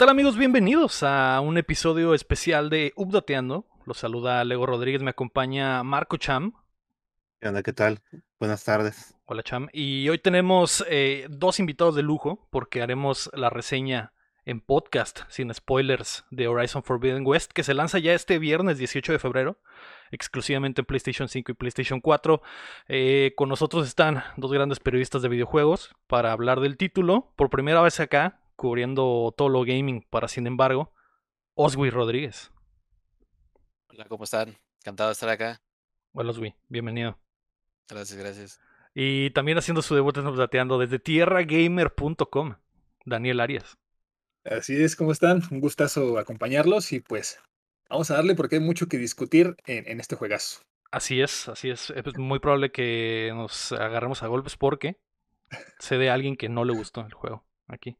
¿Qué tal amigos? Bienvenidos a un episodio especial de Updateando. Los saluda Lego Rodríguez, me acompaña Marco Cham. ¿Qué onda? ¿Qué tal? Buenas tardes. Hola Cham. Y hoy tenemos eh, dos invitados de lujo porque haremos la reseña en podcast, sin spoilers, de Horizon Forbidden West, que se lanza ya este viernes 18 de febrero, exclusivamente en PlayStation 5 y PlayStation 4. Eh, con nosotros están dos grandes periodistas de videojuegos para hablar del título. Por primera vez acá, cubriendo todo lo gaming para sin embargo, Oswi Rodríguez. Hola, ¿cómo están? Encantado de estar acá. Hola Oswi, bienvenido. Gracias, gracias. Y también haciendo su debut en desde tierragamer.com, Daniel Arias. Así es, ¿cómo están? Un gustazo acompañarlos y pues vamos a darle porque hay mucho que discutir en, en este juegazo. Así es, así es. Es muy probable que nos agarremos a golpes porque se de alguien que no le gustó el juego aquí.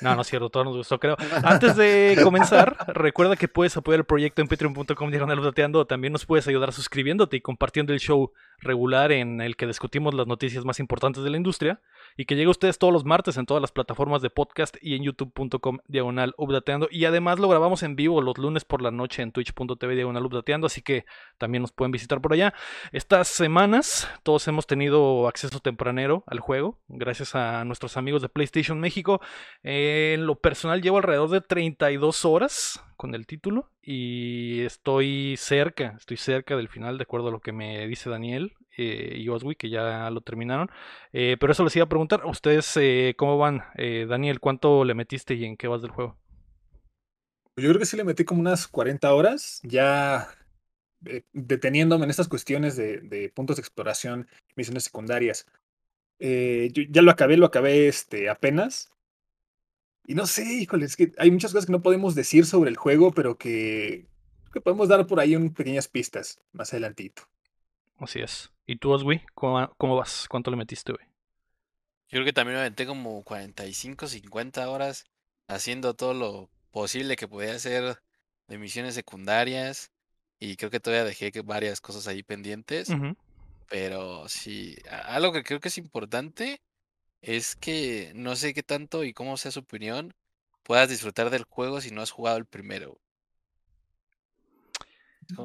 No, no es cierto, todos nos gustó, creo. Antes de comenzar, recuerda que puedes apoyar el proyecto en patreon.com diagonal También nos puedes ayudar suscribiéndote y compartiendo el show regular en el que discutimos las noticias más importantes de la industria y que llegue a ustedes todos los martes en todas las plataformas de podcast y en youtube.com diagonal updateando. Y además lo grabamos en vivo los lunes por la noche en twitch.tv diagonal updateando, así que también nos pueden visitar por allá. Estas semanas todos hemos tenido acceso tempranero al juego, gracias a nuestros amigos de PlayStation México. en lo personal llevo alrededor de 32 horas con el título y estoy cerca, estoy cerca del final de acuerdo a lo que me dice Daniel eh, y Oswi que ya lo terminaron. Eh, pero eso les iba a preguntar, ¿ustedes eh, cómo van? Daniel, ¿cuánto le metiste y en qué vas del juego? Yo creo que sí le metí como unas 40 horas, ya deteniéndome en estas cuestiones de, puntos de exploración, misiones secundarias. ya lo acabé, lo acabé este, apenas. Y no sé, híjole, es que hay muchas cosas que no podemos decir sobre el juego, pero que, que podemos dar por ahí un, pequeñas pistas más adelantito. Así es. ¿Y tú, Oswi? ¿Cómo, ¿Cómo vas? ¿Cuánto le metiste, güey? Yo creo que también me aventé como 45, 50 horas haciendo todo lo posible que podía hacer de misiones secundarias. Y creo que todavía dejé varias cosas ahí pendientes. Pero sí, algo que creo que es importante es que no sé qué tanto y cómo sea su opinión, puedas disfrutar del juego si no has jugado el primero.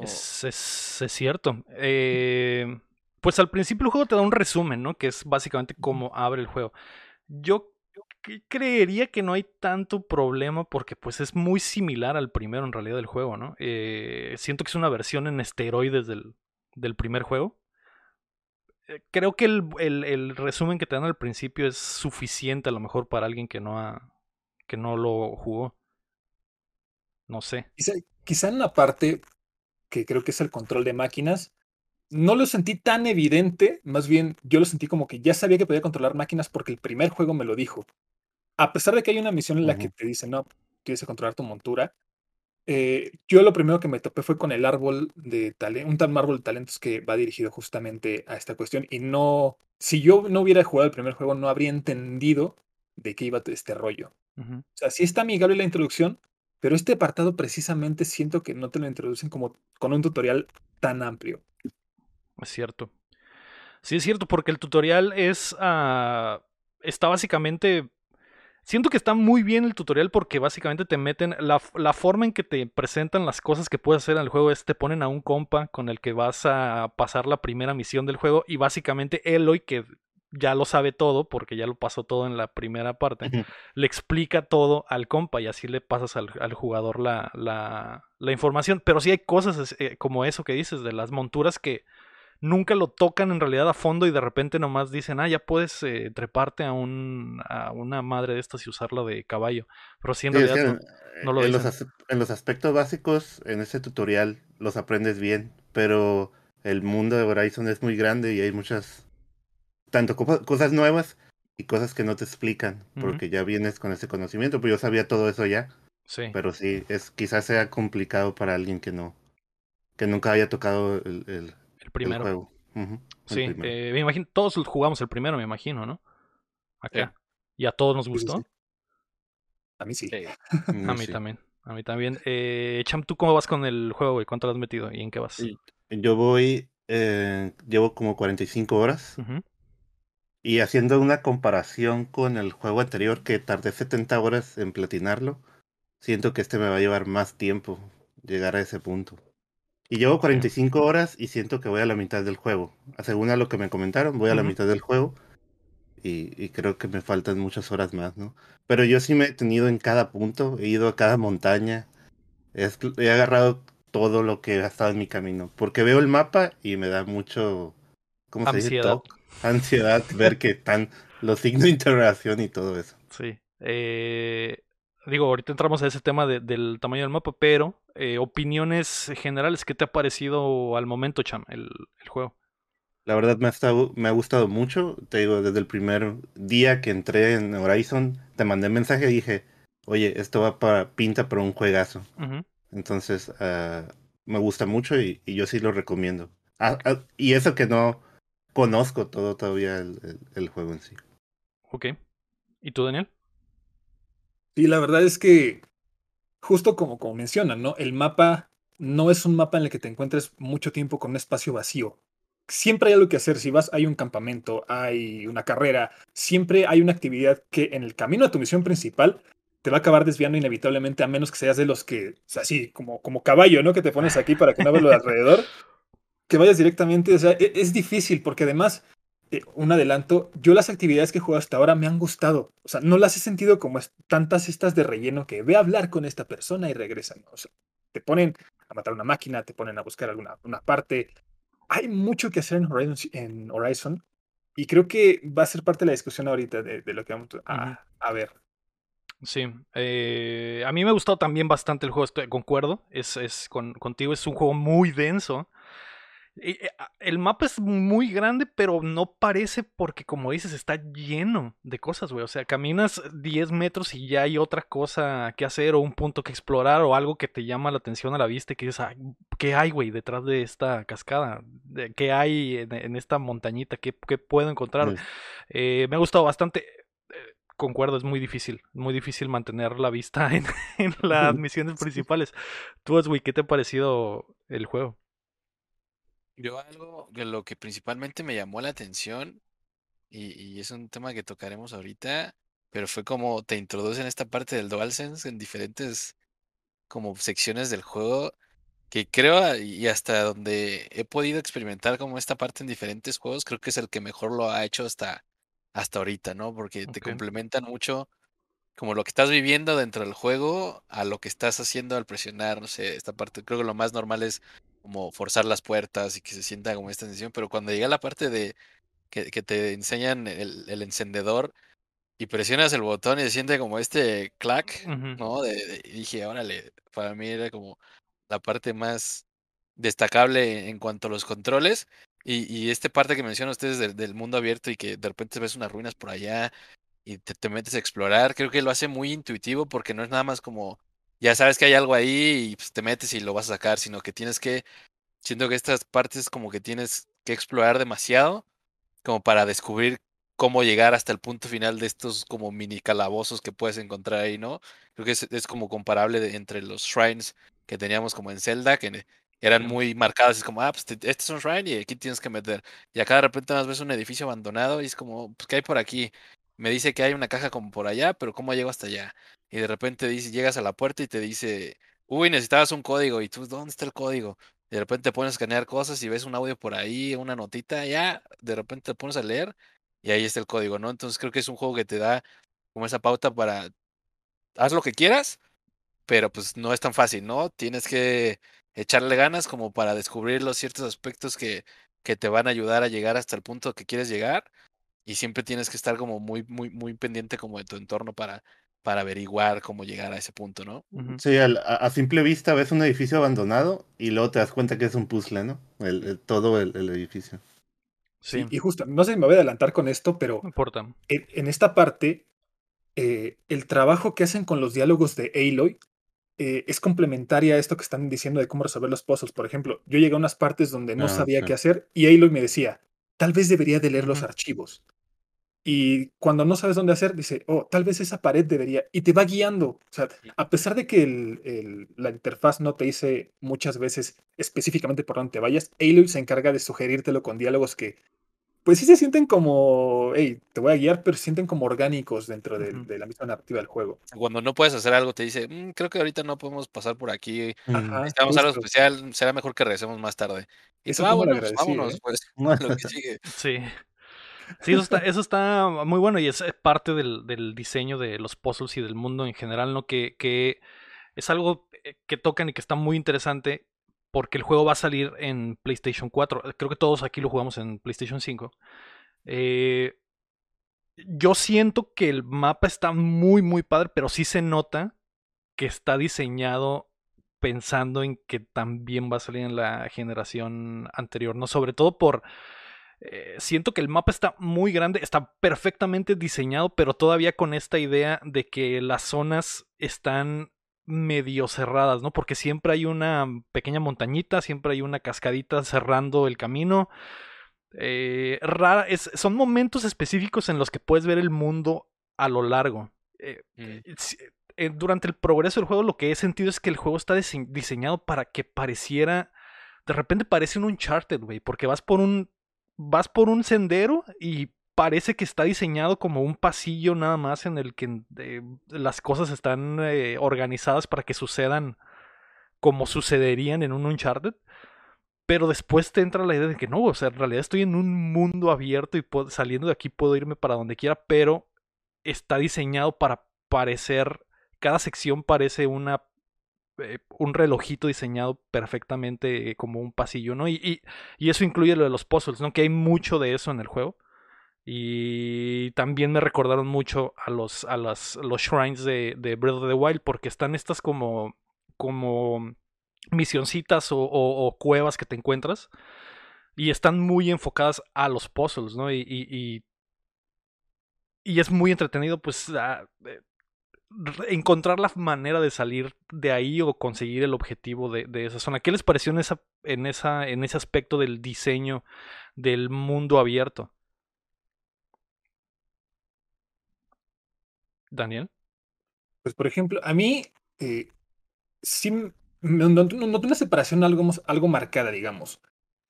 Es, es, cierto. Eh, pues al principio el juego te da un resumen, ¿no? Que es básicamente cómo abre el juego. Yo creería que no hay tanto problema porque pues es muy similar al primero en realidad del juego, ¿no? Eh, siento que es una versión en esteroides del, del primer juego. Eh, creo que el, resumen que te dan al principio es suficiente a lo mejor para alguien que no ha, que no lo jugó. No sé. Quizá, en la parte que creo que es el control de máquinas, no lo sentí tan evidente, más bien yo lo sentí como que ya sabía que podía controlar máquinas porque el primer juego me lo dijo. A pesar de que hay una misión en la que te dice, no, tienes que controlar tu montura, eh, yo lo primero que me topé fue con el árbol de talento, un tal árbol de talentos que va dirigido justamente a esta cuestión. Y no, si yo no hubiera jugado el primer juego, no habría entendido de qué iba este rollo. O sea, sí está amigable la introducción, pero este apartado precisamente siento que no te lo introducen como con un tutorial tan amplio. Es cierto. Sí, es cierto, porque el tutorial es. Ah, está básicamente Siento que está muy bien el tutorial porque básicamente te meten la, forma en que te presentan las cosas que puedes hacer en el juego es te ponen a un compa con el que vas a pasar la primera misión del juego y básicamente Eloy que ya lo sabe todo porque ya lo pasó todo en la primera parte, le explica todo al compa y así le pasas al, jugador la, la, la, información. Pero sí hay cosas eh, como eso que dices de las monturas que nunca lo tocan en realidad a fondo y de repente nomás dicen, ah, ya puedes eh, treparte a, un, a una madre de estas y usarla de caballo. Pero sí, en realidad no, lo en dicen. Los, en los aspectos básicos, en ese tutorial los aprendes bien, pero el mundo de Horizon es muy grande y hay muchas, tanto cosas nuevas y cosas que no te explican, porque ya vienes con ese conocimiento, pues yo sabía todo eso ya. Sí. Pero sí, es quizás sea complicado para alguien que no, que nunca haya tocado el primero. sí, eh, me imagino, todos jugamos el primero, me imagino, ¿no? Acá. ¿Y a todos nos gustó? A mí sí. a mí también. A mí también. Eh, Cham, ¿tú cómo vas con el juego, güey? ¿Cuánto lo has metido y en qué vas? Yo voy, eh, llevo como 45 horas. Y haciendo una comparación con el juego anterior que tardé 70 horas en platinarlo, siento que este me va a llevar más tiempo llegar a ese punto. Y llevo 45 horas y siento que voy a la mitad del juego. Según a lo que me comentaron, voy a la mitad del juego. Y, y creo que me faltan muchas horas más, ¿no? Pero yo sí me he tenido en cada punto, he ido a cada montaña, he, he agarrado todo lo que ha estado en mi camino. Porque veo el mapa y me da mucho, ¿cómo se dice? Toc, ansiedad ver que están los signos de interrogación y todo eso. Sí. Eh, digo, ahorita entramos a ese tema de- del tamaño del mapa, pero eh, opiniones generales, ¿qué te ha parecido al momento, Cham, el, el juego? La verdad me ha, estado, me ha gustado mucho. Te digo, desde el primer día que entré en Horizon, te mandé mensaje y dije, oye, esto va para pinta para un juegazo. Entonces, ah, me gusta mucho y, y yo sí lo recomiendo. Ah, ah, y eso que no conozco todo todavía el, el- el juego en sí. Ok. ¿Y tú, Daniel? Y la verdad es que, justo como, como mencionan, ¿no? El mapa no es un mapa en el que te encuentres mucho tiempo con un espacio vacío. Siempre hay algo que hacer. Si vas, hay un campamento, hay una carrera, siempre hay una actividad que en el camino a tu misión principal te va a acabar desviando inevitablemente, a menos que seas de los que, o sea, así, como, como caballo, ¿no? Que te pones aquí para que no veas lo de alrededor. Que vayas directamente, o sea, e- es difícil porque además eh, un adelanto, yo las actividades que he jugado hasta ahora me han gustado. O sea, no las he sentido como es- tantas estas de relleno que ve a hablar con esta persona y regresan. O sea, te ponen a matar una máquina, te ponen a buscar alguna una parte. Hay mucho que hacer en Horizon, en Horizon y creo que va a ser parte de la discusión ahorita de, de lo que vamos a, a ver. Sí, eh, a mí me ha gustado también bastante el juego, estoy, concuerdo, es, es con, contigo, es un juego muy denso. Eh, a- El mapa es muy grande, pero no parece porque, como dices, está lleno de cosas, güey. O sea, caminas 10 metros y ya hay otra cosa que hacer o un punto que explorar o algo que te llama la atención a la vista y que dices, "Ay, ¿qué hay, güey, detrás de esta cascada? ¿Qué hay en, en esta montañita? ¿Qué, qué puedo encontrar? Es- Eh, me ha gustado bastante. Eh, Concuerdo, es muy difícil, muy difícil mantener la vista en, en las misiones principales. Tú, Aswi, ¿qué te ha parecido el juego? Yo algo que lo que principalmente me llamó la atención, y, y es un tema que tocaremos ahorita, pero fue como te introducen esta parte del DualSense en diferentes como secciones del juego, que creo a- y hasta donde he podido experimentar como esta parte en diferentes juegos, creo que es el que mejor lo ha hecho hasta, hasta ahorita, ¿no? Porque te complementan mucho como lo que estás viviendo dentro del juego a lo que estás haciendo al presionar, no sé, esta parte. Creo que lo más normal es como forzar las puertas y que se sienta como esta tensión, pero cuando llega la parte de que, que te enseñan el, el encendedor y presionas el botón y se siente como este clack. ¿no? De, de- y dije, órale, para mí era como la parte más destacable en cuanto a los controles. Y, y esta parte que mencionan ustedes del, del mundo abierto y que de repente ves unas ruinas por allá y te, te metes a explorar, creo que lo hace muy intuitivo porque no es nada más como, ya sabes que hay algo ahí y pues, te metes y lo vas a sacar, sino que tienes que, siento que estas partes como que tienes que explorar demasiado como para descubrir cómo llegar hasta el punto final de estos como mini calabozos que puedes encontrar ahí, ¿no? Creo que es, es como comparable de- entre los shrines que teníamos como en Zelda, que eran muy marcadas, es como, ah, pues te- este es un shrine y aquí tienes que meter. Y acá de repente más ves un edificio abandonado y es como, pues, ¿qué hay por aquí? Me dice que hay una caja como por allá, pero ¿cómo llego hasta allá? Y de repente dice, llegas a la puerta y te dice, uy, necesitabas un código, y tú, ¿dónde está el código? De repente te pones a escanear cosas y ves un audio por ahí, una notita, ya, de repente te pones a leer y ahí está el código, ¿no? Entonces creo que es un juego que te da como esa pauta para haz lo que quieras, pero pues no es tan fácil, ¿no? Tienes que echarle ganas como para descubrir los ciertos aspectos que, que te van a ayudar a llegar hasta el punto que quieres llegar y siempre tienes que estar como muy, muy, muy pendiente como de tu entorno para, para averiguar cómo llegar a ese punto, ¿no? Sí, a, a simple vista ves un edificio abandonado y luego te das cuenta que es un puzzle, ¿no? El, el- todo el, el edificio. Sí, Sí, y justo, no sé si me voy a adelantar con esto, pero no importa. en, en esta parte, eh, el trabajo que hacen con los diálogos de Aloy eh, es complementaria a esto que están diciendo de cómo resolver los puzzles. Por ejemplo, yo llegué a unas partes donde no Ah, sabía sí. qué hacer y Aloy me decía, tal vez debería de leer los archivos. Y cuando no sabes dónde hacer, dice, oh, tal vez esa pared debería, y te va guiando. O sea, a pesar de que el- el- la interfaz no te dice muchas veces específicamente por dónde te vayas, Aloy se encarga de sugerírtelo con diálogos que pues sí se sienten como, hey, te voy a guiar, pero se sienten como orgánicos dentro de, la misma narrativa del juego. Cuando no puedes hacer algo, te dice, "Mm, creo que ahorita no podemos pasar por aquí. Ajá, Necesitamos algo justo. especial. Será mejor que regresemos más tarde. Y Eso tú, como lo bueno, agradecí, vámonos, ¿eh? pues, lo que sigue. Sí. Sí, eso está, eso está muy bueno y es eh, parte del, del diseño de los puzzles y del mundo en general, ¿no? Que, que es algo eh, que tocan y que está muy interesante porque el juego va a salir en PlayStation 4. Creo que todos aquí lo jugamos en PlayStation 5. Eh, yo siento que el mapa está muy, muy padre, pero sí se nota que está diseñado pensando en que también va a salir en la generación anterior, ¿no? Sobre todo por... eh, siento que el mapa está muy grande, está perfectamente diseñado, pero todavía con esta idea de que las zonas están medio cerradas, ¿no? Porque siempre hay una pequeña montañita, siempre hay una cascadita cerrando el camino. Eh, rara, es- son momentos específicos en los que puedes ver el mundo a lo largo. Eh, Mm. durante el progreso del juego lo que he sentido es que el juego está dise- diseñado para que pareciera, de repente parece un Uncharted, güey, porque vas por un, vas por un sendero y parece que está diseñado como un pasillo nada más en el que eh, las cosas están eh, organizadas para que sucedan como sucederían en un Uncharted. Pero después te entra la idea de que no, o sea, en realidad estoy en un mundo abierto y saliendo de aquí puedo irme para donde quiera, pero está diseñado para parecer, cada sección parece una eh, un relojito diseñado perfectamente eh, como un pasillo, ¿no? Y, y, y eso incluye lo de los puzzles, ¿no? Que hay mucho de eso en el juego. Y también me recordaron mucho a los, a las, los shrines de, de Breath of the Wild, porque están estas como, como misioncitas o, cuevas que te encuentras. Y están muy enfocadas a los puzzles, ¿no? Y, y, y, es muy entretenido, pues, a- eh, encontrar la manera de salir de ahí o conseguir el objetivo de, de esa zona. ¿Qué les pareció en, esa, en, esa, en ese aspecto del diseño del mundo abierto? Daniel. Pues, por ejemplo, a mí eh, sí no, no- una separación algo, algo marcada, digamos.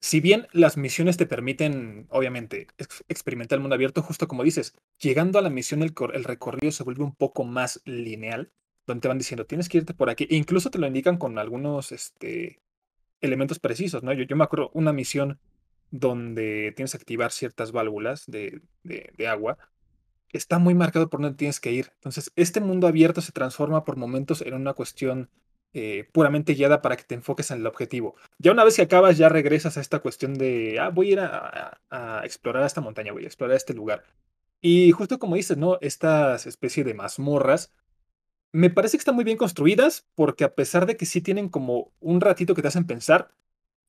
Si bien las misiones te permiten, obviamente, ex- experimentar el mundo abierto, justo como dices, llegando a la misión el recorrido se vuelve un poco más lineal, donde te van diciendo, tienes que irte por aquí, e incluso te lo indican con algunos este, elementos precisos, ¿no? Yo, yo me acuerdo una misión donde tienes que activar ciertas válvulas de, de- de agua está muy marcado por dónde tienes que ir. Entonces, este mundo abierto se transforma por momentos en una cuestión eh, puramente guiada para que te enfoques en el objetivo. Ya una vez que acabas, ya regresas a esta cuestión de, ah, voy a ir a, explorar esta montaña, voy a explorar este lugar. Y justo como dices, ¿no? Estas especies de mazmorras, me parece que están muy bien construidas porque a pesar de que sí tienen como un ratito que te hacen pensar,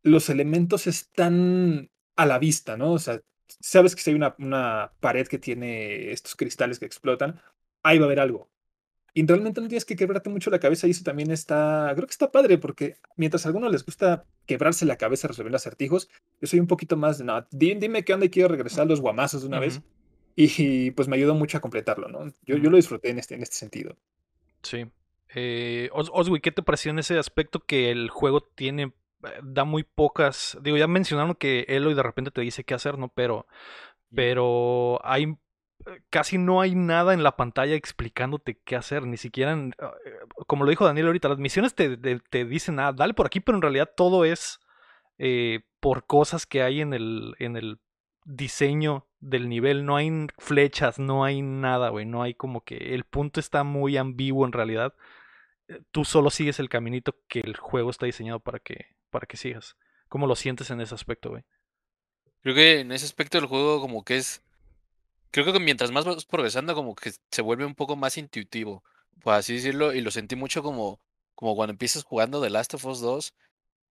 los elementos están a la vista, ¿no? O sea, sabes que si hay una, una pared que tiene estos cristales que explotan, ahí va a haber algo. Y realmente no tienes que quebrarte mucho la cabeza y eso también está, creo que está padre porque mientras a algunos les gusta quebrarse la cabeza resolviendo acertijos, yo soy un poquito más de, no, di- dime qué onda y quiero regresar a los guamazos de una vez. Y pues me ayudó mucho a completarlo, ¿no? Yo, yo lo disfruté en este, en este sentido. Sí. Eh, Os- Oswi, ¿qué te pareció en ese aspecto que el juego tiene, eh, da muy pocas, digo, ya mencionaron que Eloy de repente te dice qué hacer, ¿no? Pero, pero hay, casi no hay nada en la pantalla explicándote qué hacer, ni siquiera, en- eh, como lo dijo Daniel ahorita, las misiones te, te- dicen, ah, dale por aquí, pero en realidad todo es eh, por cosas que hay en el, en el diseño del nivel, no hay flechas, no hay nada, güey, no hay como que el punto está muy ambiguo en realidad. Eh, Tú solo sigues el caminito que el juego está diseñado para que, para que sigas. ¿Cómo lo sientes en ese aspecto, güey? Creo que en ese aspecto del juego como que es, creo que mientras más vas progresando como que se vuelve un poco más intuitivo, por así decirlo, y lo sentí mucho como, como cuando empiezas jugando The Last of Us 2,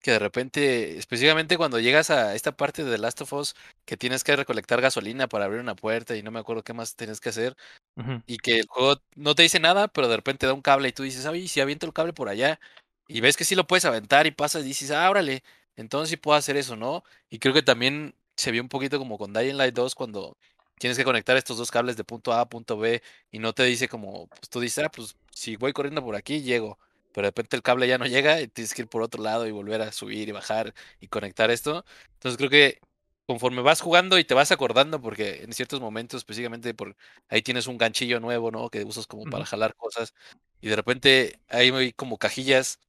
que de repente, específicamente cuando llegas a esta parte de The Last of Us, que tienes que recolectar gasolina para abrir una puerta y no me acuerdo qué más tienes que hacer, y que el juego no te dice nada, pero de repente da un cable y tú dices, oye, si aviento el cable por allá, y ves que sí lo puedes aventar y pasas y dices, ah, órale, entonces sí puedo hacer eso, ¿no? Y creo que también se vio un poquito como con Dying Light 2 cuando tienes que conectar estos dos cables de punto A a punto B y no te dice como, pues tú dices, ah, pues si voy corriendo por aquí, llego. Pero de repente el cable ya no llega y tienes que ir por otro lado y volver a subir y bajar y conectar esto. Entonces creo que conforme vas jugando y te vas acordando, porque en ciertos momentos, específicamente por ahí tienes un ganchillo nuevo, ¿no? Que usas como para jalar cosas. Y de repente hay como cajillas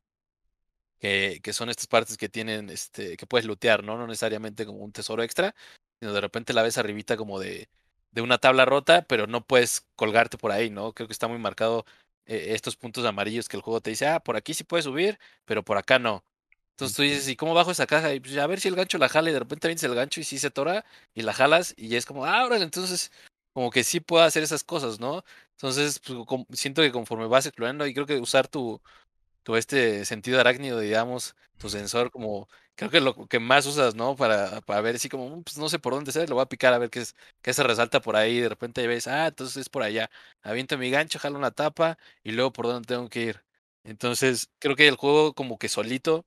que, que son estas partes que tienen, este, que puedes lootear, ¿no? No necesariamente como un tesoro extra, sino de repente la ves arribita como de, de una tabla rota, pero no puedes colgarte por ahí, ¿no? Creo que está muy marcado eh, estos puntos amarillos que el juego te dice, ah, por aquí sí puedes subir, pero por acá no. Entonces tú dices, ¿y cómo bajo esa caja? Y pues a ver si el gancho la jala y de repente vienes el gancho y sí se tora y la jalas y es como, ah, órale, entonces como que sí puedo hacer esas cosas, ¿no? Entonces pues, siento que conforme vas explorando y creo que usar tu, tu este sentido arácnido, digamos, tu sensor, como creo que lo que más usas, ¿no? Para, para ver así como, "Mm, pues no sé por dónde ser, lo voy a picar a ver qué es, qué se resalta por ahí, de repente ves, ah, entonces es por allá, aviento mi gancho, jalo una tapa y luego por dónde tengo que ir. Entonces, creo que el juego como que solito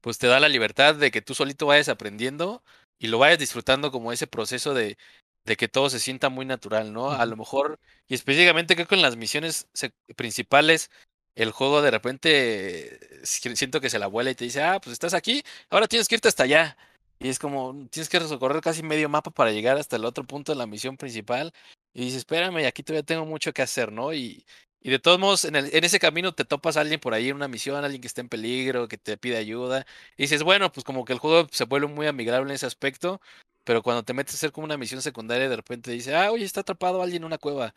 pues te da la libertad de que tú solito vayas aprendiendo y lo vayas disfrutando como ese proceso de, de que todo se sienta muy natural, ¿no? A lo mejor, y específicamente creo que en las misiones principales, el juego de repente si- siento que se la vuela y te dice, ah, pues estás aquí, ahora tienes que irte hasta allá. Y es como, tienes que recorrer casi medio mapa para llegar hasta el otro punto de la misión principal. Y dices, espérame, aquí todavía tengo mucho que hacer, ¿no? Y, y de todos modos, en, el- en ese camino te topas a alguien por ahí en una misión, alguien que está en peligro, que te pide ayuda. Y dices, bueno, pues como que el juego se vuelve muy amigable en ese aspecto, pero cuando te metes a hacer como una misión secundaria, de repente dice, ah, oye, está atrapado alguien en una cueva.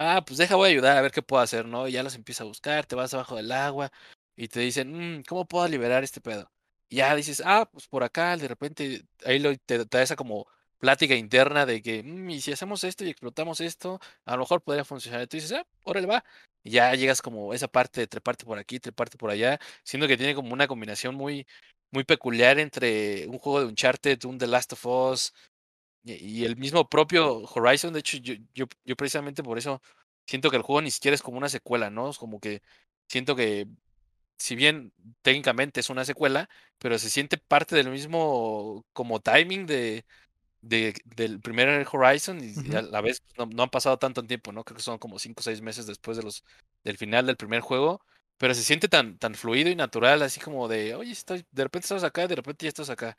Ah, pues deja, voy a ayudar a ver qué puedo hacer, ¿no? Y ya los empieza a buscar, te vas abajo del agua y te dicen, "Mm, ¿cómo puedo liberar este pedo? Y ya dices, ah, pues por acá, de repente ahí lo, te, da esa como plática interna de que, "Mm, y si hacemos esto y explotamos esto, a lo mejor podría funcionar. Y tú dices, ah, órale, va. Y ya llegas como esa parte de treparte por aquí, treparte por allá, siendo que tiene como una combinación muy, muy peculiar entre un juego de Uncharted, un The Last of Us y, y el mismo propio Horizon. De hecho, yo, yo, yo precisamente por eso siento que el juego ni siquiera es como una secuela, ¿no? Es como que siento que si bien técnicamente es una secuela, pero se siente parte del mismo como timing de, de- del primer Horizon y a la vez no, no han pasado tanto tiempo, ¿no? Creo que son como cinco o seis meses después de los, del final del primer juego, pero se siente tan, tan fluido y natural, así como de, oye, estoy, de repente estás acá, de repente ya estás acá.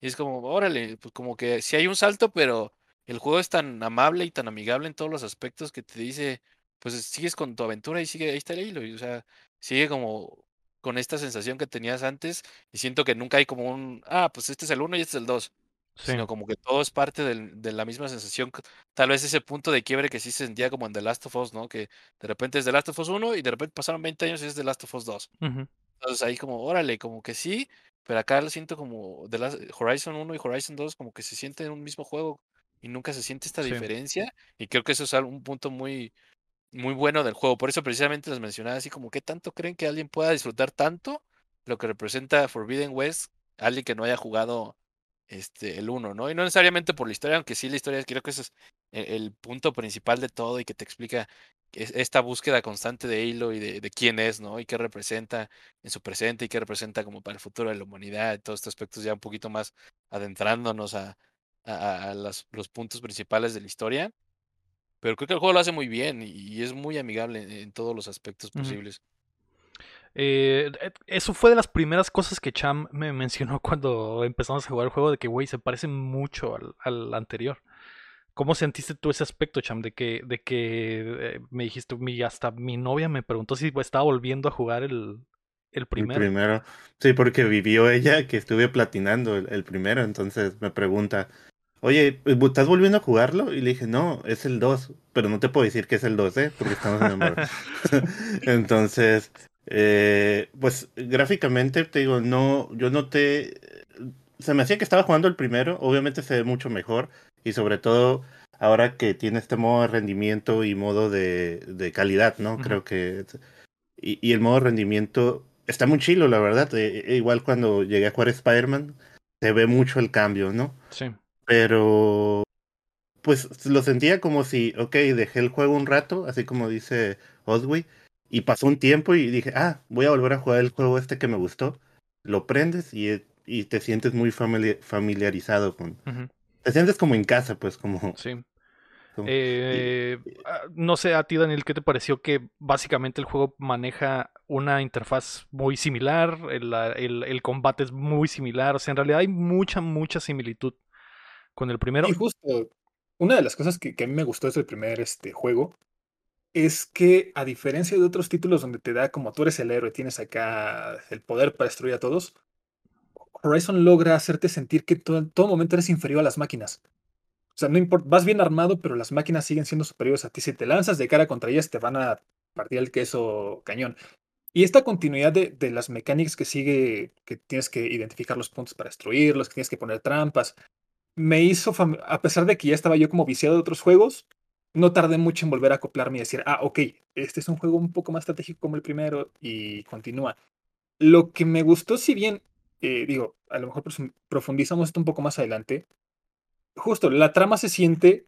Y es como, órale, pues como que sí hay un salto, pero el juego es tan amable y tan amigable en todos los aspectos que te dice, pues sigues con tu aventura y sigue, ahí está el hilo, y, o sea, sigue como con esta sensación que tenías antes y siento que nunca hay como un, ah, pues este es el uno y este es el dos Sí. sino como que todo es parte del- de la misma sensación. Tal vez ese punto de quiebre que sí se sentía como en The Last of Us, ¿no? Que de repente es The Last of Us 1 y de repente pasaron 20 años y es The Last of Us 2. Ujú. Entonces ahí como, órale, como que sí, pero acá lo siento como The Last, Horizon 1 y Horizon 2 como que se sienten en un mismo juego y nunca se siente esta Sí. diferencia. Y creo que eso es un punto muy, muy bueno del juego. Por eso precisamente les mencionaba así como, ¿qué tanto creen que alguien pueda disfrutar tanto lo que representa Forbidden West? Alguien que no haya jugado este, el uno, ¿no? Y no necesariamente por la historia, aunque sí la historia creo que ese es el, el punto principal de todo y que te explica esta búsqueda constante de Halo y de, de quién es, ¿no? Y qué representa en su presente y qué representa como para el futuro de la humanidad, todos estos aspectos ya un poquito más adentrándonos a, a- a las- los puntos principales de la historia. Pero creo que el juego lo hace muy bien y, y es muy amigable en, en todos los aspectos posibles. Eh, eh, eso fue de las primeras cosas que Cham me mencionó cuando empezamos a jugar el juego, de que, güey, se parece mucho al, al anterior. ¿Cómo sentiste tú ese aspecto, Cham? De que, de que eh, me dijiste, mi, hasta mi novia me preguntó si estaba volviendo a jugar el, el El primero. primero. Sí, porque vivió ella que estuve platinando el, el primero, entonces me pregunta, oye, ¿estás volviendo a jugarlo? Y le dije, no, es el 2, pero no te puedo decir que es el 2, ¿eh? Porque estamos en embargo. Entonces, eh, pues gráficamente te digo, no, yo noté, se me hacía que estaba jugando el primero, obviamente se ve mucho mejor y sobre todo ahora que tiene este modo de rendimiento y modo de, de calidad, ¿no? Creo que... Y, y el modo de rendimiento está muy chilo, la verdad. Eh, eh, igual cuando llegué a jugar Spider-Man, se ve mucho el cambio, ¿no? Sí. Pero pues lo sentía como si, ok, dejé el juego un rato, así como dice Oswey, y pasó un tiempo y dije, ah, voy a volver a jugar el juego este que me gustó. Lo prendes y, y te sientes muy famili- familiarizado con... Ujú. Te sientes como en casa, pues como... Sí. como- Eh, ah, no sé a ti, Daniel, ¿qué te pareció que básicamente el juego maneja una interfaz muy similar? El, el- el combate es muy similar. O sea, en realidad hay mucha, mucha similitud con el primero. Y justo, una de las cosas que, que a mí me gustó desde el primer este, juego es que, a diferencia de otros títulos donde te da como tú eres el héroe, tienes acá el poder para destruir a todos, Horizon logra hacerte sentir que en todo momento eres inferior a las máquinas. O sea, no importa, vas bien armado, pero las máquinas siguen siendo superiores a ti. Si te lanzas de cara contra ellas, te van a partir el queso cañón. Y esta continuidad de, de las mecánicas que sigue, que tienes que identificar los puntos para destruirlos, que tienes que poner trampas, me hizo, a pesar de que ya estaba yo como viciado de otros juegos, no tardé mucho en volver a acoplarme y decir, ah, ok, este es un juego un poco más estratégico como el primero y continúa. Lo que me gustó, si bien, eh, digo, a lo mejor profu- profundizamos esto un poco más adelante, justo la trama se siente,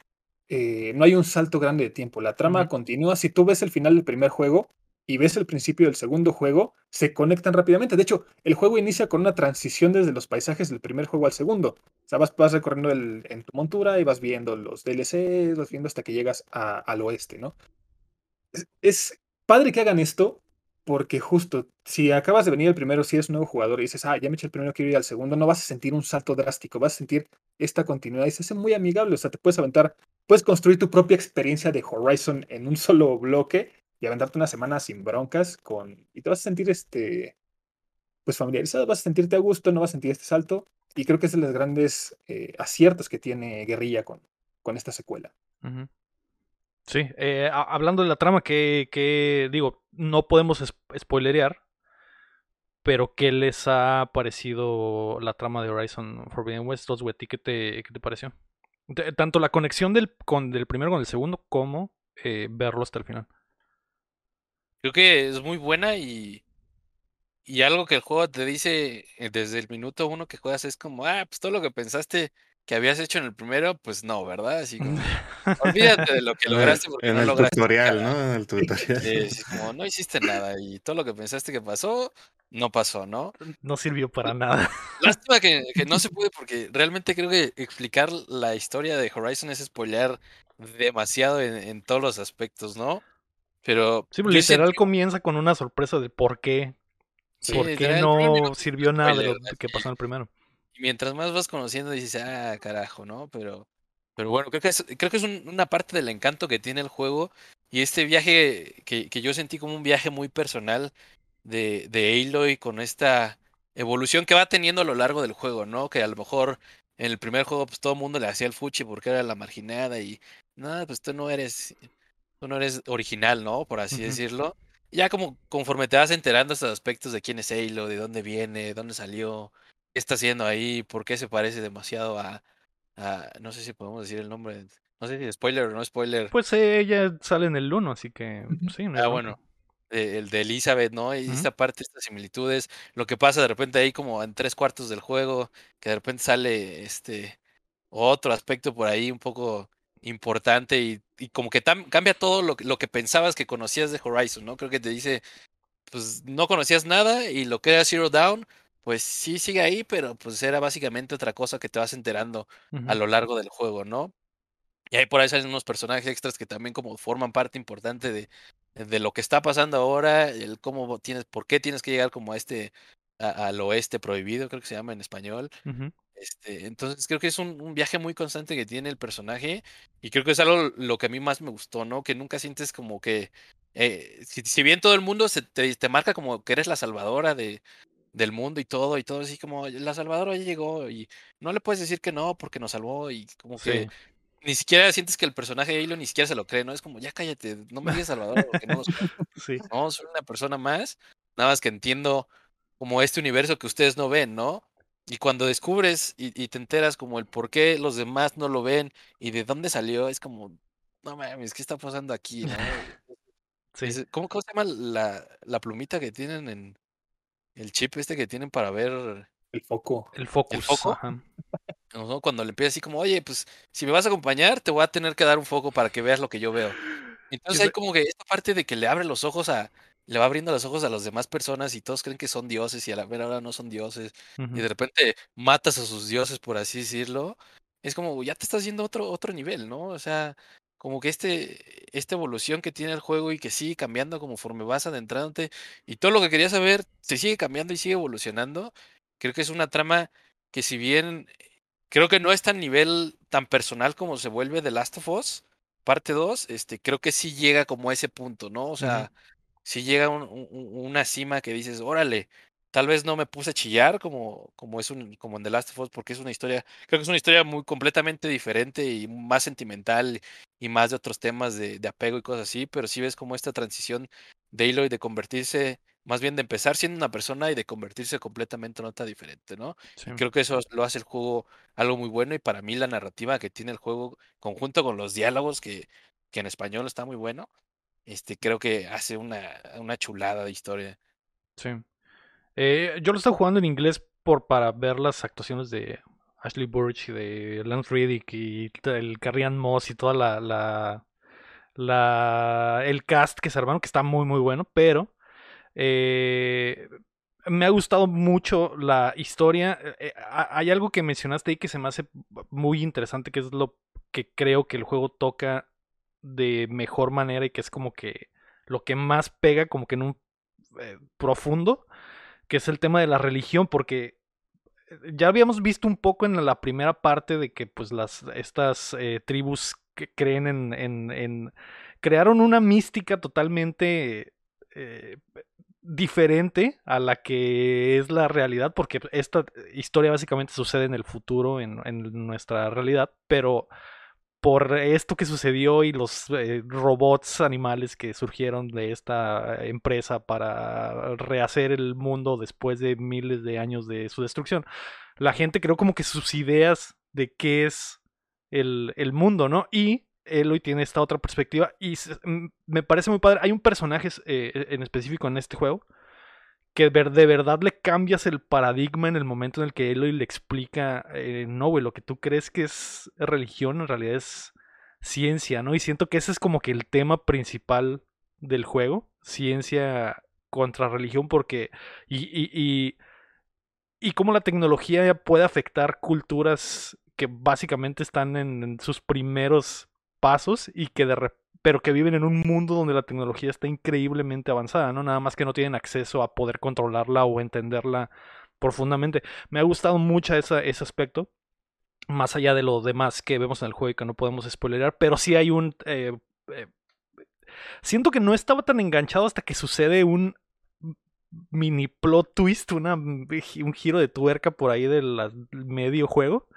eh, no hay un salto grande de tiempo, la trama continúa, si tú ves el final del primer juego y ves el principio del segundo juego, se conectan rápidamente. De hecho, el juego inicia con una transición desde los paisajes del primer juego al segundo. O sea, vas, vas recorriendo el- en tu montura y vas viendo los DLCs, vas viendo hasta que llegas a- al oeste, ¿no? Es, es padre que hagan esto, porque justo, si acabas de venir el primero, si eres un nuevo jugador y dices, ah, ya me eché el primero, quiero ir al segundo, no vas a sentir un salto drástico, vas a sentir esta continuidad y se hace muy amigable, o sea, te puedes aventar, puedes construir tu propia experiencia de Horizon en un solo bloque y aventarte una semana sin broncas con, y te vas a sentir este, pues familiarizado, vas a sentirte a gusto, no vas a sentir este salto, y creo que es de los grandes eh, aciertos que tiene Guerrilla con, con esta secuela. Sí, eh, hablando de la trama que digo, no podemos spoilerear, pero ¿qué les ha parecido la trama de Horizon Forbidden West 2, Wetty? ¿Qué te, qué te pareció? Tanto la conexión del, con, del primero con el segundo, como eh, verlo hasta el final. Creo que es muy buena y, y algo que el juego te dice eh, desde el minuto uno que juegas es como, ah, pues todo lo que pensaste que habías hecho en el primero, pues no, ¿verdad? Así como, olvídate de lo que lograste porque en no el lograste tutorial, nada. ¿no? En el tutorial. Sí, como no hiciste nada y todo lo que pensaste que pasó, no pasó, ¿no? No sirvió para nada. Lástima que, que no se puede porque realmente creo que explicar la historia de Horizon es spoilear demasiado en, en todos los aspectos, ¿no? Pero Sí, literal comienza con una sorpresa de por qué. sí, ¿Por qué no sirvió es nada de lo que pasó en el primero? Mientras más vas conociendo dices, ah, carajo, ¿no? Pero, pero bueno, creo que es, creo que es un- una parte del encanto que tiene el juego y este viaje que, que yo sentí como un viaje muy personal de, de Aloy con esta evolución que va teniendo a lo largo del juego, ¿no? Que a lo mejor en el primer juego pues todo el mundo le hacía el fuchi porque era la marginada y, no, pues tú no eres, tú no eres original, ¿no? Por así decirlo. Ya como conforme te vas enterando estos aspectos de quién es Aloy, de dónde viene, dónde salió, está haciendo ahí, por qué se parece demasiado a, a- no sé si podemos decir el nombre, no sé si spoiler o no spoiler, Pues eh, ella sale en el 1, así que Ujú. sí, no ah, bueno, de- el de Elizabeth, ¿no? Y esta parte, estas similitudes, lo que pasa de repente ahí como en tres cuartos del juego, que de repente sale este otro aspecto por ahí un poco importante y, y como que tam- cambia todo lo, que- lo que pensabas que conocías de Horizon, ¿no? Creo que te dice, pues no conocías nada y lo que era Zero Dawn, pues sí sigue ahí, pero pues era básicamente otra cosa que te vas enterando a lo largo del juego, ¿no? Y ahí por ahí salen unos personajes extras que también como forman parte importante de, de lo que está pasando ahora, el cómo tienes, por qué tienes que llegar como a este, a- al oeste prohibido, creo que se llama en español. Este, entonces creo que es un, un viaje muy constante que tiene el personaje y creo que es algo lo que a mí más me gustó, ¿no? Que nunca sientes como que, eh, si, si bien todo el mundo se te, te marca como que eres la salvadora de, del mundo y todo, y todo así como, la salvadora ya llegó y no le puedes decir que no porque nos salvó y como que Sí. ni siquiera sientes que el personaje de Halo ni siquiera se lo cree, ¿no? Es como, ya cállate, no me digas salvadora porque no nos Sí. no, soy una persona más, nada más que entiendo como este universo que ustedes no ven, ¿no? Y cuando descubres y, y te enteras como el por qué los demás no lo ven y de dónde salió, es como, no mames, ¿qué está pasando aquí, no? Sí. Dices, ¿Cómo, cómo se llama la, la plumita que tienen en el chip este que tienen para ver, El foco. El focus. foco? ajá. ¿no? Cuando le empieza así como, oye, pues si me vas a acompañar, te voy a tener que dar un foco para que veas lo que yo veo. Entonces hay como que esta parte de que le abre los ojos a, le va abriendo los ojos a las demás personas y todos creen que son dioses y a la vera hora no son dioses y de repente matas a sus dioses, por así decirlo, es como ya te estás yendo a otro, otro nivel, ¿no? O sea, como que este, esta evolución que tiene el juego y que sigue cambiando conforme vas adentrándote y todo lo que querías saber se sigue cambiando y sigue evolucionando. Creo que es una trama que si bien creo que no es tan nivel tan personal como se vuelve The Last of Us, parte 2, este, creo que sí llega como a ese punto, ¿no? O sea, si llega un, una cima que dices, órale, tal vez no me puse a chillar como, como es un, como en The Last of Us, porque es una historia, creo que es una historia muy completamente diferente y más sentimental y más de otros temas de, de apego y cosas así, pero sí ves como esta transición de Aloy de convertirse más bien de empezar siendo una persona y de convertirse completamente en otra diferente, ¿no? creo que eso lo hace el juego algo muy bueno y para mí la narrativa que tiene el juego conjunto con los diálogos que, que en español está muy bueno, este creo que hace una, una chulada de historia. Sí. Eh, yo lo estoy jugando en inglés por para ver las actuaciones de Ashley Burch y de Lance Riddick y el Carrian Moss y toda la, la, la el cast que se armaron que está muy muy bueno, pero eh, me ha gustado mucho la historia. Eh, hay algo que mencionaste ahí que se me hace muy interesante, que es lo que creo que el juego toca de mejor manera y que es como que lo que más pega como que en un eh, profundo, que es el tema de la religión, porque ya habíamos visto un poco en la primera parte de que pues las estas tribus que creen en, en, en, crearon una mística totalmente diferente a la que es la realidad, porque esta historia básicamente sucede en el futuro, en, nuestra realidad, pero por esto que sucedió y los eh, robots animales que surgieron de esta empresa para rehacer el mundo después de miles de años de su destrucción, la gente creó como que sus ideas de qué es el, el mundo, ¿no? Y Eloy tiene esta otra perspectiva y me parece muy padre. Hay un personaje eh, en específico en este juego que de verdad le cambias el paradigma en el momento en el que Eloy le explica, eh, no, güey, lo que tú crees que es religión en realidad es ciencia, ¿no? Y siento que ese es como que el tema principal del juego, ciencia contra religión, porque... y, y, y, y cómo la tecnología puede afectar culturas que básicamente están en sus primeros pasos y que de pero que viven en un mundo donde la tecnología está increíblemente avanzada, ¿no? Nada más que no tienen acceso a poder controlarla o entenderla profundamente. Me ha gustado mucho ese aspecto, más allá de lo demás que vemos en el juego y que no podemos spoilerar, pero sí hay un... Eh, eh, siento que no estaba tan enganchado hasta que sucede un mini plot twist, una, un giro de tuerca por ahí del medio juego,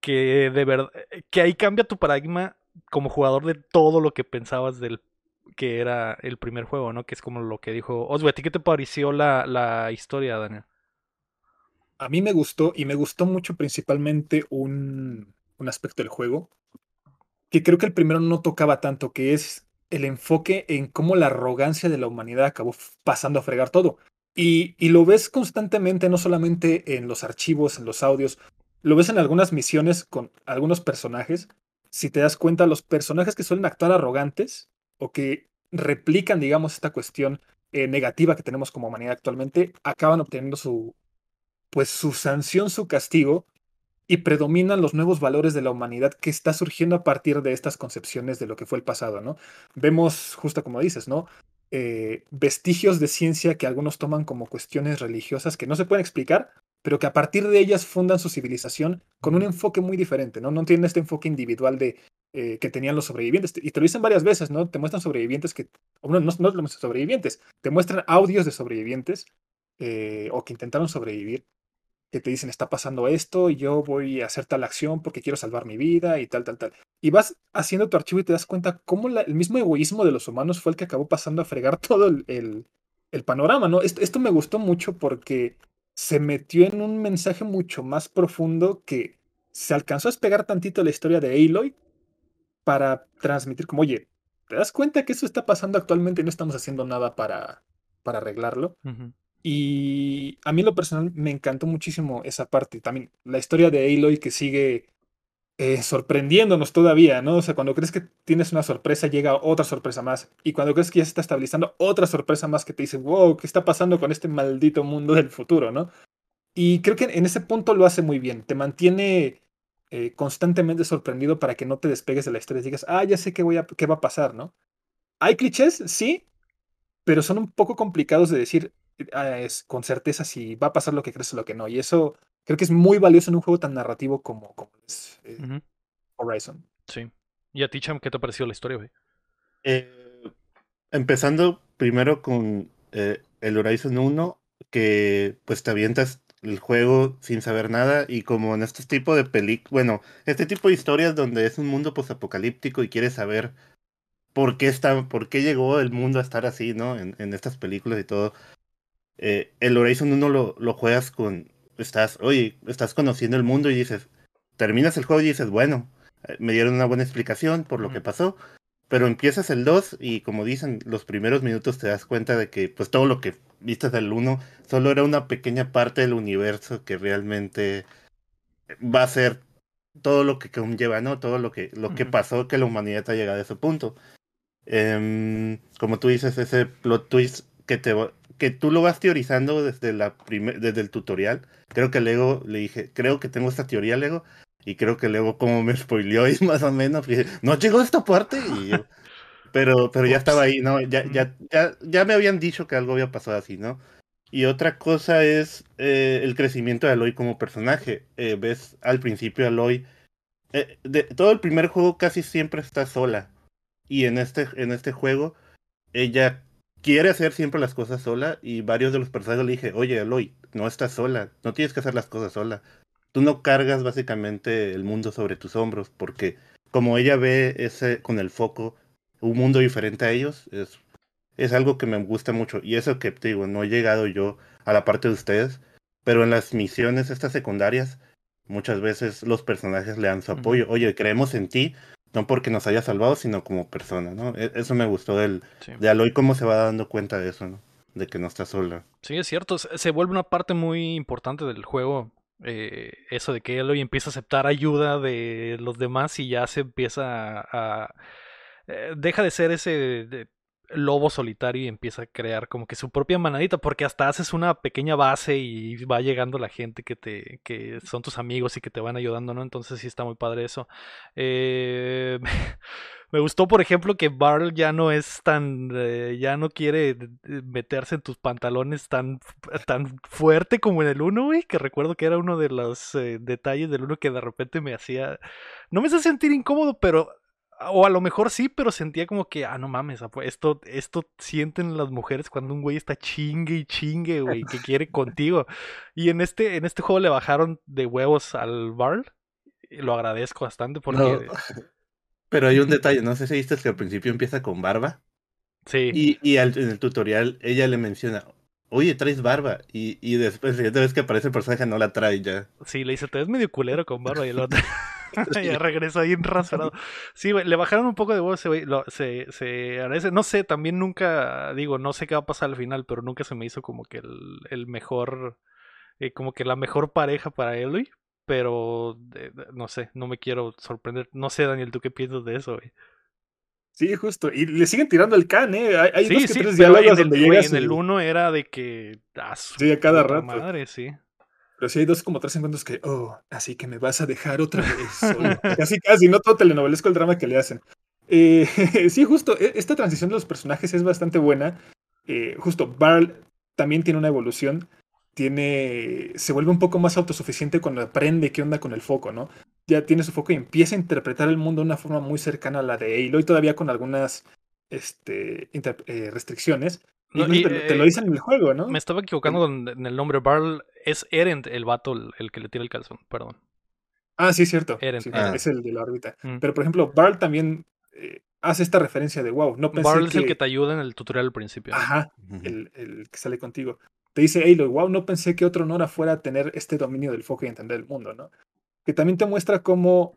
que de verdad, que ahí cambia tu paradigma como jugador de todo lo que pensabas del que era el primer juego, ¿no? Que es como lo que dijo Oswald. ¿A ti qué te pareció la, la historia, Daniel? A mí me gustó y me gustó mucho principalmente un, un aspecto del juego que creo que el primero no tocaba tanto, que es el enfoque en cómo la arrogancia de la humanidad acabó pasando a fregar todo. Y, y, lo ves constantemente, no solamente en los archivos, en los audios, lo ves en algunas misiones con algunos personajes si te das cuenta, los personajes que suelen actuar arrogantes o que replican, digamos, esta cuestión eh, negativa que tenemos como humanidad actualmente, acaban obteniendo su, pues, su sanción, su castigo, y predominan los nuevos valores de la humanidad que está surgiendo a partir de estas concepciones de lo que fue el pasado, ¿no? Vemos, justo como dices, ¿no? Eh, vestigios de ciencia que algunos toman como cuestiones religiosas que no se pueden explicar, pero que a partir de ellas fundan su civilización con un enfoque muy diferente, ¿no? No tienen este enfoque individual de eh, que tenían los sobrevivientes. Y te lo dicen varias veces, ¿no? Te muestran sobrevivientes que, no, no, no sobrevivientes, te muestran audios de sobrevivientes eh, o que intentaron sobrevivir, que te dicen, está pasando esto y yo voy a hacer tal acción porque quiero salvar mi vida y tal, tal, tal. Y vas haciendo tu archivo y te das cuenta cómo el mismo egoísmo de los humanos fue el que acabó pasando a fregar todo el, el, panorama, ¿no? Esto, esto me gustó mucho porque se metió en un mensaje mucho más profundo que se alcanzó a despegar tantito la historia de Aloy para transmitir como, oye, ¿te das cuenta que eso está pasando actualmente y no estamos haciendo nada para, para arreglarlo? Y a mí lo personal me encantó muchísimo esa parte. También la historia de Aloy que sigue eh, sorprendiéndonos todavía, ¿no? O sea, cuando crees que tienes una sorpresa, llega otra sorpresa más. Y cuando crees que ya se está estabilizando, otra sorpresa más que te dice, wow, ¿qué está pasando con este maldito mundo del futuro, ¿no? Y creo que en ese punto lo hace muy bien. Te mantiene eh, constantemente sorprendido para que no te despegues de la historia y digas, ah, ya sé qué, voy a, qué va a pasar, ¿no? Hay clichés, sí, pero son un poco complicados de decir ah, es, con certeza si va a pasar lo que crees o lo que no. Y eso creo que es muy valioso en un juego tan narrativo como, como es eh, Horizon. Sí. ¿Y a ti, Cham, qué te pareció la historia, güey? Eh, empezando primero con eh, el Horizon 1, que pues te avientas el juego sin saber nada y como en estos tipos de películas, bueno, este tipo de historias donde es un mundo posapocalíptico y quieres saber por qué está, por qué llegó el mundo a estar así, ¿no? En, en estas películas y todo. Eh, el Horizon 1 lo, lo juegas con, estás, oye, estás conociendo el mundo y dices, terminas el juego y dices, bueno, eh, me dieron una buena explicación por lo que pasó, pero empiezas el 2 y como dicen, los primeros minutos te das cuenta de que pues todo lo que viste del 1 solo era una pequeña parte del universo que realmente va a ser todo lo que conlleva, ¿no? Todo lo que, lo que pasó que la humanidad ha llegado a ese punto. Em, como tú dices, ese plot twist que te que tú lo vas teorizando desde la primer, desde el tutorial. Creo que Lego le dije, creo que tengo esta teoría, Lego, y creo que Lego como me spoileó y más o menos, dije, no llegó a esta parte y yo- pero, pero ya estaba ahí, ¿no? Ya, ya, ya, ya me habían dicho que algo había pasado así, ¿no? Y otra cosa es eh, el crecimiento de Aloy como personaje. Eh, ves al principio Aloy. eh, de, todo el primer juego casi siempre está sola. Y en este, en este juego, ella quiere hacer siempre las cosas sola. Y varios de los personajes le dije, oye, Aloy, no estás sola. No tienes que hacer las cosas sola. Tú no cargas básicamente el mundo sobre tus hombros. Porque como ella ve ese con el foco, un mundo diferente a ellos, es es algo que me gusta mucho. Y eso que te digo, no he llegado yo a la parte de ustedes, pero en las misiones estas secundarias, muchas veces los personajes le dan su apoyo. Oye, creemos en ti, no porque nos haya salvado, sino como persona, ¿no? E- Eso me gustó del, Sí. de Aloy, cómo se va dando cuenta de eso, ¿no? De que no está sola. Sí, es cierto. Se vuelve una parte muy importante del juego. Eh, eso de que Eloy empieza a aceptar ayuda de los demás y ya se empieza a. eh, deja de ser ese lobo solitario y empieza a crear como que su propia manadita. Porque hasta haces una pequeña base y va llegando la gente que te. que son tus amigos y que te van ayudando, ¿no? Entonces sí está muy padre eso. Eh, Me gustó, por ejemplo, que Barl ya no es tan. eh, ya no quiere meterse en tus pantalones tan, tan fuerte como en el 1, güey. Que recuerdo que era uno de los eh, detalles del 1 que de repente me hacía. No me hacía sentir incómodo, pero. O a lo mejor sí, pero sentía como que, ah, no mames, apu- esto, esto sienten las mujeres cuando un güey está chingue y chingue, güey, que quiere contigo. Y en este, en este juego le bajaron de huevos al Barl. Lo agradezco bastante porque. No, pero hay un detalle, no sé si viste que al principio empieza con barba. Sí. Y, y al- en el tutorial ella le menciona, oye, traes barba. Y, y después, la siguiente vez que aparece el personaje, no la trae ya. Sí, le dice, te ves medio culero con barba y el otro. ya regresa bien rasurado. Sí, güey, le bajaron un poco de huevo ese güey. lo- se, se agradece. No sé, también nunca, digo, no sé qué va a pasar al final, pero nunca se me hizo como que el, el mejor, eh, como que la mejor pareja para Eloy. Pero, eh, no sé, no me quiero sorprender. No sé, Daniel, ¿tú qué piensas de eso, güey? Sí, justo. Y le siguen tirando el can, ¿eh? Hay, hay dos que sí, tres diálogos en el, donde llega en el 1 era de que... ah, su Sí, a cada rato. Madre, sí. Pero sí hay dos como tres encuentros que, oh, así que me vas a dejar otra vez casi, casi, no todo telenovelesco el drama que le hacen. Eh, sí, justo, e- esta transición de los personajes es bastante buena. Eh, justo, Barl también tiene una evolución. Tiene. Se vuelve un poco más autosuficiente cuando aprende qué onda con el foco, ¿no? Ya tiene su foco y empieza a interpretar el mundo de una forma muy cercana a la de Aloy, todavía con algunas este, eh, restricciones. No, y, te, lo- te lo dicen en el juego, ¿no? Me estaba equivocando con en el nombre. Barl es Erend, el vato, el, el que le tira el calzón, perdón. Ah, sí, es cierto. Eren, Sí, Eren. Es el de la órbita. Mm. Pero, por ejemplo, Barl también eh, hace esta referencia de wow. No pensé Barl es que. el que te ayuda en el tutorial al principio. Ajá, el, el que sale contigo. Te dice Aloy, wow, no pensé que otro Nora fuera a tener este dominio del foco y entender el mundo, ¿no? Que también te muestra cómo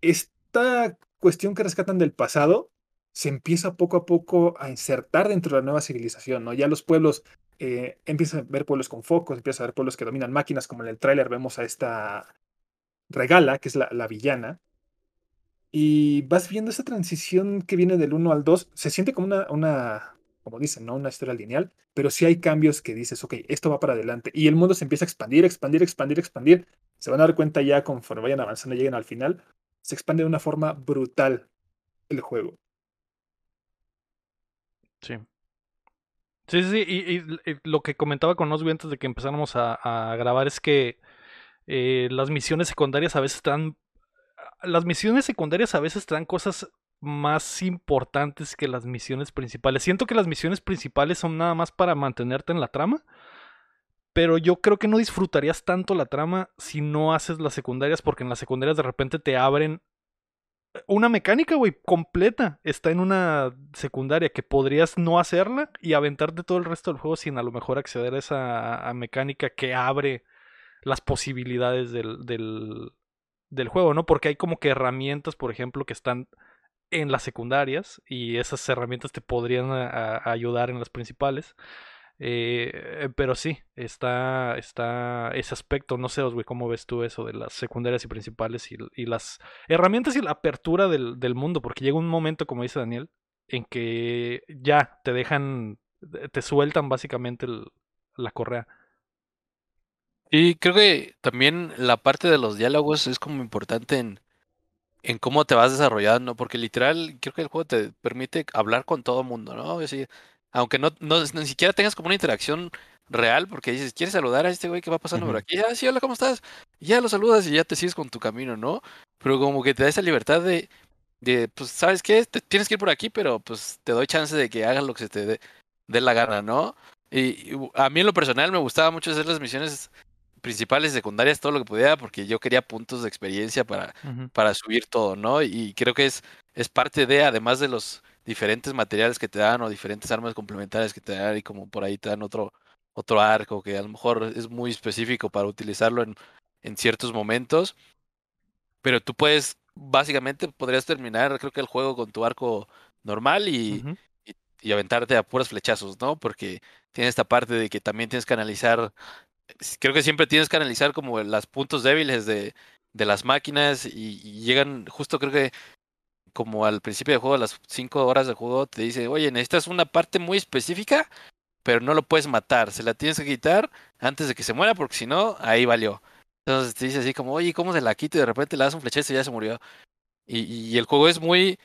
esta cuestión que rescatan del pasado se empieza poco a poco a insertar dentro de la nueva civilización, ¿no? Ya los pueblos, eh, a ver pueblos con focos, empiezan a ver pueblos que dominan máquinas, como en el tráiler vemos a esta Regala, que es la, la villana, y vas viendo esa transición que viene del 1 al 2, se siente como una, una como dicen, ¿no? Una historia lineal, pero sí hay cambios que dices, ok, esto va para adelante, y el mundo se empieza a expandir, expandir, expandir, expandir, se van a dar cuenta ya conforme vayan avanzando lleguen al final, se expande de una forma brutal el juego. Sí. Sí, sí, y, lo que comentaba con Osby antes de que empezáramos a, grabar es que Eh, las misiones secundarias a veces están. Las misiones secundarias a veces traen cosas más importantes que las misiones principales. Siento que las misiones principales son nada más para mantenerte en la trama. Pero yo creo que no disfrutarías tanto la trama si no haces las secundarias, porque en las secundarias de repente te abren una mecánica, güey, completa. Está en una secundaria que podrías no hacerla y aventarte todo el resto del juego sin a lo mejor acceder a esa mecánica que abre las posibilidades del, del, del juego, ¿no? Porque hay como que herramientas, por ejemplo, que están en las secundarias y esas herramientas te podrían ayudar en las principales. Eh, pero sí, está, está ese aspecto. No sé, güey, cómo ves tú eso de las secundarias y principales y, las herramientas y la apertura del, del, mundo. Porque llega un momento, como dice Daniel, en que ya te dejan, te sueltan básicamente la correa. Y creo que también la parte de los diálogos es como importante en, en cómo te vas desarrollando, porque literal creo que el juego te permite hablar con todo el mundo, ¿no? Es decir, aunque no, no, ni siquiera tengas como una interacción real, porque dices, ¿quieres saludar a este güey que va pasando por aquí? Ah, sí, hola, ¿cómo estás? Y ya lo saludas y ya te sigues con tu camino, ¿no? Pero como que te da esa libertad de, de pues, ¿sabes qué? tienes que ir por aquí, pero pues te doy chance de que hagas lo que se te dé, la gana, ¿no? Y, a mí en lo personal me gustaba mucho hacer las misiones principales, secundarias, todo lo que pudiera, porque yo quería puntos de experiencia para, para subir todo, ¿no? Y creo que es, es parte de, además de los diferentes materiales que te dan o diferentes armas complementarias que te dan y como por ahí te dan otro, otro arco que a lo mejor es muy específico para utilizarlo en, en ciertos momentos. Pero tú puedes, básicamente podrías terminar creo que el juego con tu arco normal y, y, aventarte a puros flechazos, ¿no? Porque tiene esta parte de que también tienes que analizar, creo que siempre tienes que analizar como los puntos débiles de, de las máquinas y, llegan, justo creo que como al principio del juego, a las 5 horas de juego, te dice, oye, necesitas una parte muy específica, pero no lo puedes matar, se la tienes que quitar antes de que se muera, porque si no, ahí valió. Entonces te dice así como, oye, ¿cómo se la quita? Y de repente le das un flechazo y ya se murió. Y, y el juego es muy,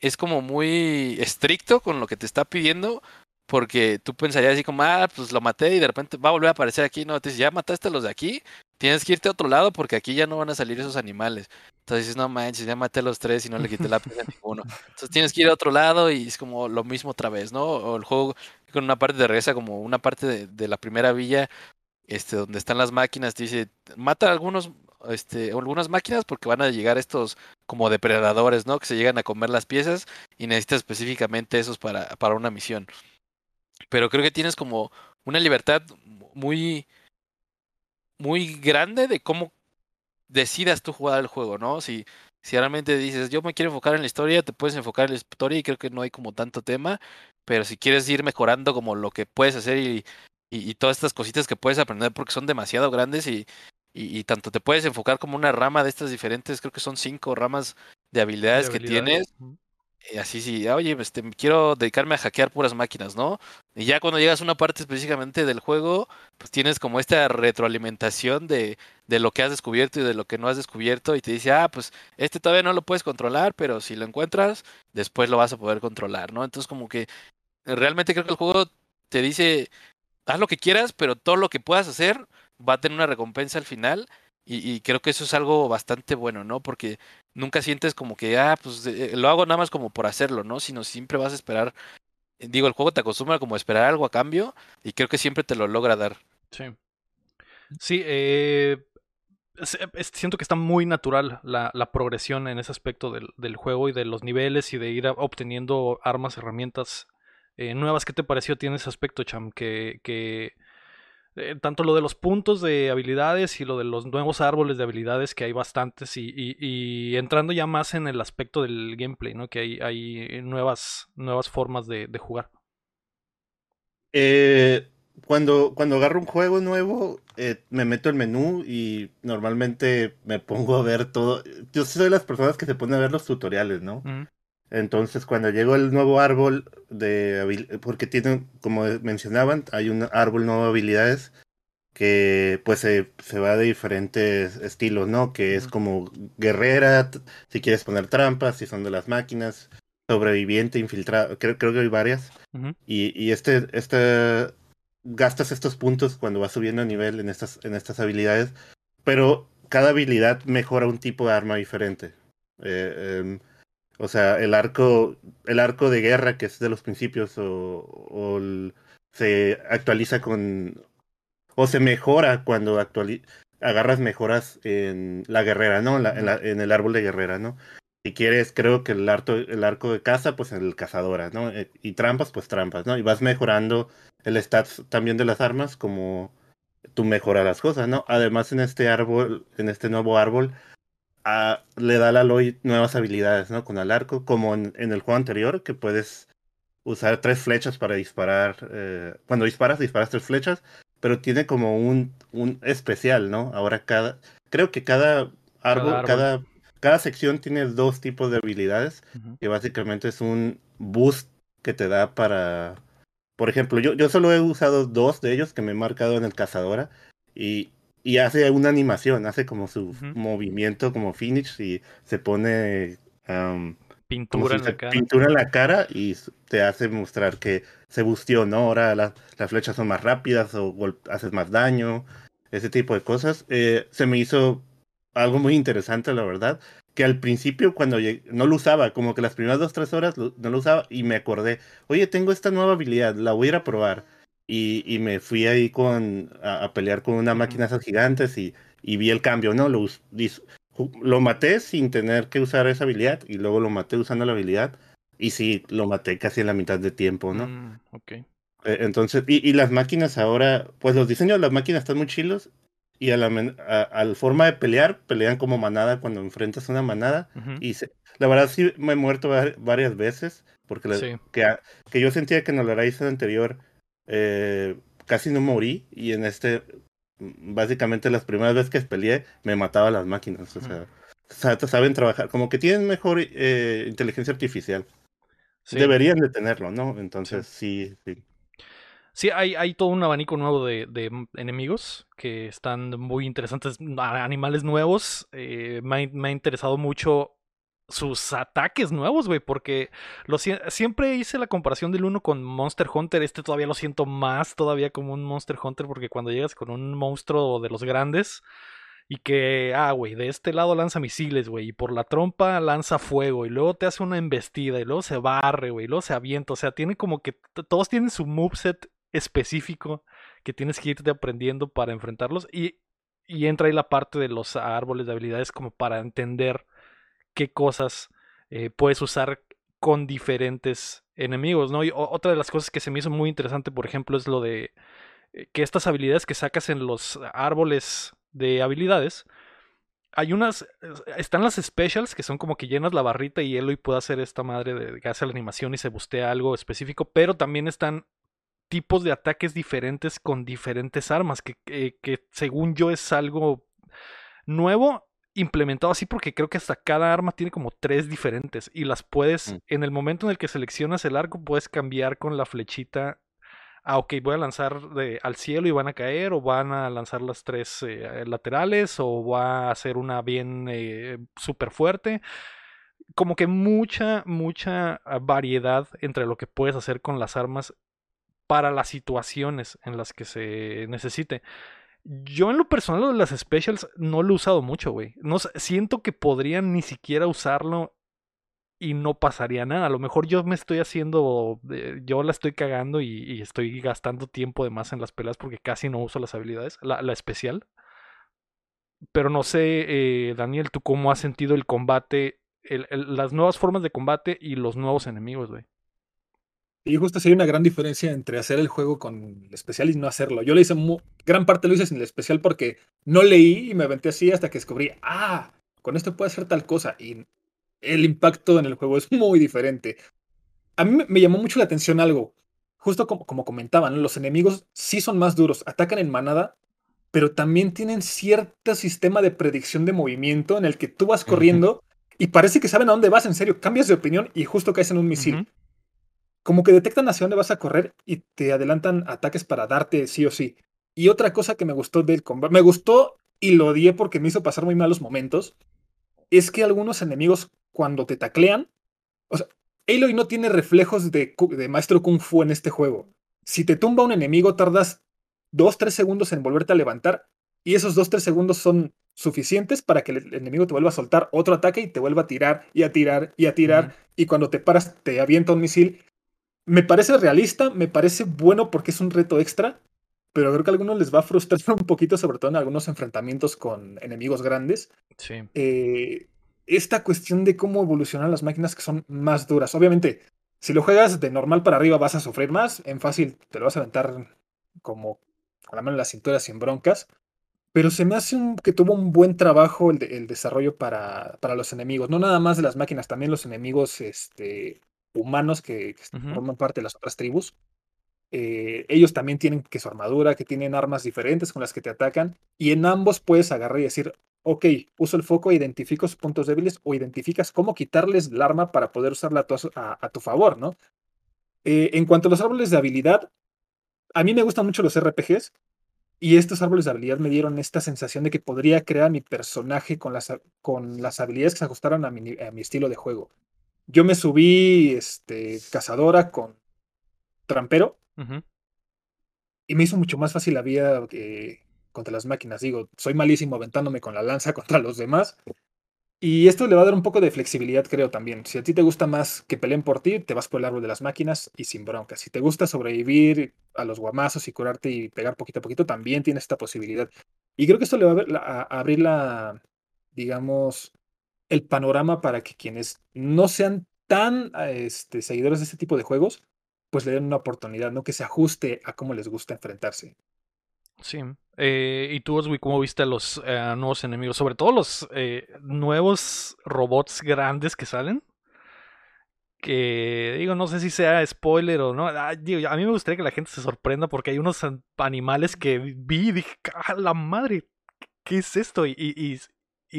es como muy estricto con lo que te está pidiendo, porque tú pensarías así como, ah, pues lo maté y de repente va a volver a aparecer aquí. No, te dice, ya mataste a los de aquí, tienes que irte a otro lado porque aquí ya no van a salir esos animales. Entonces dices, no manches, ya maté a los tres y no le quité la pena a ninguno. Entonces tienes que ir a otro lado y es como lo mismo otra vez, ¿no? O el juego con una parte de regresa como una parte de, de, la primera villa, este, donde están las máquinas, te dice, mata a algunos, este, algunas máquinas porque van a llegar estos como depredadores, ¿no? Que se llegan a comer las piezas y necesitas específicamente esos para, para una misión. Pero creo que tienes como una libertad muy, muy grande de cómo decidas tú jugar el juego, ¿no? Si, si realmente dices, yo me quiero enfocar en la historia, te puedes enfocar en la historia y creo que no hay como tanto tema, pero si quieres ir mejorando como lo que puedes hacer y, y, todas estas cositas que puedes aprender porque son demasiado grandes y, y, tanto te puedes enfocar como una rama de estas diferentes, creo que son cinco ramas de habilidades, que tienes. Eh, así sí, oye, este, quiero dedicarme a hackear puras máquinas, ¿no? Y ya cuando llegas a una parte específicamente del juego, pues tienes como esta retroalimentación de, de lo que has descubierto y de lo que no has descubierto y te dice, ah, pues este todavía no lo puedes controlar, pero si lo encuentras, después lo vas a poder controlar, ¿no? Entonces como que realmente creo que el juego te dice, haz lo que quieras, pero todo lo que puedas hacer va a tener una recompensa al final y, creo que eso es algo bastante bueno, ¿no? Porque nunca sientes como que, ah, pues eh, lo hago nada más como por hacerlo, ¿no? Sino siempre vas a esperar. Eh, digo, el juego te acostumbra como a esperar algo a cambio y creo que siempre te lo logra dar. Sí. Sí, eh, siento que está muy natural la, la progresión en ese aspecto del, del, juego y de los niveles y de ir obteniendo armas, herramientas nuevas. ¿Qué te pareció tiene ese aspecto, Cham? Que, que eh, tanto lo de los puntos de habilidades y lo de los nuevos árboles de habilidades, que hay bastantes, y, y, entrando ya más en el aspecto del gameplay, ¿no? Que hay, hay nuevas, nuevas formas de, de jugar. Eh, cuando, cuando agarro un juego nuevo, eh, me meto el menú y normalmente me pongo a ver todo. Yo soy de las personas que se ponen a ver los tutoriales, ¿no? Entonces, cuando llegó el nuevo árbol de porque tiene, como mencionaban, hay un árbol nuevo de habilidades que pues se, va de diferentes estilos, ¿no? Que es como guerrera, si quieres poner trampas, si son de las máquinas, sobreviviente, infiltrado, creo, creo que hay varias. y, y este, este, gastas estos puntos cuando vas subiendo a nivel en estas, en estas habilidades pero cada habilidad mejora un tipo de arma diferente. Eh, em, o sea, el arco, el arco de guerra que es de los principios o, o el- se actualiza con o se mejora cuando actuali- agarras mejoras en la guerrera, ¿no? En, la- en la- en el árbol de guerrera, ¿no? Si quieres, creo que el arco, el arco de caza, pues en el cazadora, ¿no? Eh, Y trampas, pues trampas, ¿no? Y vas mejorando el stats también de las armas como tú mejoras las cosas, ¿no? Además, en este árbol, en este nuevo árbol, ah, le da a Aloy nuevas habilidades, ¿no? Con el arco, como en, en el juego anterior, que puedes usar tres flechas para disparar. eh, cuando disparas, disparas tres flechas, pero tiene como un, un especial, ¿no? Ahora cada, creo que cada árbol, árbol. cada, cada sección tiene dos tipos de habilidades, Ujú. que básicamente es un boost que te da para, por ejemplo, yo, yo solo he usado dos de ellos que me he marcado en el cazadora y, y hace una animación, hace como su movimiento como finish y se pone Pintura en la cara. pintura en la cara y te hace mostrar que se busteó, ¿no? Ahora la- las flechas son más rápidas o haces más daño, ese tipo de cosas. Eh, se me hizo algo muy interesante, la verdad, que al principio cuando llegué- no lo usaba, como que las primeras dos, tres horas lo- no lo usaba y me acordé, oye, tengo esta nueva habilidad, la voy a ir a probar. Y, y me fui ahí con, a, a pelear con unas Ujú. máquinas esas gigantes y, y vi el cambio, ¿no? Lo, lo maté sin tener que usar esa habilidad y luego lo maté usando la habilidad y sí, lo maté casi en la mitad de tiempo, ¿no? Mm, ok. Eh, Entonces, y, y las máquinas ahora, pues los diseños de las máquinas están muy chilos y a la, a, a la forma de pelear, pelean como manada cuando enfrentas una manada Ujú. y se- la verdad sí me he muerto var- varias veces porque Sí. que, que yo sentía que en el Horizon anterior eh, casi no morí y en este básicamente las primeras veces que peleé me mataba las máquinas, o sea, sa- saben trabajar, como que tienen mejor eh, inteligencia artificial. Sí. Deberían de tenerlo, ¿no? Entonces sí, sí. Sí, hay, hay todo un abanico nuevo de, enemigos que están muy interesantes, animales nuevos. eh, me, ha, me ha interesado mucho sus ataques nuevos, güey, porque lo, sie- siempre hice la comparación del uno con Monster Hunter. Este todavía lo siento más todavía como un Monster Hunter, porque cuando llegas con un monstruo de los grandes y que, ah, güey, de este lado lanza misiles, güey, y por la trompa lanza fuego, y luego te hace una embestida, y luego se barre, güey, y luego se avienta, o sea, tiene como que todos tienen su moveset específico que tienes que irte aprendiendo para enfrentarlos, y, y entra ahí la parte de los árboles de habilidades como para entender qué cosas eh, puedes usar con diferentes enemigos, ¿no? Y otra de las cosas que se me hizo muy interesante, por ejemplo, es lo de eh, que estas habilidades que sacas en los árboles de habilidades, hay unas, eh, están las specials que son como que llenas la barrita y Eloy puede hacer esta madre de que hace la animación y se bustea algo específico, pero también están tipos de ataques diferentes con diferentes armas, que- que según yo es algo nuevo implementado así porque creo que hasta cada arma tiene como tres diferentes y las puedes, Mm. en el momento en el que seleccionas el arco, puedes cambiar con la flechita. Ah, ok, voy a lanzar de- al cielo y van a caer, o van a lanzar las tres eh, laterales, o va a hacer una bien eh, súper fuerte. Como que mucha, mucha ah, variedad entre lo que puedes hacer con las armas para las situaciones en las que se necesite. Yo en lo personal lo de las specials no lo he usado mucho, güey. No siento que podrían ni siquiera usarlo y no pasaría nada. A lo mejor yo me estoy haciendo, yo la estoy cagando y, estoy gastando tiempo de más en las peleas porque casi no uso las habilidades, la, la especial. Pero no sé, eh, Daniel, ¿tú cómo has sentido el combate, el- las nuevas formas de combate y los nuevos enemigos, güey? Y justo sí hay una gran diferencia entre hacer el juego con el especial y no hacerlo. Yo le hice gran parte lo hice sin el especial porque no leí y me aventé así hasta que descubrí, ah, con esto puede hacer tal cosa. Y el impacto en el juego es muy diferente. A mí me- llamó mucho la atención algo. Justo como, como comentaban, los enemigos sí son más duros, atacan en manada, pero también tienen cierto sistema de predicción de movimiento en el que tú vas corriendo y parece que saben a dónde vas, en serio, cambias de opinión y justo caes en un misil. Como que detectan hacia dónde vas a correr y te adelantan ataques para darte sí o sí. Y otra cosa que me gustó del combate, me gustó y lo odié porque me hizo pasar muy malos momentos, es que algunos enemigos cuando te taclean, o sea, Aloy no tiene reflejos de, de maestro kung fu en este juego. Si te tumba un enemigo tardas 2-3 segundos en volverte a levantar y esos 2-3 segundos son suficientes para que el enemigo te vuelva a soltar otro ataque y te vuelva a tirar y a tirar y a tirar. Y cuando te paras, te avienta un misil. Me parece realista, me parece bueno porque es un reto extra, pero creo que a algunos les va a frustrar un poquito, sobre todo en algunos enfrentamientos con enemigos grandes. Sí. eh, esta cuestión de cómo evolucionan las máquinas que son más duras. Obviamente, si lo juegas de normal para arriba vas a sufrir más, en fácil te lo vas a aventar como con la mano en la cintura sin broncas. Pero se me hace un- que tuvo un buen trabajo el, de- el desarrollo para, para los enemigos. No nada más de las máquinas, también los enemigos este, humanos que, forman parte de las otras tribus. Eh, ellos también tienen que su armadura, que tienen armas diferentes con las que te atacan. Y en ambos puedes agarrar y decir, ok, uso el foco, identifico sus puntos débiles o identificas cómo quitarles el arma para poder usarla a tu, a- a tu favor, ¿no? Eh, en cuanto a los árboles de habilidad, a mí me gustan mucho los RPGs y estos árboles de habilidad me dieron esta sensación de que podría crear mi personaje con las, con las habilidades que se ajustaran a mi, a mi estilo de juego. Yo me subí este, cazadora con trampero y me hizo mucho más fácil la vida eh, contra las máquinas. Digo, soy malísimo aventándome con la lanza contra los demás. Y esto le va a dar un poco de flexibilidad, creo también. Si a ti te gusta más que peleen por ti, te vas por el árbol de las máquinas y sin bronca. Si te gusta sobrevivir a los guamazos y curarte y pegar poquito a poquito, también tienes esta posibilidad. Y creo que esto le va a, ver- a abrir la, digamos, el panorama para que quienes no sean tan este, seguidores de este tipo de juegos, pues le den una oportunidad, ¿no? Que se ajuste a cómo les gusta enfrentarse. Sí. Eh, ¿Y tú, Oswi, cómo viste a los eh, nuevos enemigos? Sobre todo los eh, nuevos robots grandes que salen. Que digo, no sé si sea spoiler o no. Ah, a mí me gustaría que la gente se sorprenda porque hay unos an- animales que vi y dije, ¡ah, la madre! ¿Qué es esto? Y,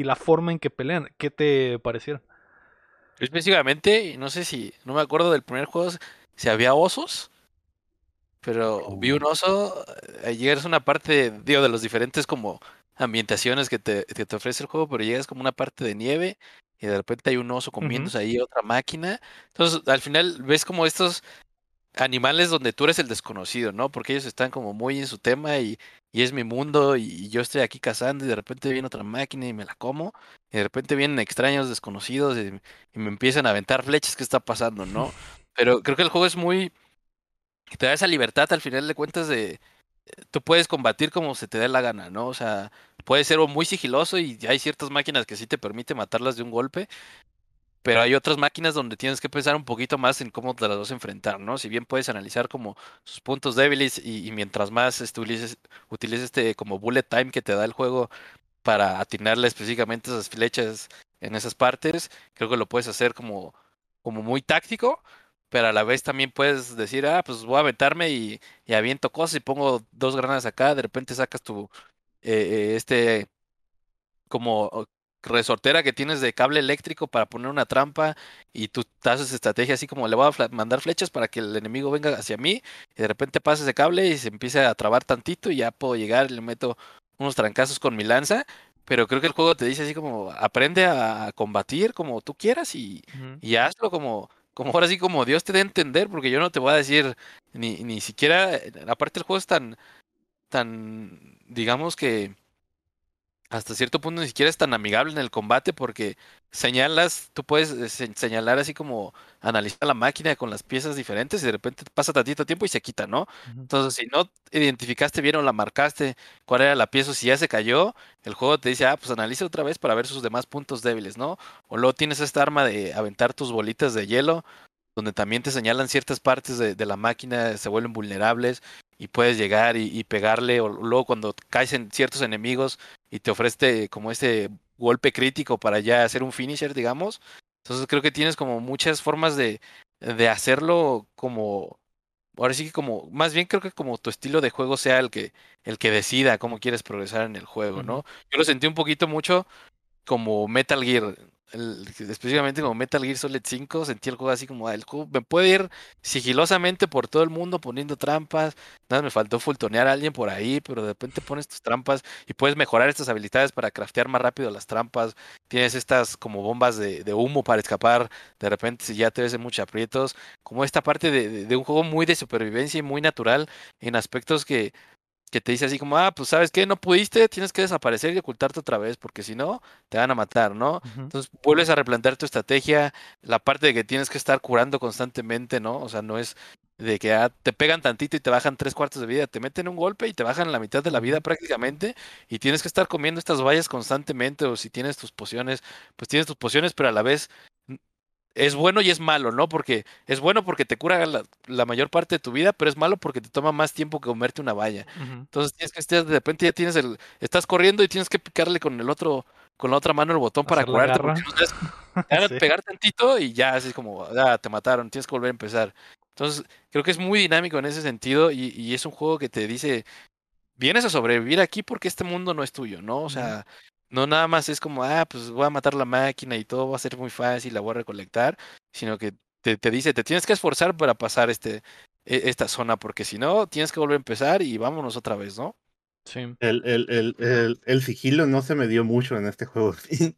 y- la forma en que pelean. ¿Qué te parecieron? Específicamente, no sé si, no me acuerdo del primer juego, si había osos, pero vi un oso, eh, llegas a una parte, digo, de los diferentes como ambientaciones que te, que te ofrece el juego, pero llegas como una parte de nieve y de repente hay un oso comiéndose ahí otra máquina. Entonces, al final ves como estos animales donde tú eres el desconocido, ¿no? Porque ellos están como muy en su tema y, y es mi mundo y, yo estoy aquí cazando y de repente viene otra máquina y me la como. Y de repente vienen extraños desconocidos y, me empiezan a aventar flechas. ¿Qué está pasando, no? Pero creo que el juego es muy... te da esa libertad al final de cuentas de... Tú puedes combatir como se te dé la gana, ¿no? O sea, puede ser muy sigiloso y hay ciertas máquinas que sí te permite matarlas de un golpe, pero hay otras máquinas donde tienes que pensar un poquito más en cómo te las vas a enfrentar, ¿no? Si bien puedes analizar como sus puntos débiles y, mientras más utilices, este como bullet time que te da el juego para atinarle específicamente esas flechas en esas partes, creo que lo puedes hacer como, como muy táctico, pero a la vez también puedes decir, ah, pues voy a aventarme y, y aviento cosas y pongo dos granadas acá, de repente sacas tu, eh, eh, este, como resortera que tienes de cable eléctrico para poner una trampa y tú haces estrategia así como le voy a mandar flechas para que el enemigo venga hacia mí y de repente pasa ese cable y se empieza a trabar tantito y ya puedo llegar y le meto unos trancazos con mi lanza, pero creo que el juego te dice así como aprende a combatir como tú quieras y, y hazlo como, como ahora sí como Dios te dé a entender, porque yo no te voy a decir ni, ni siquiera, aparte el juego es tan, tan, digamos que hasta cierto punto ni siquiera es tan amigable en el combate porque señalas, tú puedes eh, se- señalar así como analizar la máquina con las piezas diferentes y de repente pasa tantito tiempo y se quita, ¿no? Entonces, si no identificaste bien o la marcaste cuál era la pieza o si ya se cayó, el juego te dice, ah, pues analiza otra vez para ver sus demás puntos débiles, ¿no? O luego tienes esta arma de aventar tus bolitas de hielo, donde también te señalan ciertas partes de, de la máquina, se vuelven vulnerables y puedes llegar y, y pegarle, o luego cuando caes en ciertos enemigos y te ofrece como este golpe crítico para ya hacer un finisher, digamos. Entonces creo que tienes como muchas formas de, de hacerlo como ahora sí que como, más bien creo que como tu estilo de juego sea el que, el que decida cómo quieres progresar en el juego, ¿no? Yo lo sentí un poquito mucho como Metal Gear, específicamente como Metal Gear Solid 5, sentí el juego así como, ah, el juego me puede ir sigilosamente por todo el mundo poniendo trampas, nada, me faltó fultonear a alguien por ahí, pero de repente pones tus trampas y puedes mejorar estas habilidades para craftear más rápido las trampas, tienes estas como bombas de, humo para escapar, de repente si ya te ves en muchos aprietos, como esta parte de un juego muy de supervivencia y muy natural en aspectos que que te dice así como, ah, pues sabes qué, no pudiste, tienes que desaparecer y ocultarte otra vez, porque si no, te van a matar, ¿no? Entonces vuelves a replantear tu estrategia, la parte de que tienes que estar curando constantemente, ¿no? O sea, no es de que ah, te pegan tantito y te bajan tres cuartos de vida, te meten un golpe y te bajan la mitad de la vida prácticamente y tienes que estar comiendo estas vallas constantemente o si tienes tus pociones, pues tienes tus pociones, pero a la vez es bueno y es malo, ¿no? Porque es bueno porque te cura la, la mayor parte de tu vida, pero es malo porque te toma más tiempo que comerte una valla. Entonces tienes que estar, de repente ya tienes el, estás corriendo y tienes que picarle con el otro, con la otra mano el botón para curarte, porque si no, es- te van a Sí. pegar tantito y ya así como, ah, te mataron, tienes que volver a empezar. Entonces, creo que es muy dinámico en ese sentido y, y es un juego que te dice, vienes a sobrevivir aquí porque este mundo no es tuyo, ¿no? O sea, no nada más es como, ah, pues voy a matar la máquina y todo va a ser muy fácil, la voy a recolectar, sino que te, te dice, te tienes que esforzar para pasar este, e- esta zona, porque si no, tienes que volver a empezar y vámonos otra vez, ¿no? Sí. El, el, el, el, el sigilo no se me dio mucho en este juego. sí.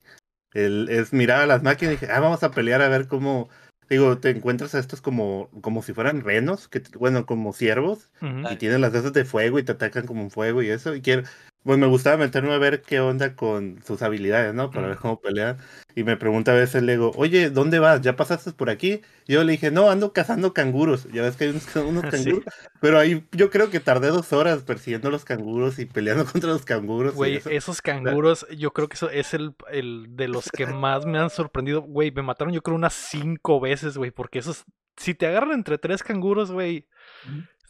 El, es mirar a las máquinas y dije, ah, vamos a pelear a ver cómo. Digo, te encuentras a estos como, como si fueran renos, que, bueno, como ciervos, y tienen las esas de fuego y te atacan como un fuego y eso. Y quiero, pues me gustaba meterme a ver qué onda con sus habilidades, ¿no? Para ver cómo pelean. Y me pregunta a veces, le digo, oye, ¿dónde vas? ¿Ya pasaste por aquí? Yo le dije, no, ando cazando canguros. Ya ves que hay unos, unos Sí. canguros. Pero ahí yo creo que tardé dos horas persiguiendo los canguros y peleando contra los canguros. Güey, eso. esos canguros, yo creo que eso es el, el de los que más me han sorprendido. Güey, me mataron yo creo unas cinco veces, güey, porque esos, si te agarran entre tres canguros, güey.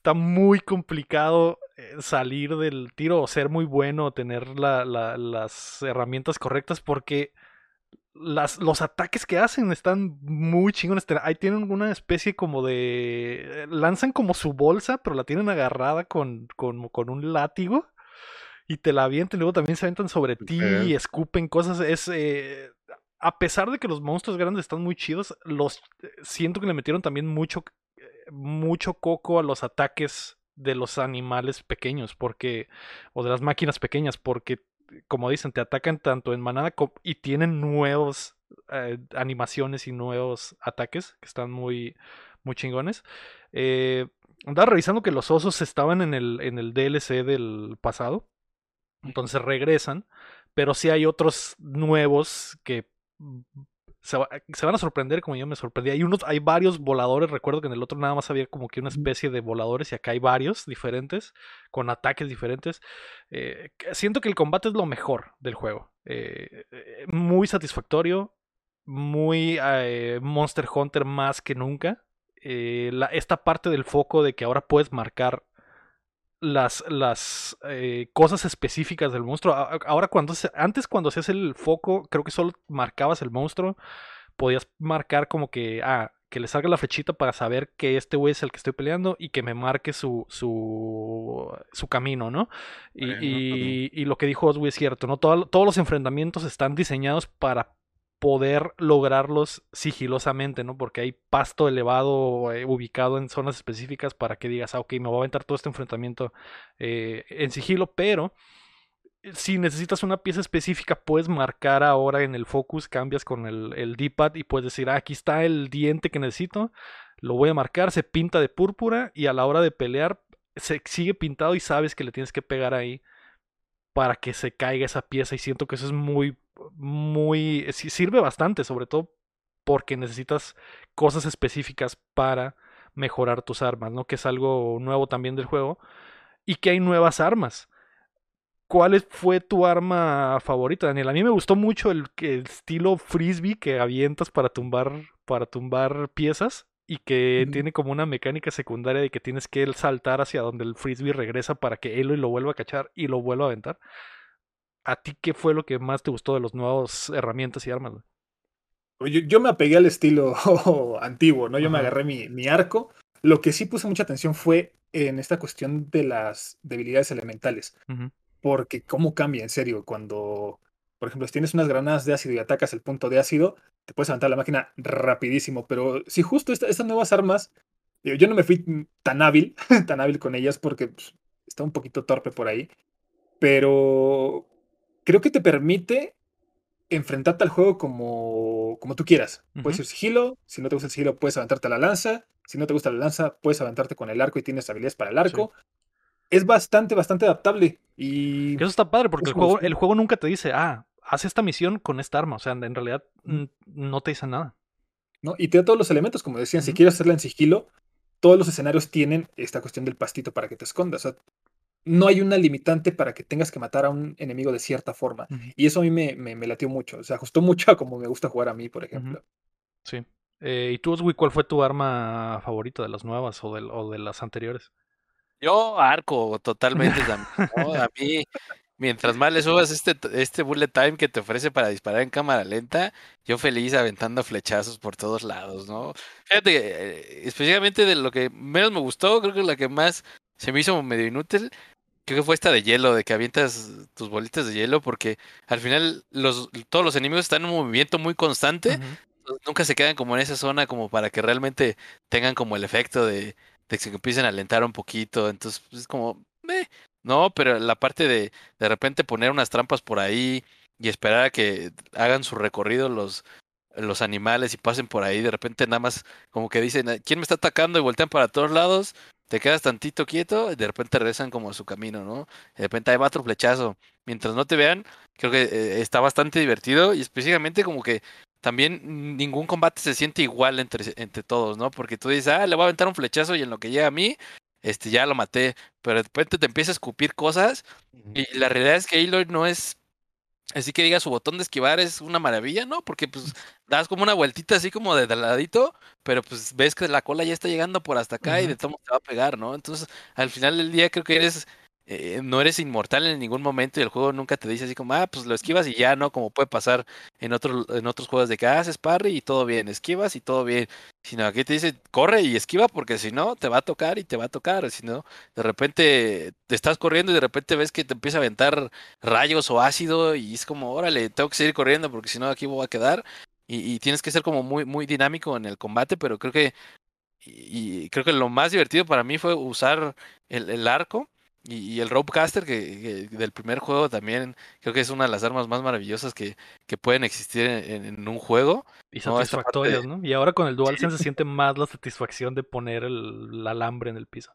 Está muy complicado eh, salir del tiro o ser muy bueno o tener la- la- las herramientas correctas porque las, los ataques que hacen están muy chingones. Ahí tienen una especie como de... Lanzan como su bolsa, pero la tienen agarrada con, con, con un látigo y te la avientan. Luego también se aventan sobre ti y escupen cosas. Es... eh, a pesar de que los monstruos grandes están muy chidos, los siento que le metieron también mucho mucho coco a los ataques de los animales pequeños, porque, o de las máquinas pequeñas, porque, como dicen, te atacan tanto en manada y tienen nuevos eh, animaciones y nuevos ataques que están muy, muy chingones. Eh, andaba revisando que los osos estaban en el, en el DLC del pasado, entonces regresan, pero sí hay otros nuevos que se, va- se van a sorprender como yo me sorprendí. Hay unos, hay varios voladores, recuerdo que en el otro nada más había como que una especie de voladores y acá hay varios diferentes, con ataques diferentes. Eh, siento que el combate es lo mejor del juego. Eh, eh, muy satisfactorio, muy eh, Monster Hunter más que nunca. La- esta parte del foco de que ahora puedes marcar las, las eh, cosas específicas del monstruo. Ahora cuando se- antes cuando hacías el foco, creo que solo marcabas el monstruo. Podías marcar como que, ah, que le salga la flechita para saber que este güey es el que estoy peleando y que me marque su, su, su camino, ¿no? Y, Bueno, y- y lo que dijo Oswey es cierto, ¿no? Todo- todos los enfrentamientos están diseñados para poder lograrlos sigilosamente, ¿no? Porque hay pasto elevado eh, ubicado en zonas específicas para que digas, ah, ok, me voy a aventar todo este enfrentamiento eh, en sigilo, pero eh, si necesitas una pieza específica, puedes marcar ahora en el focus, cambias con el, el D-pad y puedes decir, ah, aquí está el diente que necesito, lo voy a marcar, se pinta de púrpura y a la hora de pelear se sigue pintado y sabes que le tienes que pegar ahí para que se caiga esa pieza y siento que eso es muy, muy, sirve bastante, sobre todo porque necesitas cosas específicas para mejorar tus armas, ¿no? Que es algo nuevo también del juego y que hay nuevas armas. ¿Cuál fue tu arma favorita, Daniel? A mí me gustó mucho el, el estilo frisbee que avientas para tumbar, para tumbar piezas y que tiene como una mecánica secundaria de que tienes que saltar hacia donde el frisbee regresa para que Eloy lo vuelva a cachar y lo vuelva a aventar. ¿A ti qué fue lo que más te gustó de los nuevos herramientas y armas? güey? Yo, yo me apegué al estilo antiguo, ¿no? Yo me agarré mi, mi arco. Lo que sí puse mucha atención fue en esta cuestión de las debilidades elementales. Porque cómo cambia, en serio, cuando, por ejemplo, si tienes unas granadas de ácido y atacas el punto de ácido, te puedes levantar la máquina rapidísimo. Pero si justo esta- estas nuevas armas, yo no me fui tan hábil, tan hábil con ellas porque pues, está un poquito torpe por ahí. Pero creo que te permite enfrentarte al juego como, como tú quieras. Puedes ir sigilo, si no te gusta el sigilo, puedes aventarte a la lanza. Si no te gusta la lanza, puedes aventarte con el arco y tienes habilidades para el arco. es bastante, bastante adaptable. Y eso está padre porque el juego, el juego nunca te dice, ah, haz esta misión con esta arma. O sea, en realidad no te dice nada. ¿no? Y te da todos los elementos, como decían, si quieres hacerla en sigilo, todos los escenarios tienen esta cuestión del pastito para que te escondas. O sea, no hay una limitante para que tengas que matar a un enemigo de cierta forma. Y eso a mí me, me, me latió mucho. Se ajustó mucho a como me gusta jugar a mí, por ejemplo. Sí. Eh, ¿Y tú, Oswi, cuál fue tu arma favorita de las nuevas o de, o de las anteriores? Yo arco totalmente. A mí, mientras más le subas este, este bullet time que te ofrece para disparar en cámara lenta, yo feliz aventando flechazos por todos lados, ¿no? Fíjate, eh, específicamente de lo que menos me gustó, creo que la que más se me hizo medio inútil, creo que fue esta de hielo, de que avientas tus bolitas de hielo, porque al final los, todos los enemigos están en un movimiento muy constante, entonces nunca se quedan como en esa zona como para que realmente tengan como el efecto de, de que se empiecen a alentar un poquito. Entonces pues, es como, "Meh". no, pero la parte de de repente poner unas trampas por ahí y esperar a que hagan su recorrido los, los animales y pasen por ahí, de repente nada más como que dicen, ¿quién me está atacando? Y voltean para todos lados, te quedas tantito quieto y de repente regresan como a su camino, ¿no? De repente ahí va otro flechazo. Mientras no te vean, creo que eh, está bastante divertido y específicamente como que también ningún combate se siente igual entre, entre todos, ¿no? Porque tú dices, ah, le voy a aventar un flechazo y en lo que llega a mí, este, ya lo maté. Pero de repente te empieza a escupir cosas y la realidad es que Aloy no es así que diga su botón de esquivar es una maravilla, ¿no? Porque pues das como una vueltita así como de ladito, pero pues ves que la cola ya está llegando por hasta acá y de todo te va a pegar, ¿no? Entonces, al final del día creo que eres eh, no eres inmortal en ningún momento y el juego nunca te dice así como, ah, pues lo esquivas y ya, ¿no? Como puede pasar en, otro, en otros juegos de que haces parry y todo bien, esquivas y todo bien. Sino aquí te dice, corre y esquiva porque si no, te va a tocar y te va a tocar. Si no, de repente te estás corriendo y de repente ves que te empieza a aventar rayos o ácido y es como, órale, tengo que seguir corriendo porque si no aquí voy a quedar. Y, tienes que ser como muy, muy dinámico en el combate, pero creo que y creo que lo más divertido para mí fue usar el, el arco y, y el Ropecaster que, que del primer juego también creo que es una de las armas más maravillosas que, que pueden existir en, en un juego. Y No, satisfactorias, de- ¿no? Y ahora con el DualSense se siente más la satisfacción de poner el, el alambre en el piso.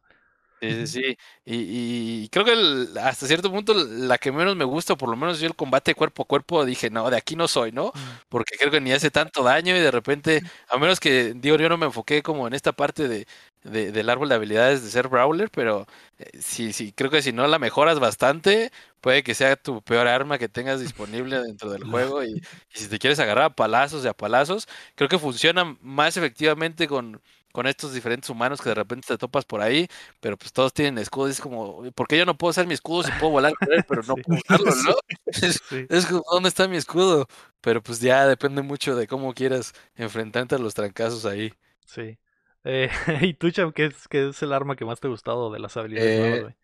Sí, sí, sí. Y, y creo que el- hasta cierto punto la que menos me gusta, por lo menos yo el combate cuerpo a cuerpo, dije, no, de aquí no soy, ¿no? Porque creo que ni hace tanto daño y de repente, a menos que, digo, yo no me enfoqué como en esta parte de, de- del árbol de habilidades de ser Brawler, pero eh, sí, sí, creo que si no la mejoras bastante, puede que sea tu peor arma que tengas disponible dentro del juego y, y si te quieres agarrar a palazos y a palazos, creo que funciona más efectivamente con, con estos diferentes humanos que de repente te topas por ahí, pero pues todos tienen escudo y es como, ¿por qué yo no puedo usar mi escudo si puedo volar con él, pero no Sí. puedo usarlo, ¿no? Es, Sí. es como, ¿dónde está mi escudo? Pero pues ya depende mucho de cómo quieras enfrentarte a los trancazos ahí. Sí. Eh, ¿Y tú, Cham, qué es, qué es el arma que más te ha gustado de las habilidades Eh, nuevas, güey?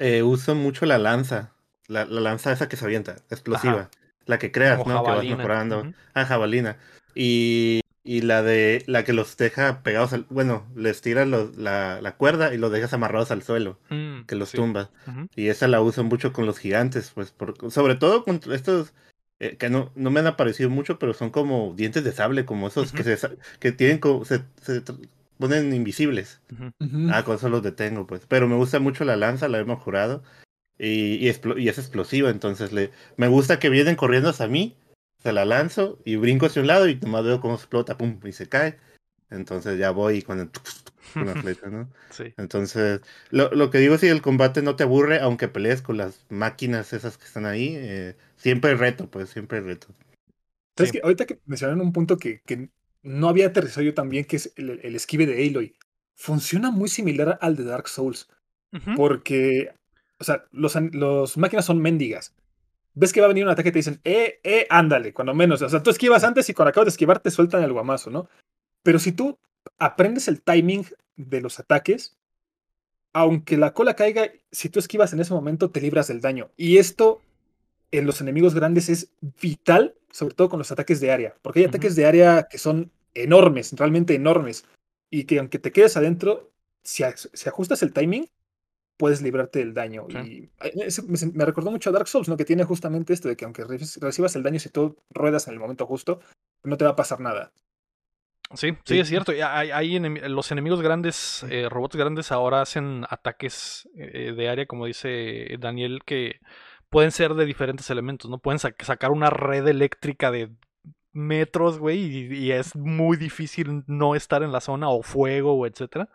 Eh, uso mucho la lanza. La, la lanza esa que se avienta, explosiva. Ajá. La que creas, Como ¿no? Que vas mejorando. Ujú. Ah, jabalina. Y, y la de la que los deja pegados al. Bueno, les tiras los- la, la cuerda y los dejas amarrados al suelo. Mm, Que los sí. Ujú. Y esa la uso mucho con los gigantes, pues. por- sobre todo con estos. eh, que no, no me han aparecido mucho, pero son como dientes de sable, como esos que, se, que tienen como, se, se ponen invisibles. Ah, con eso los detengo, pues. Pero me gusta mucho la lanza, la hemos jurado. Y, y, y es explosiva, entonces le me gusta que vienen corriendo hacia mí. Se la lanzo y brinco hacia un lado y nomás veo cómo explota, pum, y se cae. Entonces ya voy con, el, con la flecha, ¿no? Sí. Entonces, lo, lo que digo, si el combate no te aburre, aunque pelees con las máquinas esas que están ahí, eh, siempre hay reto, pues, siempre hay reto. ¿Sabes Sí. qué? Ahorita que mencionaron un punto que, que no había aterrizado yo también, que es el, el esquive de Aloy. Funciona muy similar al de Dark Souls, porque, o sea, los, los máquinas son mendigas. Ves que va a venir un ataque y te dicen, eh, eh, ándale, cuando menos. O sea, tú esquivas antes y cuando acabas de esquivar te sueltan el guamazo, ¿no? Pero si tú aprendes el timing de los ataques, aunque la cola caiga, si tú esquivas en ese momento, te libras del daño. Y esto en los enemigos grandes es vital, sobre todo con los ataques de área, porque hay ataques de área que son enormes, realmente enormes, y que aunque te quedes adentro, si, si ajustas el timing, puedes librarte del daño. Sí. Y ese me, recordó mucho a Dark Souls, ¿no? Que tiene justamente esto de que aunque re- recibas el daño si tú ruedas en el momento justo, no te va a pasar nada. Sí, sí, Sí. es cierto. hay- hay los enemigos grandes, eh, robots grandes, ahora hacen ataques eh, de área, como dice Daniel, que pueden ser de diferentes elementos, ¿no? Pueden sac- sacar una red eléctrica de metros, güey, y, y es muy difícil no estar en la zona, o fuego, o etcétera.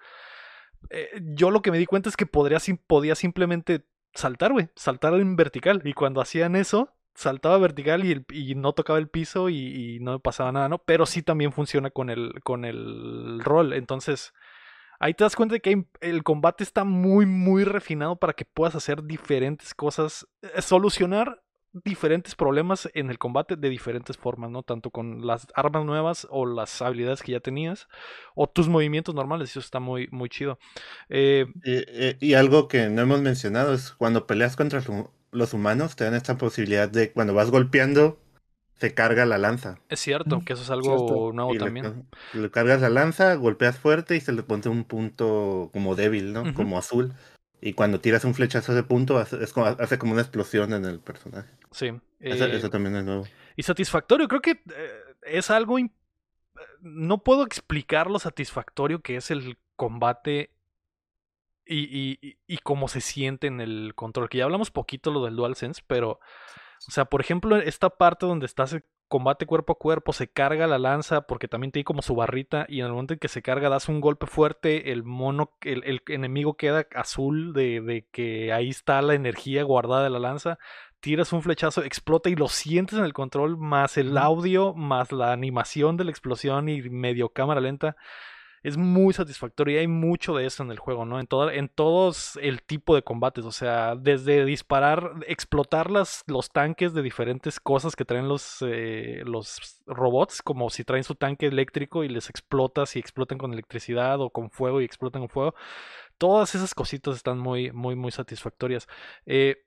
Eh, yo lo que me di cuenta es que podría, podía simplemente saltar, güey, saltar en vertical. Y cuando hacían eso, saltaba vertical y, el- y no tocaba el piso y, no pasaba nada, ¿no? Pero sí también funciona con el, con el rol. Entonces, ahí te das cuenta de que el combate está muy, muy refinado para que puedas hacer diferentes cosas, eh, solucionar diferentes problemas en el combate de diferentes formas, ¿no? Tanto con las armas nuevas o las habilidades que ya tenías o tus movimientos normales. Eso está muy, muy chido. Eh, Y, y- y algo que no hemos mencionado es cuando peleas contra los- humanos, te dan esta posibilidad de cuando vas golpeando, se carga la lanza. es cierto que eso es algo cierto. nuevo Y también. le cargas la lanza, golpeas fuerte y se le pone un punto como débil, ¿no? Como azul. Y cuando tiras un flechazo ese punto, hace, es como, hace como una explosión en el personaje. Sí. Eso, eh, eso también es nuevo. Y satisfactorio, creo que eh, es algo... No puedo explicar lo satisfactorio que es el combate y, y, y- cómo se siente en el control. Que ya hablamos poquito lo del DualSense, pero... O sea, por ejemplo, esta parte donde estás combate cuerpo a cuerpo, se carga la lanza porque también tiene como su barrita y en el momento en que se carga das un golpe fuerte, el mono, el, el enemigo queda azul de, de que ahí está la energía guardada de la lanza tiras un flechazo, explota y lo sientes en el control, más el audio, más la animación de la explosión y medio cámara lenta. Es muy satisfactorio y hay mucho de eso en el juego, ¿no? En, todo, en todos el tipo de combates, o sea, desde disparar, explotar las, los tanques de diferentes cosas que traen los, eh, los robots, como si traen su tanque eléctrico y les explotas y explotan con electricidad o con fuego y explotan con fuego. Todas esas cositas están muy, muy, muy satisfactorias. Eh,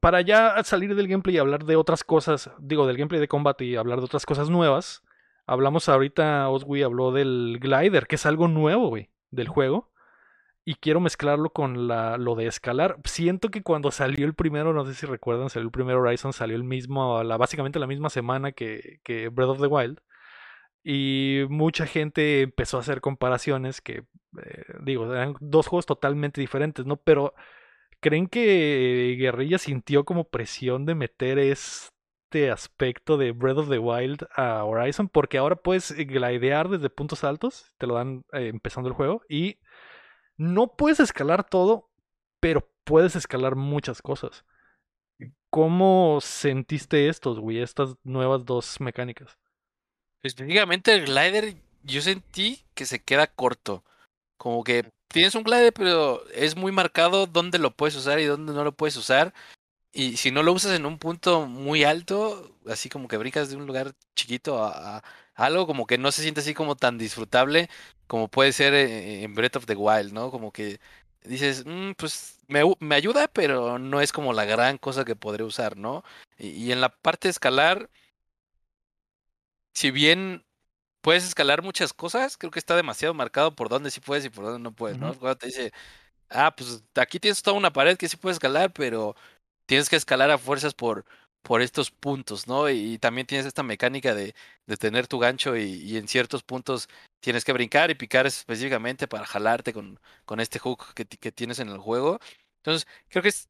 para ya salir del gameplay y hablar de otras cosas, digo, del gameplay de combate y hablar de otras cosas nuevas, hablamos ahorita, Oswi habló del glider, que es algo nuevo, güey, del juego. Y quiero mezclarlo con la, lo de escalar. Siento que cuando salió el primero, no sé si recuerdan, salió el primer Horizon, salió el mismo, la, básicamente la misma semana que, que Breath of the Wild. Y mucha gente empezó a hacer comparaciones que, eh, digo, eran dos juegos totalmente diferentes, ¿no? Pero ¿Creen que Guerrilla sintió como presión de meter este aspecto de Breath of the Wild a Horizon? Porque ahora puedes glidear desde puntos altos, te lo dan eh, empezando el juego, y no puedes escalar todo, pero puedes escalar muchas cosas. ¿Cómo sentiste estos, güey, estas nuevas dos mecánicas? Específicamente el glider, yo sentí que se queda corto. Como que tienes un glider, pero es muy marcado dónde lo puedes usar y dónde no lo puedes usar. Y si no lo usas en un punto muy alto, así como que brincas de un lugar chiquito a, a algo, como que no se siente así como tan disfrutable como puede ser eh, en Breath of the Wild, ¿no? Como que dices, "Mm, pues me, me ayuda, pero no es como la gran cosa que podré usar, ¿no? Y, y en la parte de escalar, si bien puedes escalar muchas cosas, creo que está demasiado marcado por dónde sí puedes y por dónde no puedes, ¿no? Cuando te dice, ah, pues aquí tienes toda una pared que sí puedes escalar, pero tienes que escalar a fuerzas por, por estos puntos, ¿no? Y, también tienes esta mecánica de, de tener tu gancho y, en ciertos puntos tienes que brincar y picar específicamente para jalarte con, con este hook que, que tienes en el juego. Entonces, creo que es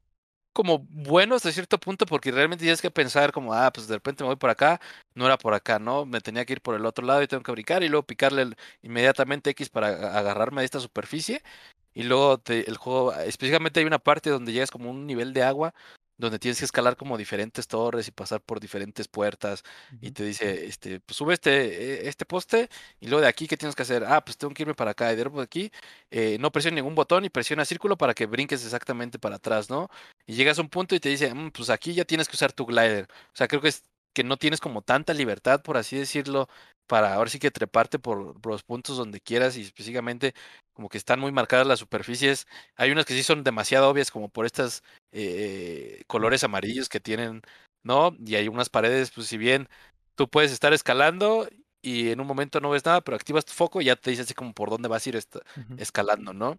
como bueno hasta cierto punto porque realmente tienes que pensar como, ah, pues de repente me voy por acá, no era por acá, ¿no? Me tenía que ir por el otro lado y tengo que brincar y luego picarle inmediatamente X para agarrarme de esta superficie. Y luego te- el juego, específicamente hay una parte donde llegas como un nivel de agua donde tienes que escalar como diferentes torres y pasar por diferentes puertas y te dice, este, pues sube este, eh, este poste y luego de aquí, ¿qué tienes que hacer? Ah, pues tengo que irme para acá y de de aquí, eh, no presiona ningún botón y presiona círculo para que brinques exactamente para atrás, ¿no? Y llegas a un punto y te dice, "Mm, pues aquí ya tienes que usar tu glider. O sea, creo que es que no tienes como tanta libertad, por así decirlo, para ahora sí que treparte por, por los puntos donde quieras y específicamente como que están muy marcadas las superficies. Hay unas que sí son demasiado obvias como por estas eh, colores amarillos que tienen, ¿no? Y hay unas paredes, pues si bien tú puedes estar escalando y en un momento no ves nada, pero activas tu foco y ya te dice así como por dónde vas a ir esta- escalando, ¿no?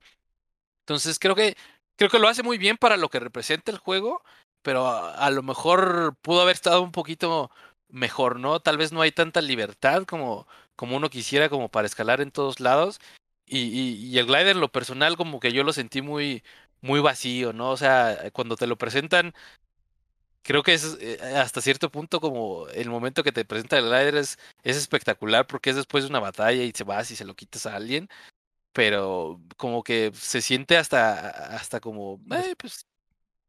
Entonces creo que creo que lo hace muy bien para lo que representa el juego, pero a, a lo mejor pudo haber estado un poquito mejor, ¿no? Tal vez no hay tanta libertad como como uno quisiera, como para escalar en todos lados. Y, y, y el glider, en lo personal, como que yo lo sentí muy, muy vacío, ¿no? O sea, cuando te lo presentan, creo que es eh, hasta cierto punto como el momento que te presenta el glider es, es espectacular porque es después de una batalla y se vas y se lo quitas a alguien. Pero como que se siente hasta, hasta como, eh, pues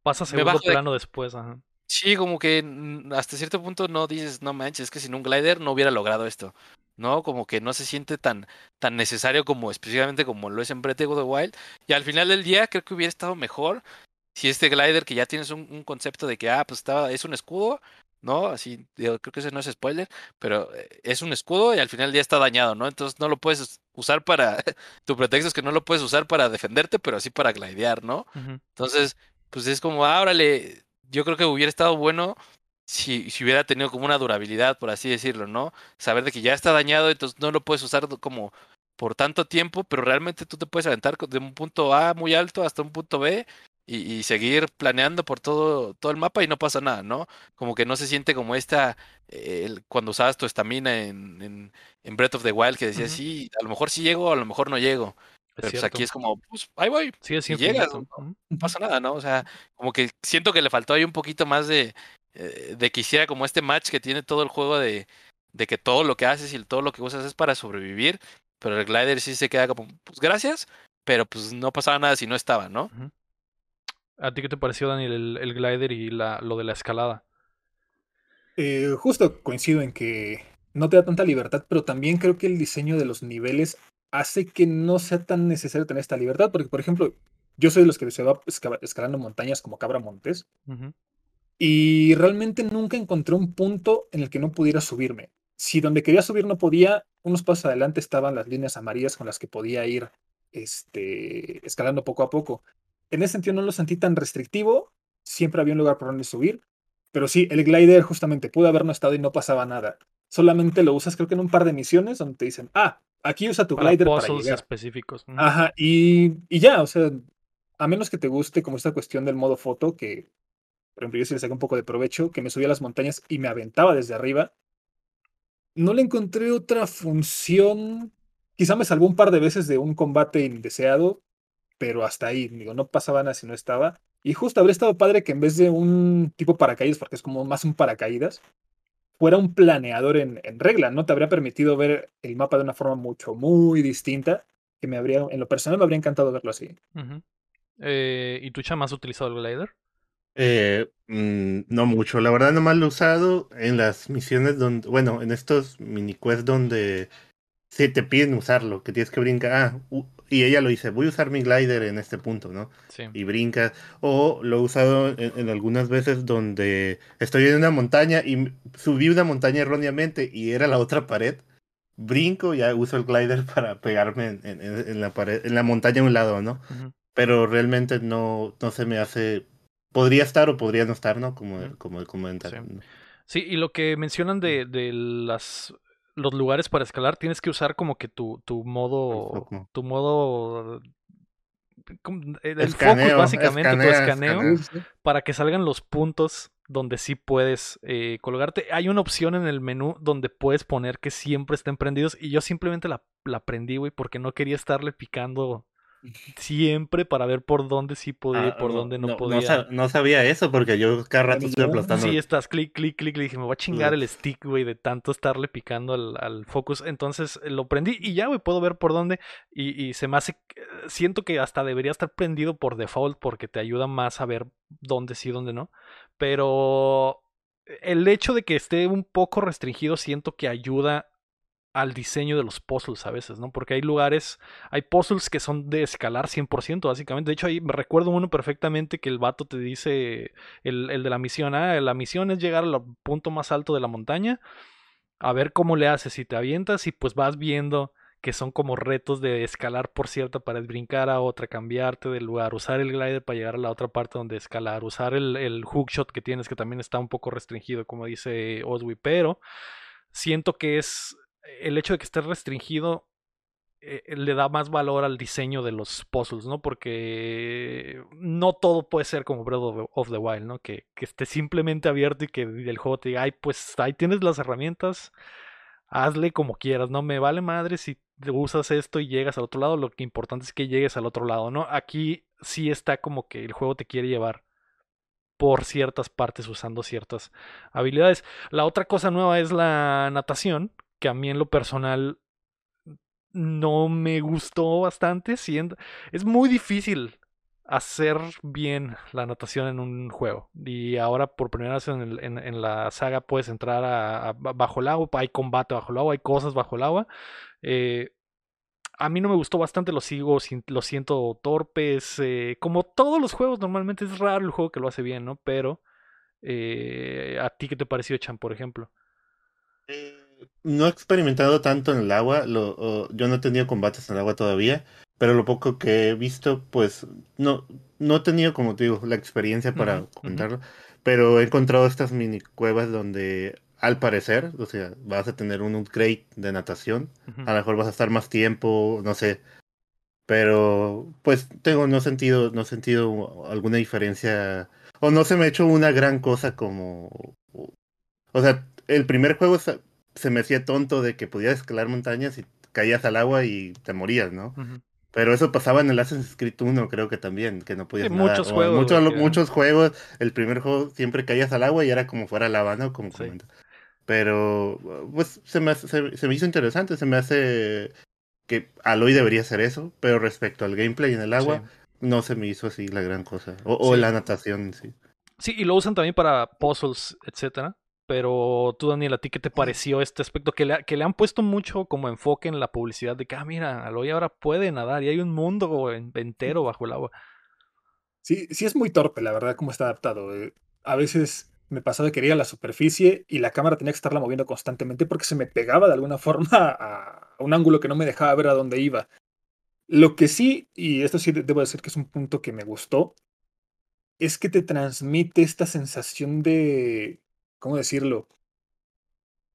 Pasa me segundo de- plano después, ajá. Sí, como que mm, hasta cierto punto no dices, no manches, es que sin un glider no hubiera logrado esto, ¿no? Como que no se siente tan, tan necesario como específicamente como lo es en Breath of the Wild. Y al final del día creo que hubiera estado mejor si este glider que ya tienes un, un concepto de que, ah, pues estaba, es un escudo, ¿no? Así, digo, creo que ese no es spoiler, pero eh, es un escudo y al final del día está dañado, ¿no? Entonces no lo puedes usar para, tu pretexto es que no lo puedes usar para defenderte, pero sí para glidear, ¿no? Entonces, pues es como, ah, órale, yo creo que hubiera estado bueno si, si hubiera tenido como una durabilidad, por así decirlo, ¿no? Saber de que ya está dañado, entonces no lo puedes usar como por tanto tiempo, pero realmente tú te puedes aventar de un punto A muy alto hasta un punto B y, y seguir planeando por todo, todo el mapa y no pasa nada, ¿no? Como que no se siente como esta, eh, el- cuando usabas tu estamina en, en, en Breath of the Wild, que decías, sí, a lo mejor sí llego, a lo mejor no llego. Pero pues aquí es como, pues ahí voy, Sí, es y llegas, infinito. ¿no? Pasa nada, ¿no? O sea, como que siento que le faltó ahí un poquito más de, eh, de que hiciera como este match que tiene todo el juego de, de que todo lo que haces y todo lo que usas es para sobrevivir, pero el glider sí se queda como, pues gracias, pero pues no pasaba nada si no estaba, ¿no? ¿A ti qué te pareció, Daniel, el, el glider y la, lo de la escalada? Eh, justo coincido en que no te da tanta libertad, pero también creo que el diseño de los niveles hace que no sea tan necesario tener esta libertad, porque por ejemplo, yo soy de los que se va esca- escalando montañas como Cabra Montes, y realmente nunca encontré un punto en el que no pudiera subirme. Si donde quería subir no podía, unos pasos adelante estaban las líneas amarillas con las que podía ir este, escalando poco a poco. En ese sentido no lo sentí tan restrictivo, siempre había un lugar por donde subir, pero sí, el glider justamente pudo haber no estado y no pasaba nada. Solamente lo usas creo que en un par de misiones donde te dicen, ah, aquí usa tu Para glider para llegar. específicos. Ajá, y, y ya, o sea, a menos que te guste como esta cuestión del modo foto, que por ejemplo yo sí le saqué un poco de provecho, que me subía a las montañas y me aventaba desde arriba, no le encontré otra función. Quizá me salvó un par de veces de un combate indeseado, pero hasta ahí, digo, no pasaba nada si no estaba. Y justo habría estado padre que en vez de un tipo paracaídas, porque es como más un paracaídas, fuera un planeador en, en regla, ¿no? Te habría permitido ver el mapa de una forma mucho, muy distinta, que me habría, en lo personal me habría encantado verlo así. Eh, ¿Y tú, Chama, has utilizado el glider? Eh, mm, no mucho, la verdad nomás lo he usado en las misiones donde, bueno, en estos mini quests donde sí te piden usarlo, que tienes que brincar, ah, y ella lo dice, voy a usar mi glider en este punto, ¿no? Sí. Y brincas, o lo he usado en, en algunas veces donde estoy en una montaña y subí una montaña erróneamente y era la otra pared, brinco y ya uso el glider para pegarme en, en- en- la pared, en la montaña a un lado, ¿no? Ujú. pero realmente no, no se me hace. Podría estar o podría no estar, ¿no? Como, Ujú. como comentan. Sí. Sí, y lo que mencionan de, de las los lugares para escalar, tienes que usar como que tu, tu modo. Tu modo. ¿cómo? El el focus, Escaneo, básicamente, tu escaneo, para que salgan los puntos donde sí puedes eh, colgarte. Hay una opción en el menú donde puedes poner que siempre estén prendidos. Y yo simplemente la, la prendí, güey, porque no quería estarle picando siempre para ver por dónde sí podía y Ah, por dónde no, no, podía. no sabía eso porque yo cada rato estoy aplastando. Sí, estás clic, clic, clic. Le dije, me voy a chingar el stick, güey, de tanto estarle picando al, al focus. Entonces eh, lo prendí y ya, güey, puedo ver por dónde. Y, y se me hace. Siento que hasta debería estar prendido por default porque te ayuda más a ver dónde sí, dónde no. Pero el hecho de que esté un poco restringido, siento que ayuda al diseño de los puzzles a veces, ¿no? Porque hay lugares, hay puzzles que son de escalar 100%, básicamente. De hecho, ahí me recuerdo uno perfectamente que el vato te dice, el, el de la misión, ah, la misión es llegar al punto más alto de la montaña, a ver cómo le haces, si te avientas y pues vas viendo que son como retos de escalar por cierta pared, brincar a otra, cambiarte de lugar, usar el glider para llegar a la otra parte donde escalar, usar el, el hookshot que tienes que también está un poco restringido, como dice Oswi, pero siento que es el hecho de que esté restringido eh, le da más valor al diseño de los puzzles, ¿no? Porque no todo puede ser como Breath of the, of the Wild, ¿no? Que, que esté simplemente abierto y que el juego te diga, ay, pues ahí tienes las herramientas, hazle como quieras, no me vale madre si usas esto y llegas al otro lado, lo que importante es que llegues al otro lado, ¿no? Aquí sí está como que el juego te quiere llevar por ciertas partes usando ciertas habilidades. La otra cosa nueva es la natación, que a mí en lo personal no me gustó bastante. Siendo... Es muy difícil hacer bien la natación en un juego. Y ahora por primera vez en, la saga puedes entrar a, bajo el agua, hay combate bajo el agua, hay cosas bajo el agua. Eh, a mí no me gustó bastante, lo sigo, lo siento torpes. Eh, como todos los juegos, normalmente es raro el juego que lo hace bien, ¿no? Pero, eh, ¿a ti qué te pareció, Chan, por ejemplo? No he experimentado tanto en el agua, lo, yo no he tenido combates en el agua todavía, pero lo poco que he visto, pues no, no he tenido, como te digo, la experiencia para comentarlo, pero he encontrado estas mini cuevas donde al parecer, o sea, vas a tener un upgrade de natación, a lo mejor vas a estar más tiempo, no sé, pero pues tengo no sentido, no sentido alguna diferencia, o no se me ha hecho una gran cosa como, o sea, el primer juego se me hacía tonto de que podías escalar montañas y caías al agua y te morías, ¿no? Pero eso pasaba en el Assassin's Creed 1, creo que también, que no podías. muchos juegos. Muchos, muchos juegos, el primer juego siempre caías al agua y era como fuera lava, ¿no? Como Pero, pues se me, se, me hizo interesante, se me hace que Aloy debería hacer eso, pero respecto al gameplay en el agua, no se me hizo así la gran cosa. O, o la natación sí. Sí, y lo usan también para puzzles, etcétera. Pero tú, Daniel, ¿a ti qué te pareció este aspecto? Que le, que le han puesto mucho como enfoque en la publicidad de que, ah, mira, Aloy ahora puede nadar y hay un mundo entero bajo el agua. Sí, sí es muy torpe, la verdad, cómo está adaptado. Eh, a veces me pasaba que quería la superficie y la cámara tenía que estarla moviendo constantemente porque se me pegaba de alguna forma a un ángulo que no me dejaba ver a dónde iba. Lo que sí, y esto sí debo decir que es un punto que me gustó, es que te transmite esta sensación de ¿cómo decirlo?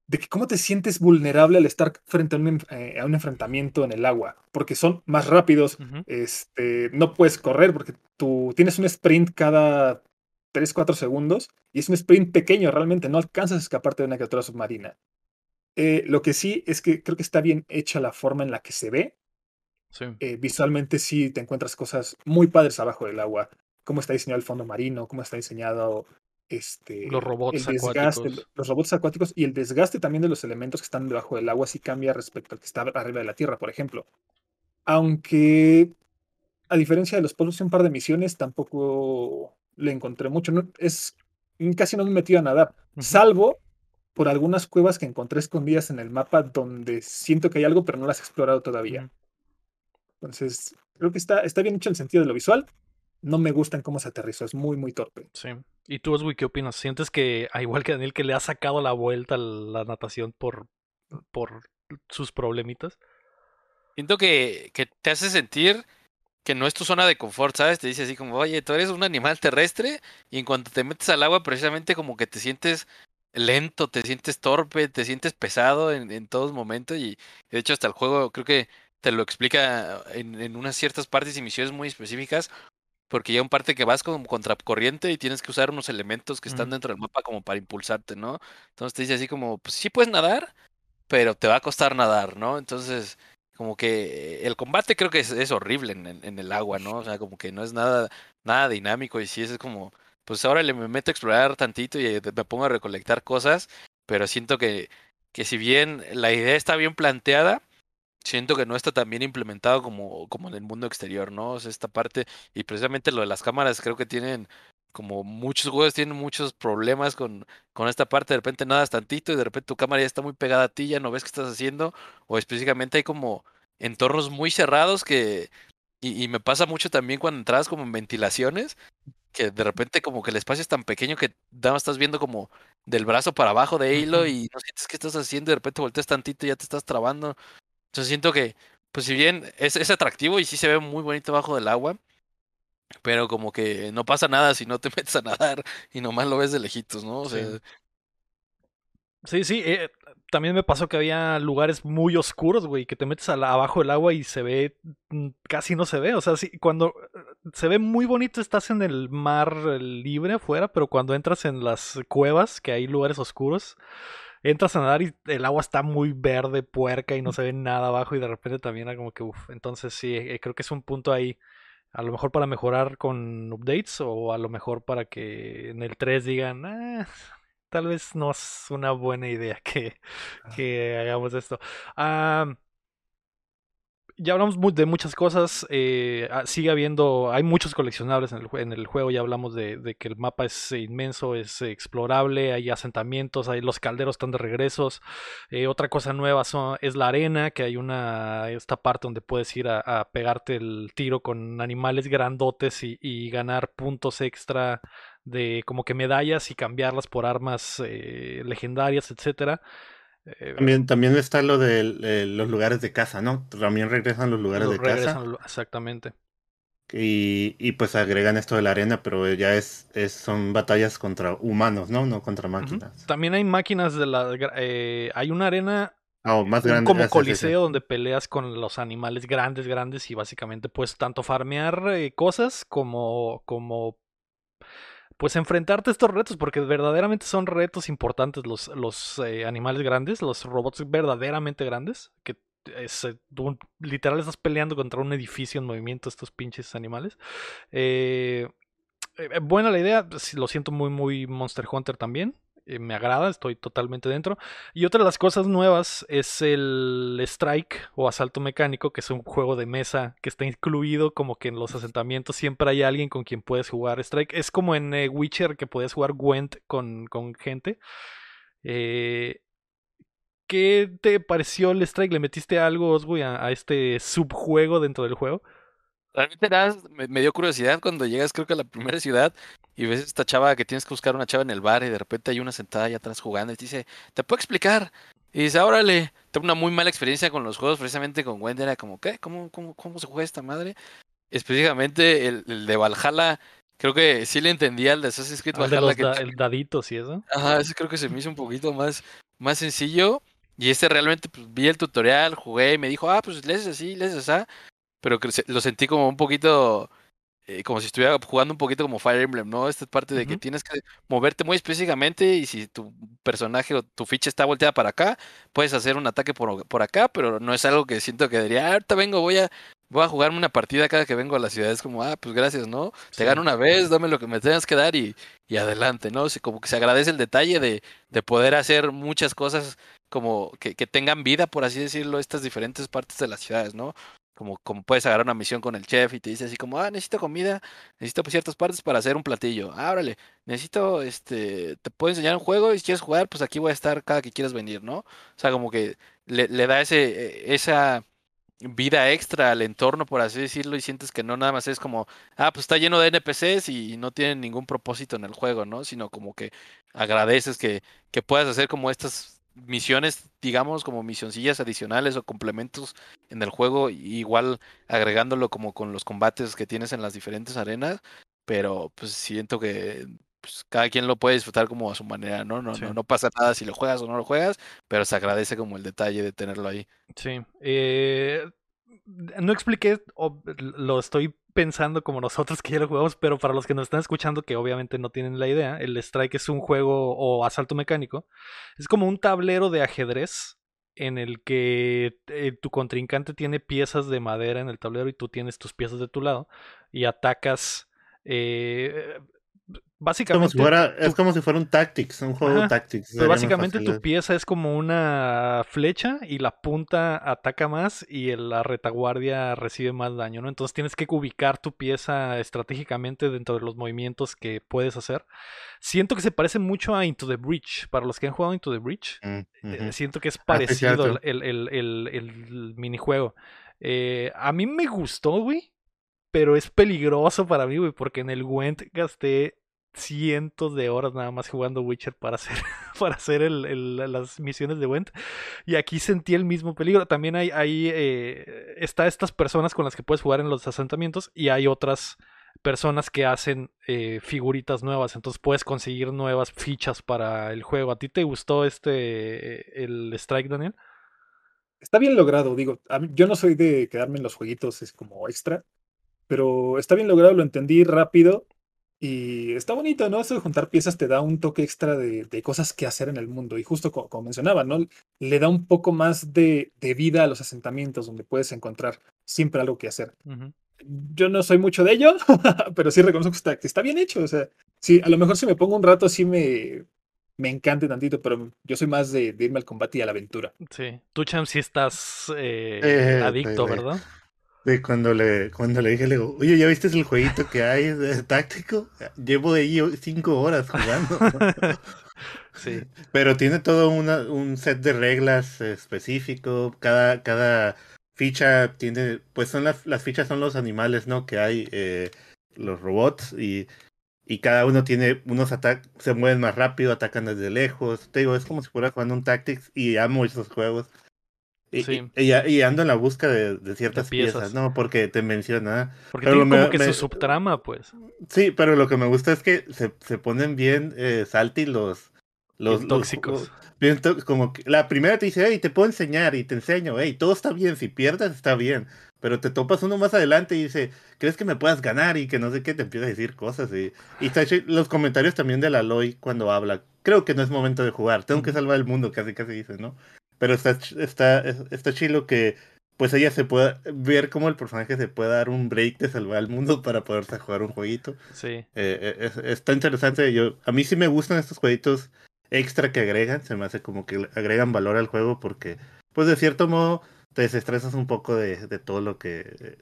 De que cómo te sientes vulnerable al estar frente a un, eh, a un enfrentamiento en el agua, porque son más rápidos, este, no puedes correr porque tú tienes un sprint cada 3, 4 segundos y es un sprint pequeño realmente, no alcanzas a escaparte de una criatura submarina. Eh, lo que sí es que creo que está bien hecha la forma en la que se ve. Eh, visualmente sí te encuentras cosas muy padres abajo del agua. Cómo está diseñado el fondo marino, cómo está diseñado este, los robots acuáticos. Los robots acuáticos y el desgaste también de los elementos que están debajo del agua sí cambia respecto al que está arriba de la Tierra, por ejemplo. Aunque, a diferencia de los polos y un par de misiones, tampoco le encontré mucho. No, es, casi no me he metido a nadar, salvo por algunas cuevas que encontré escondidas en el mapa donde siento que hay algo, pero no las he explorado todavía. Entonces, creo que está, está bien hecho en el sentido de lo visual no me gusta en cómo se aterrizó, es muy, muy torpe. Sí. ¿Y tú, Oswi, qué opinas? ¿Sientes que, igual que Daniel, que le ha sacado la vuelta a la natación por, por sus problemitas? Siento que, que te hace sentir que no es tu zona de confort, ¿sabes? Te dice así como, oye, tú eres un animal terrestre y en cuanto te metes al agua, precisamente como que te sientes lento, te sientes torpe, te sientes pesado en, en todos momentos y de hecho hasta el juego creo que te lo explica en, en unas ciertas partes y misiones muy específicas porque ya un parte que vas como contracorriente y tienes que usar unos elementos que están dentro del mapa como para impulsarte, ¿no? Entonces te dice así como, pues sí puedes nadar, pero te va a costar nadar, ¿no? Entonces, como que el combate creo que es, horrible en, el agua, ¿no? O sea, como que no es nada, nada dinámico y sí es como, pues ahora le me meto a explorar tantito y me pongo a recolectar cosas, pero siento que, que si bien la idea está bien planteada, siento que no está tan bien implementado como, como en el mundo exterior, ¿no? O sea, esta parte, y precisamente lo de las cámaras, creo que tienen, como muchos juegos tienen muchos problemas con, con esta parte, de repente nadas tantito y de repente tu cámara ya está muy pegada a ti, ya no ves qué estás haciendo, o específicamente hay como entornos muy cerrados que, y, y me pasa mucho también cuando entras como en ventilaciones, que de repente como que el espacio es tan pequeño que nada más estás viendo como del brazo para abajo de hilo y no sientes qué estás haciendo, y de repente volteas tantito y ya te estás trabando. Entonces siento que, pues si bien es, es atractivo y sí se ve muy bonito bajo del agua, pero como que no pasa nada si no te metes a nadar y nomás lo ves de lejitos, ¿no? O sea, Sí, sí, eh, también me pasó que había lugares muy oscuros, güey, que te metes abajo del agua y se ve, mm, casi no se ve, o sea, sí, cuando eh, se ve muy bonito estás en el mar libre afuera, pero cuando entras en las cuevas, que hay lugares oscuros, entras a nadar y el agua está muy verde, puerca y no se ve nada abajo y de repente también era como que, uff, entonces sí, eh, creo que es un punto ahí, a lo mejor para mejorar con updates o a lo mejor para que en el 3 digan, ah, tal vez no es una buena idea que, que hagamos esto. Ah, ya hablamos de muchas cosas. Eh, ah, sigue habiendo. Hay muchos coleccionables en el, juego. Ya hablamos de, que el mapa es inmenso, es explorable. Hay asentamientos, hay los calderos están de regresos. Eh, otra cosa nueva son, es la arena, que hay una. Esta parte donde puedes ir a, pegarte el tiro con animales grandotes y, ganar puntos extra de como que medallas y cambiarlas por armas eh, legendarias, etcétera. Eh, también, también está lo de los lugares de casa, ¿no? También regresan los lugares de casa. Exactamente. Y, y, pues agregan esto de la arena, pero ya es, es son batallas contra humanos, ¿no? No contra máquinas. También hay máquinas de la... Eh, hay una arena oh, más grande, como coliseo donde peleas con los animales grandes, grandes y básicamente puedes tanto farmear eh, cosas como, como pues enfrentarte a estos retos, porque verdaderamente son retos importantes los, los eh, animales grandes, los robots verdaderamente grandes, que es, eh, literal estás peleando contra un edificio en movimiento, estos pinches animales. Eh, buena la idea, lo siento muy, muy Monster Hunter también. Eh, me agrada, estoy totalmente dentro. Y otra de las cosas nuevas es el Strike o Asalto Mecánico, que es un juego de mesa que está incluido como que en los asentamientos siempre hay alguien con quien puedes jugar Strike. Es como en eh, Witcher que puedes jugar Gwent con, con gente. Eh, ¿Qué te pareció el Strike? ¿Le metiste algo, Oswey, a este subjuego dentro del juego? Realmente me, dio curiosidad cuando llegas, creo que a la primera ciudad, y ves esta chava que tienes que buscar una chava en el bar, y de repente hay una sentada allá atrás jugando, y te dice, ¿te puedo explicar? Y dice, órale, tengo una muy mala experiencia con los juegos, precisamente con Wendy, era como, ¿qué? ¿Cómo, cómo, cómo se juega esta madre? Específicamente el, de Valhalla, creo que sí le entendía el de Assassin's Creed ah, Valhalla. el dadito, sí, eso. Ajá, ese creo que se me hizo un poquito más, más sencillo. Y este realmente, pues, vi el tutorial, jugué y me dijo, ah, pues lees así, lees así pero lo sentí como un poquito, eh, como si estuviera jugando un poquito como Fire Emblem, ¿no? Esta parte de que tienes que moverte muy específicamente y si tu personaje o tu ficha está volteada para acá, puedes hacer un ataque por, por acá, pero no es algo que siento que diría, ah, ahorita vengo, voy a, voy a jugarme una partida cada que vengo a la ciudad. Es como, ah, pues gracias, ¿no? Te gano una vez, dame lo que me tengas que dar y, y adelante, ¿no? Como que se agradece el detalle de, de poder hacer muchas cosas como que, que, tengan vida, por así decirlo, estas diferentes partes de las ciudades, ¿no? Como, como puedes agarrar una misión con el chef y te dice así como, ah, necesito comida, necesito ciertas partes para hacer un platillo. Ah, necesito, este, te puedo enseñar un juego y si quieres jugar, pues aquí voy a estar cada que quieras venir, ¿no? O sea, como que le, le da ese, e, esa vida extra al entorno, por así decirlo, y sientes que no nada más es como, ah, pues está lleno de NPCs y no tienen ningún propósito en el juego, ¿no? Sino como que agradeces que, que puedas hacer como estas misiones, digamos, como misioncillas adicionales o complementos en el juego, igual agregándolo como con los combates que tienes en las diferentes arenas, pero pues siento que pues, cada quien lo puede disfrutar como a su manera, ¿no? No, no, no pasa nada si lo juegas o no lo juegas, pero se agradece como el detalle de tenerlo ahí. Sí. Eh, no expliqué, lo estoy pensando como nosotros que ya lo jugamos, pero para los que nos están escuchando que obviamente no tienen la idea, el Strike es un juego o asalto mecánico. Es como un tablero de ajedrez en el que eh, tu contrincante tiene piezas de madera en el tablero y tú tienes tus piezas de tu lado y atacas eh, básicamente. es como si fuera un Tactics, un juego de Tactics. Pero básicamente tu pieza es como una flecha y la punta ataca más y la retaguardia recibe más daño, ¿no? Entonces tienes que ubicar tu pieza estratégicamente dentro de los movimientos que puedes hacer. Siento que se parece mucho a Into the Breach. Para los que han jugado Into the Breach, mm, eh, siento que es ah, parecido el, minijuego. Eh, a mí me gustó, güey. Pero es peligroso para mí, güey, porque en el Went gasté cientos de horas nada más jugando Witcher para hacer, para hacer las misiones de Went. Y aquí sentí el mismo peligro. También hay, hay eh, está estas personas con las que puedes jugar en los asentamientos y hay otras personas que hacen eh, figuritas nuevas. Entonces puedes conseguir nuevas fichas para el juego. ¿A ti te gustó este el Strike, Daniel? Está bien logrado, digo, yo no soy de quedarme en los jueguitos es como extra, pero está bien logrado, lo entendí rápido Y está bonito, ¿no? Eso de juntar piezas te da un toque extra de, de cosas que hacer en el mundo. Y justo co- como, mencionaba, ¿no? Le da un poco más de, de vida a los asentamientos donde puedes encontrar siempre algo que hacer. Yo no soy mucho de ello, pero sí reconozco que está, que está bien hecho. O sea, sí, a lo mejor si me pongo un rato sí me, me encante tantito, pero yo soy más de, de irme al combate y a la aventura. Sí. Tú, Cham, sí estás eh, Eh, adicto, sí, sí. ¿verdad? De cuando le, cuando le dije, le digo, oye, ¿ya viste el jueguito que hay de táctico? Llevo de ahí cinco horas jugando. Sí. Pero tiene todo una, un set de reglas específico. Cada, cada ficha tiene, pues son las, las fichas son los animales, ¿no? Que hay, eh, los robots y, y cada uno tiene unos ataques, se mueven más rápido, atacan desde lejos. Te digo, es como si fuera jugando un Tactics y amo esos juegos. Y, Sí. y, y- y ando en la busca de, de ciertas piezas. piezas, ¿no? Porque te menciona. Porque Pero tiene como me- que me- su subtrama, pues. Sí, pero lo que me gusta es que se, se ponen bien eh, salty los, los, Bien los- tóxicos. bien tó- como que la primera te dice, hey, te puedo enseñar y te enseño, hey, todo está bien, si pierdes está bien, pero te topas uno más adelante y dice, ¿crees que me puedas ganar? Y que no sé qué, te empieza a decir cosas y, y los comentarios también de la Aloy cuando habla, creo que no es momento de jugar, tengo que salvar el mundo, casi casi dice, ¿no? Pero está, está, es- está chilo que pues ella se pueda ver cómo el personaje se puede dar un break de salvar al mundo para poderse jugar un jueguito. Sí. Eh, eh, es- está interesante. Yo, a mí sí me gustan estos jueguitos extra que agregan. Se me hace como que agregan valor al juego porque, pues de cierto modo, te desestresas un poco de, de todo lo que eh,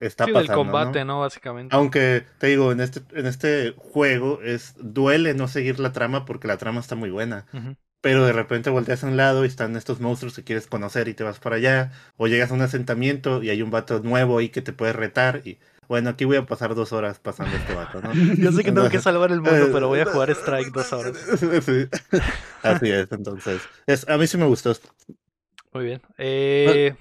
está Sí, pasando. del combate, ¿no? ¿no? Básicamente. Aunque te digo, en este, en este juego es duele no seguir la trama porque la trama está muy buena. Ujú. Pero de repente volteas a un lado y están estos monstruos que quieres conocer y te vas para allá. O llegas a un asentamiento y hay un vato nuevo ahí que te puede retar. Y bueno, aquí voy a pasar dos horas pasando este vato, ¿no? Yo sé que tengo que salvar el mundo, pero voy a jugar Strike dos horas. Sí. Así es, entonces. Es, a mí sí me gustó. Muy bien. Eh,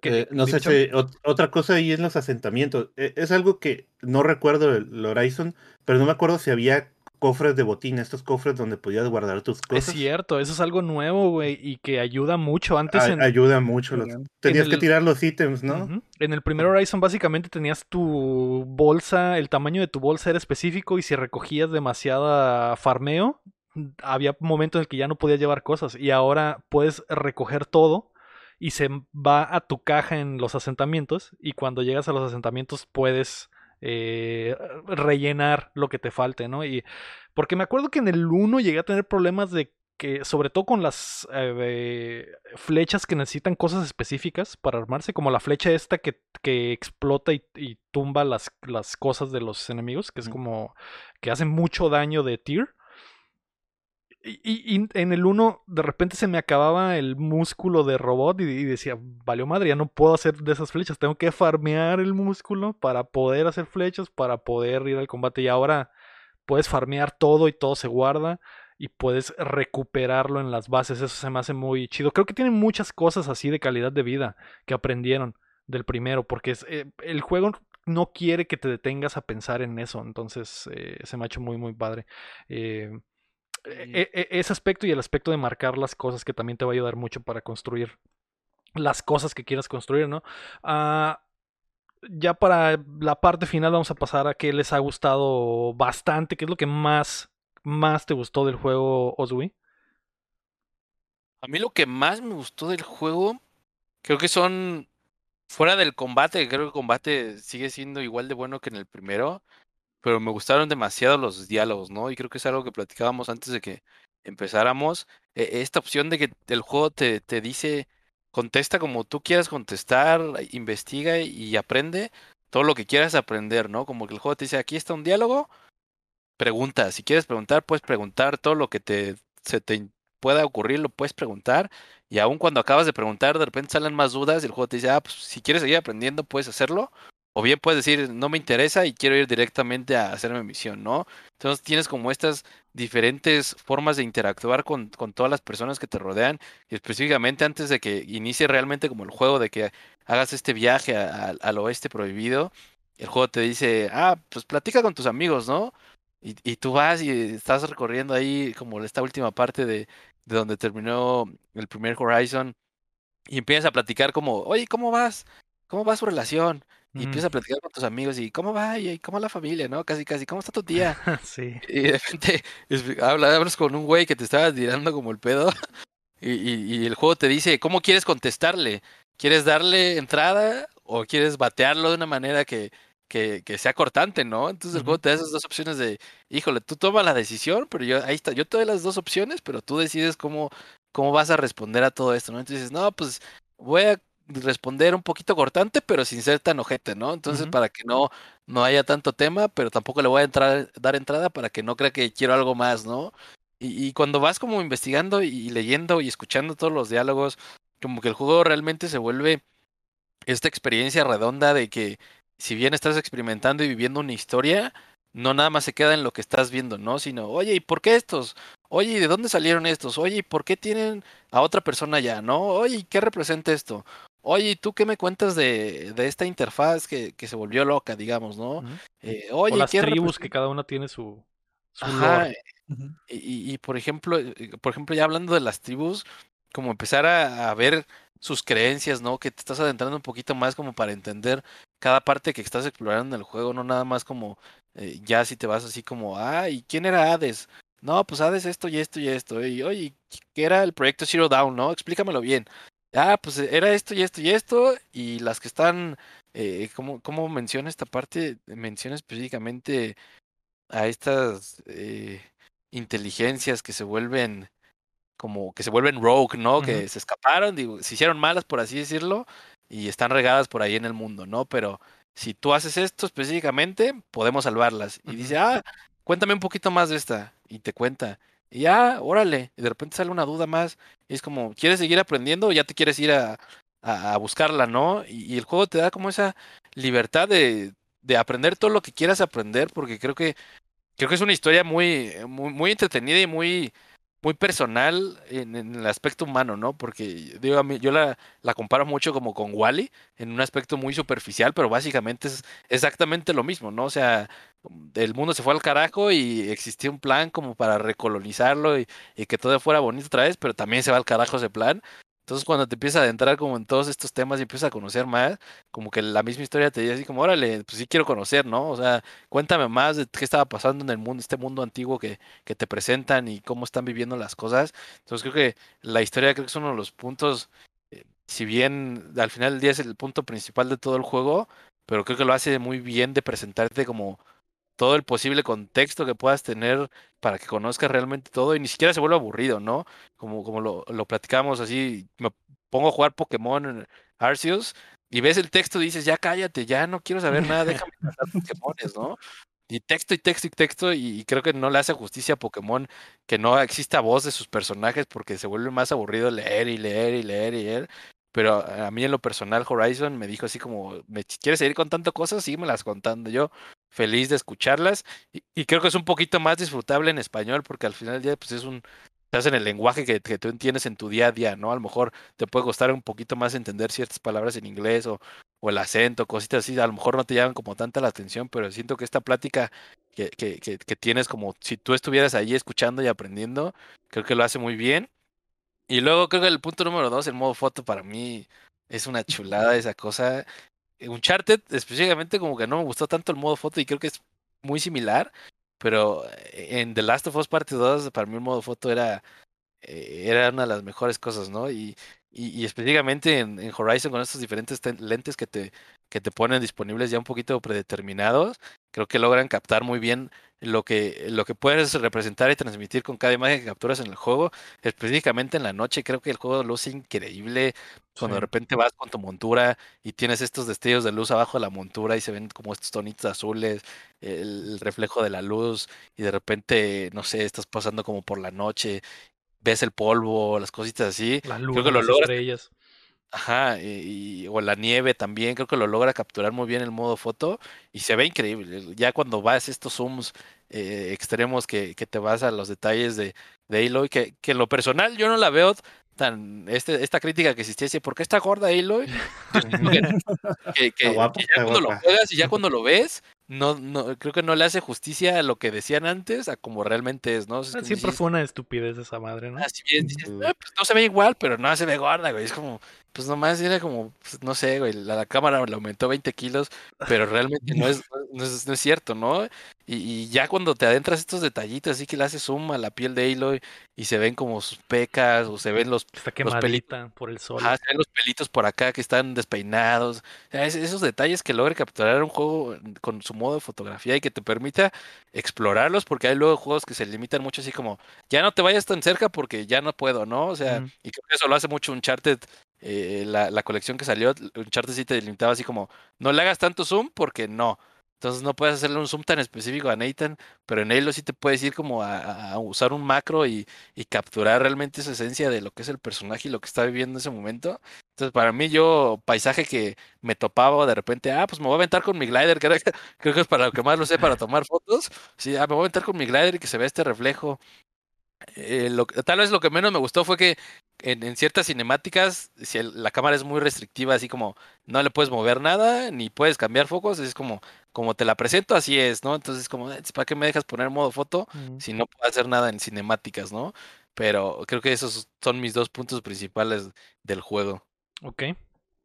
¿qué- Eh, no sé si otra cosa ahí en los asentamientos. Eh, es algo que no recuerdo el Horizon, pero no me acuerdo si había cofres de botín, estos cofres donde podías guardar tus Es cosas. cierto, eso es algo nuevo, güey, y que ayuda mucho. Antes A- en, ayuda mucho. los- tenías en que el- tirar los ítems, ¿no? En el primer Horizon básicamente tenías tu bolsa, el tamaño de tu bolsa era específico y si recogías demasiada farmeo, había un momento en el que ya no podías llevar cosas y ahora puedes recoger todo y se va a tu caja en los asentamientos y cuando llegas a los asentamientos puedes eh, rellenar lo que te falte, ¿no? Y porque me acuerdo que en el 1 llegué a tener problemas de que, sobre todo con las eh, flechas que necesitan cosas específicas para armarse, como la flecha esta que, que explota y, y tumba las, las cosas de los enemigos, que es como que hace mucho daño de tier. Y, en el 1 de repente se me acababa el músculo de robot y, decía, valió madre, ya no puedo hacer de esas flechas, tengo que farmear el músculo para poder hacer flechas, para poder ir al combate. Y ahora puedes farmear todo y todo se guarda y puedes recuperarlo en las bases. Eso se me hace muy chido. Creo que tienen muchas cosas así de calidad de vida que aprendieron del primero, porque es, eh, el juego no quiere que te detengas a pensar en eso. Entonces eh, se me ha hecho muy, muy padre. Eh, e- e- ese aspecto y el aspecto de marcar las cosas que también te va a ayudar mucho para construir las cosas que quieras construir, ¿no? Ah, ya para la parte final vamos a pasar a qué les ha gustado bastante, qué es lo que más, más te gustó del juego Osui. A mí lo que más me gustó del juego, creo que son fuera del combate, que creo que el combate sigue siendo igual de bueno que en el primero, pero me gustaron demasiado los diálogos, ¿no? Y creo que es algo que platicábamos antes de que empezáramos. e- Esta opción de que el juego te, te dice, contesta como tú quieras contestar, investiga y aprende todo lo que quieras aprender, ¿no? Como que el juego te dice, aquí está un diálogo, pregunta. Si quieres preguntar, puedes preguntar todo lo que te, se te pueda ocurrir, lo puedes preguntar. Y aun cuando acabas de preguntar, de repente salen más dudas y el juego te dice, ah, pues si quieres seguir aprendiendo, puedes hacerlo. O bien puedes decir, no me interesa y quiero ir directamente a hacer mi misión, ¿no? Entonces tienes como estas diferentes formas de interactuar con, con todas las personas que te rodean. Y específicamente antes de que inicie realmente como el juego, de que hagas este viaje al oeste prohibido, el juego te dice, ah, pues platica con tus amigos, ¿no? Y, y tú vas y estás recorriendo ahí como esta última parte de, de donde terminó el primer Horizon y empiezas a platicar como, oye, ¿cómo vas? ¿Cómo va su relación? Y empiezas a platicar con tus amigos y cómo va y cómo la familia, ¿no? Casi, casi, ¿cómo está tu tía? sí. Y de repente hablas con un güey que te estaba tirando como el pedo y, y- y el juego te dice, ¿cómo quieres contestarle? ¿Quieres darle entrada o quieres batearlo de una manera que, que, que sea cortante, ¿no? Entonces el juego te da esas dos opciones de, híjole, tú toma la decisión, pero yo, ahí está, yo te doy las dos opciones, pero tú decides cómo, cómo vas a responder a todo esto, ¿no? Entonces dices, no, pues voy a responder un poquito cortante, pero sin ser tan ojete, ¿no? Entonces, para que no, no haya tanto tema, pero tampoco le voy a entrar, dar entrada para que no crea que quiero algo más, ¿no? Y, y cuando vas como investigando y leyendo y escuchando todos los diálogos, como que el juego realmente se vuelve esta experiencia redonda de que si bien estás experimentando y viviendo una historia, no nada más se queda en lo que estás viendo, ¿no? Sino, oye, ¿y por qué estos? Oye, ¿y de dónde salieron estos? Oye, ¿y por qué tienen a otra persona ya? ¿No? Oye, ¿y qué representa esto? Oye, ¿y tú qué me cuentas de, de esta interfaz que, que se volvió loca, digamos, ¿no? Ujú. Eh, O oye, las ¿qué tribus que cada una tiene su, su Ajá, y, y- y, por ejemplo, eh, por ejemplo, ya hablando de las tribus, como empezar a, a ver sus creencias, ¿no? Que te estás adentrando un poquito más como para entender cada parte que estás explorando en el juego, no nada más como eh, ya si te vas así como, ah, ¿y quién era Hades? No, pues Hades esto y esto y esto. Y oye, ¿qué era el proyecto Zero Down, no? Explícamelo bien. Ah, pues era esto y esto y esto. Y las que están, eh, ¿cómo, cómo menciona esta parte? Menciona específicamente a estas eh, inteligencias que se vuelven como que se vuelven rogue, ¿no? Que se escaparon, digo, se hicieron malas, por así decirlo, y están regadas por ahí en el mundo, ¿no? Pero si tú haces esto específicamente, podemos salvarlas. Y dice, ah, cuéntame un poquito más de esta. Y te cuenta. Y ya, órale. Y de repente sale una duda más. Y es como, ¿quieres seguir aprendiendo o ya te quieres ir a, a, a buscarla, ¿no? Y, y el juego te da como esa libertad de, de aprender todo lo que quieras aprender, porque creo que creo que es una historia muy, muy, muy entretenida y muy, muy personal en, el aspecto humano, ¿no? Porque digo, a mí, yo la, la comparo mucho como con Wally, en un aspecto muy superficial, pero básicamente es exactamente lo mismo, ¿no? O sea, el mundo se fue al carajo y existía un plan como para recolonizarlo y, y que todo fuera bonito otra vez, pero también se va al carajo ese plan. Entonces cuando te empiezas a adentrar como en todos estos temas y empiezas a conocer más, como que la misma historia te dice así como, órale, pues sí quiero conocer, ¿no? O sea, cuéntame más de qué estaba pasando en el mundo, este mundo antiguo que, que te presentan y cómo están viviendo las cosas. Entonces creo que la historia creo que es uno de los puntos, eh, si bien al final del día es el punto principal de todo el juego, pero creo que lo hace muy bien de presentarte como todo el posible contexto que puedas tener para que conozcas realmente todo y ni siquiera se vuelva aburrido, ¿no? Como, como lo, lo platicamos así, me pongo a jugar Pokémon en Arceus y ves el texto y dices, ya cállate, ya no quiero saber nada, déjame cazar Pokémones, ¿no? Y texto y texto y texto, y, creo que no le hace justicia a Pokémon que no exista voz de sus personajes porque se vuelve más aburrido leer y leer y leer y leer. Pero a mí en lo personal Horizon me dijo así como, ¿me quieres seguir contando cosas? Síguemelas contando. Yo feliz de escucharlas y, creo que es un poquito más disfrutable en español porque al final del día pues es un estás en el lenguaje que, que, tú entiendes en tu día a día, ¿no? A lo mejor te puede costar un poquito más entender ciertas palabras en inglés o, o el acento, cositas así, a lo mejor no te llaman como tanta la atención, pero siento que esta plática que, que, que, que tienes como si tú estuvieras ahí escuchando y aprendiendo, creo que lo hace muy bien. Y luego creo que el punto número dos, el modo foto, para mí es una chulada esa cosa. Uncharted específicamente como que no me gustó tanto el modo foto y creo que es muy similar, pero en The Last of Us Parte 2 para mí el modo foto era, era una de las mejores cosas, ¿no? Y, y, y específicamente en, en, Horizon con estos diferentes lentes que te, que te ponen disponibles ya un poquito predeterminados, creo que logran captar muy bien lo que, lo que puedes representar y transmitir con cada imagen que capturas en el juego, específicamente en la noche, creo que el juego luce increíble cuando sí. de repente vas con tu montura y tienes estos destellos de luz abajo de la montura y se ven como estos tonitos azules, el, reflejo de la luz y de repente, no sé, estás pasando como por la noche, ves el polvo, las cositas así, la luna, creo que lo logras. Ajá, y, y, o la nieve también, creo que lo logra capturar muy bien el modo foto y se ve increíble. Ya cuando vas a estos zooms eh, extremos que, que, te vas a los detalles de, de Aloy, que, que, en lo personal yo no la veo tan, este, esta crítica que existiese, ¿por qué está gorda Aloy? que, que, ya cuando guapa. lo juegas y ya cuando lo ves, no, no, creo que no le hace justicia a lo que decían antes, a como realmente es, ¿no? Es Siempre dices, fue una estupidez esa madre, ¿no? Así bien, dices, ah, pues no se ve igual, pero no se ve gorda, güey. Es como, pues nomás era como, pues, no sé, güey, la, la cámara le aumentó 20 kilos, pero realmente no es, no es, no es cierto, ¿no? Y, y ya cuando te adentras estos detallitos, así que le haces zoom a la piel de Aloy y se ven como sus pecas o se ven los, los pelitos. por el sol. Ajá, se ven los pelitos por acá que están despeinados. O sea, es- esos detalles que logra capturar un juego con su modo de fotografía y que te permita explorarlos, porque hay luego juegos que se limitan mucho así como, ya no te vayas tan cerca porque ya no puedo, ¿no? O sea, y creo que eso lo hace mucho Uncharted, eh, la, la colección que salió, Uncharted sí te limitaba así como, no le hagas tanto zoom porque no. Entonces no puedes hacerle un zoom tan específico a Nathan, pero en Halo sí te puedes ir como a, usar un macro y, y capturar realmente esa esencia de lo que es el personaje y lo que está viviendo en ese momento. Entonces, para mí, yo, paisaje que me topaba de repente, ah, pues me voy a aventar con mi glider, que, creo que es para lo que más lo sé, para tomar fotos. Sí, ah, me voy a aventar con mi glider y que se vea este reflejo. Eh, lo tal vez lo que menos me gustó fue que en, en ciertas cinemáticas, si el- la cámara es muy restrictiva, así como no le puedes mover nada, ni puedes cambiar focos, es como, como te la presento, así es, ¿no? Entonces, como, "Eh, ¿para qué me dejas poner modo foto? Si no puedo hacer nada en cinemáticas, ¿no? Pero creo que esos son mis dos puntos principales del juego. Ok,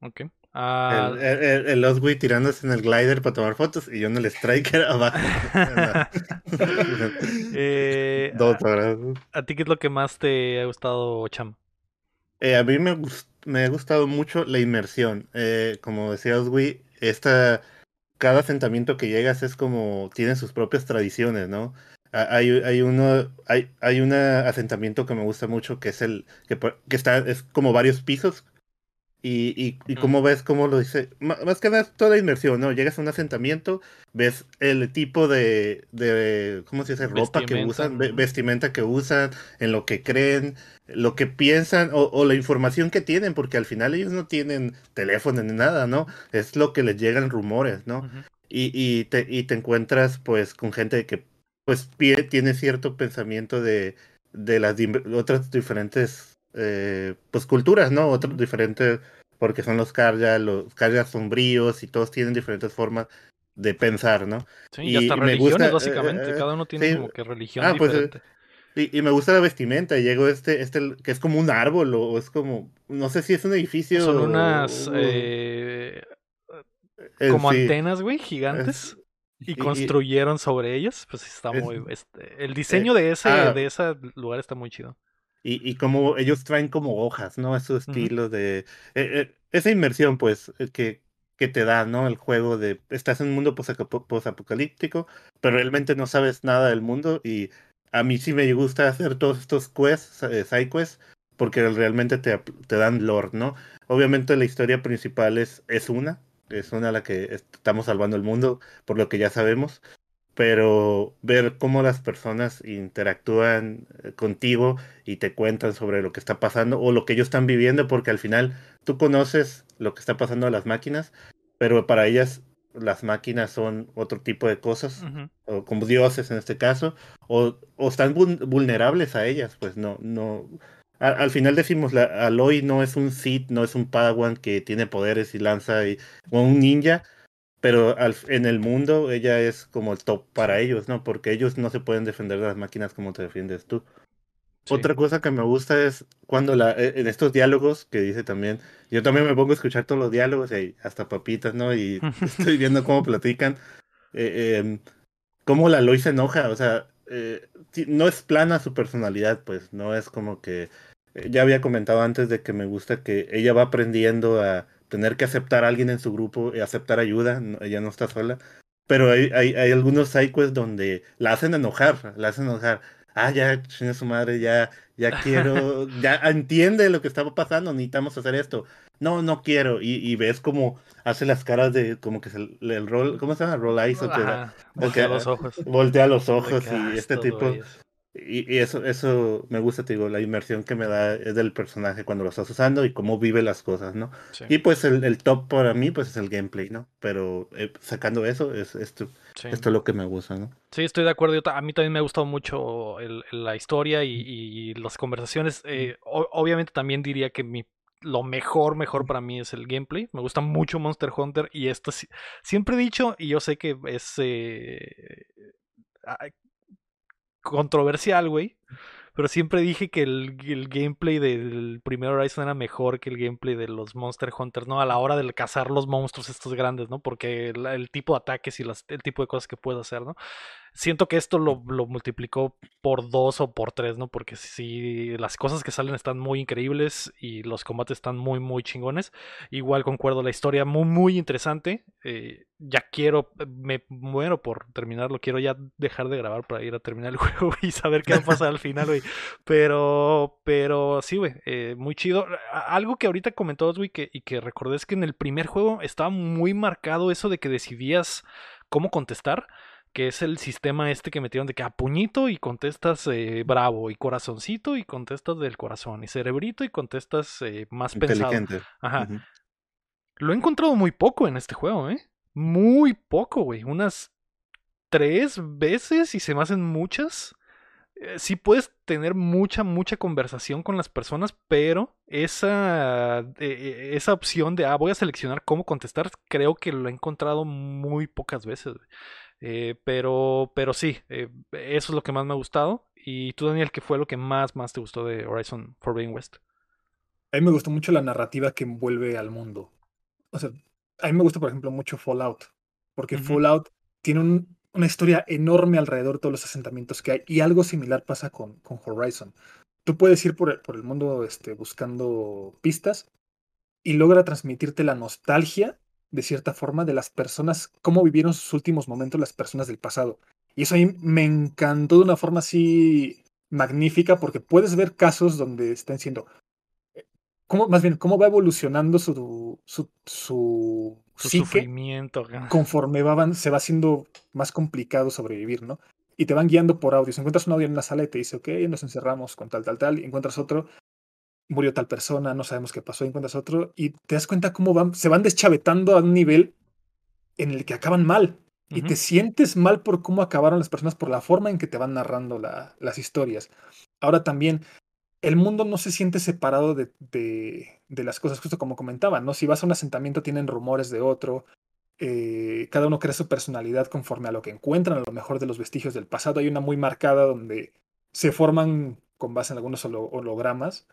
ok. Ah, El, el, el, Oswey tirándose en el glider para tomar fotos y yo en el striker abajo. eh, Dos a, a ti qué es lo que más te ha gustado, Cham? Eh, a mí me, me ha gustado mucho la inmersión. Eh, como decía Oswi, esta, cada asentamiento que llegas es como, tiene sus propias tradiciones, ¿no? Ha- Hay, hay uno, hay, hay un asentamiento que me gusta mucho que es el, que está, es como varios pisos. Y, y, y como ves, cómo lo dice, más que nada toda la inmersión, ¿no? Llegas a un asentamiento, ves el tipo de, de ¿cómo se dice? Ropa que usan, ve- vestimenta que usan, en lo que creen, lo que piensan o, o la información que tienen, porque al final ellos no tienen teléfono ni nada, ¿no? Es lo que les llegan rumores, ¿no? Y, y, te, y te encuentras pues con gente que pues tiene cierto pensamiento de, de las otras diferentes eh, pues culturas, ¿no? Otros diferentes, porque son los Karja, los Karja sombríos y todos tienen diferentes formas de pensar, ¿no? Sí, Y- y hasta y me religiones, gusta, eh, básicamente. eh, Cada uno tiene sí. como que religión Ah, pues, diferente. Y, y me gusta la vestimenta, llegó este, este que es como un árbol, o es como, no sé si es un edificio. Son unas o- eh, como sí. antenas, güey, gigantes. Y- Y y- construyeron sobre ellas. Pues está Es- muy. este, el diseño de ese, ah. de ese lugar está muy chido. Y, y como ellos traen como hojas, ¿no? Es su estilo de... eh, eh, esa inmersión, pues, eh, que, que te da, ¿no? El juego de... Estás en un mundo posapocalíptico, pero realmente no sabes nada del mundo y a mí sí me gusta hacer todos estos quests, eh, side quests, porque realmente te, te dan lore, ¿no? Obviamente la historia principal es, es una, es una la que estamos salvando el mundo, por lo que ya sabemos, pero ver cómo las personas interactúan eh, contigo y te cuentan sobre lo que está pasando o lo que ellos están viviendo, porque al final tú conoces lo que está pasando a las máquinas, pero para ellas las máquinas son otro tipo de cosas, o como dioses en este caso, o, o están vul- vulnerables a ellas, pues no, no. al final decimos, la, Aloy no es un Sith, no es un Padawan que tiene poderes y lanza, y, o un ninja, pero al- en el mundo ella es como el top para ellos, ¿no? Porque ellos no se pueden defender de las máquinas como te defiendes tú. Sí. Otra cosa que me gusta es cuando la, eh, en estos diálogos que dice también, yo también me pongo a escuchar todos los diálogos y hasta papitas, ¿no? Y estoy viendo cómo platican, eh, em, cómo la Lois se enoja, o sea, eh, no es plana su personalidad, pues, no es como que, eh, ya había comentado antes de que me gusta que ella va aprendiendo a tener que aceptar a alguien en su grupo y aceptar ayuda, no- ella no está sola, pero hay, hay, hay algunos sidequests donde la hacen enojar, la hacen enojar. Ah, ya, chinga su madre, ya, ya quiero, ya entiende lo que estaba pasando, necesitamos hacer esto. No, no quiero. Y, y ves como hace las caras de, como que se, le- el rol, ¿cómo se llama? Roll eyes, o o voltea los ojos. voltea los ojos y este tipo. Y, y eso, eso me gusta, te digo, la inmersión que me da es del personaje cuando lo estás usando y cómo vive las cosas, ¿no? Sí, Y pues el, el top para mí, pues es el gameplay, ¿no? Pero eh, sacando eso, es esto, sí. esto es lo que me gusta, ¿no? Sí, estoy de acuerdo. Yo a mí también me ha gustado mucho el- la historia y, y las conversaciones. Eh, o- obviamente también diría que mi, lo mejor, mejor para mí es el gameplay. Me gusta mucho Monster Hunter y esto siempre he dicho, y yo sé que es eh, controversial, güey. Pero siempre dije que el, el gameplay del primer Horizon era mejor que el gameplay de los Monster Hunters, ¿no? A la hora de cazar los monstruos estos grandes, ¿no? Porque el, el tipo de ataques y las, el tipo de cosas que puedes hacer, ¿no? Siento que esto lo, lo, multiplicó por dos o por tres, ¿no? Porque sí, las cosas que salen están muy increíbles y los combates están muy, muy chingones. Igual concuerdo, la historia muy, muy interesante. Eh, ya quiero, me muero por terminarlo. Quiero ya dejar de grabar para ir a terminar el juego y saber qué va a pasar al final, güey. Pero, pero sí, güey, eh, muy chido. Algo que ahorita comentó, güey, que, y que recordé es que en el primer juego estaba muy marcado eso de que decidías cómo contestar que es el sistema este que metieron de que a puñito y contestas eh, bravo y corazoncito y contestas del corazón y cerebrito y contestas eh, más pensado. Ajá. Lo he encontrado muy poco en este juego, ¿eh? Muy poco, güey. Unas tres veces y se me hacen muchas. Eh, sí puedes tener mucha, mucha conversación con las personas, pero esa, esa opción de, ah, voy a seleccionar cómo contestar, creo que lo he encontrado muy pocas veces. Eh, pero, pero sí, eh, eso es lo que más me ha gustado. Y tú, Daniel, ¿qué fue lo que más, más te gustó de Horizon Forbidden West? A mí me gustó mucho la narrativa que envuelve al mundo. O sea, a mí me gusta, por ejemplo, mucho Fallout. Porque Fallout tiene una historia enorme alrededor de todos los asentamientos que hay. Y algo similar pasa con, con Horizon. Tú puedes ir por el, por el mundo este, buscando pistas y logra transmitirte la nostalgia de cierta forma, de las personas, cómo vivieron sus últimos momentos las personas del pasado. Y eso a mí me encantó de una forma así magnífica, porque puedes ver casos donde están siendo. Eh, ¿Cómo, más bien, cómo va evolucionando su, su, su, sufrimiento. Conforme va, se va haciendo más complicado sobrevivir, ¿no? Y te van guiando por audio. Si encuentras un audio en la sala y te dice, ok, nos encerramos con tal, tal, tal, y encuentras otro, murió tal persona, no sabemos qué pasó, encuentras otro, y te das cuenta cómo van, se van deschavetando a un nivel en el que acaban mal. Y te sientes mal por cómo acabaron las personas, por la forma en que te van narrando las historias. Ahora también, el mundo no se siente separado de, de, las cosas, justo como comentaba, ¿no? Si vas a un asentamiento, tienen rumores de otro. Eh, cada uno crea su personalidad conforme a lo que encuentran, a lo mejor de los vestigios del pasado. Hay una muy marcada donde se forman con base en algunos hologramas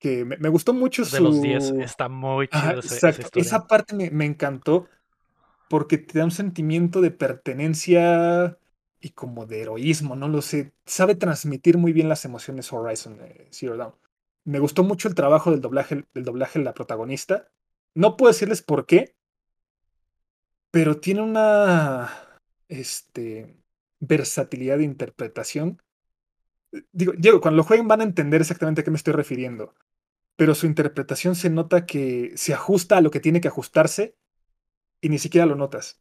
que me, gustó mucho de los 10 está muy chido exacto. esa parte me, me, encantó porque te da un sentimiento de pertenencia y como de heroísmo, no lo sé, sabe transmitir muy bien las emociones Horizon Zero Dawn. Me gustó mucho el trabajo del doblaje, del doblaje de la protagonista. No puedo decirles por qué, pero tiene una este, versatilidad de interpretación. Digo, Diego, cuando lo jueguen van a entender exactamente a qué me estoy refiriendo pero su interpretación se nota que se ajusta a lo que tiene que ajustarse y ni siquiera lo notas.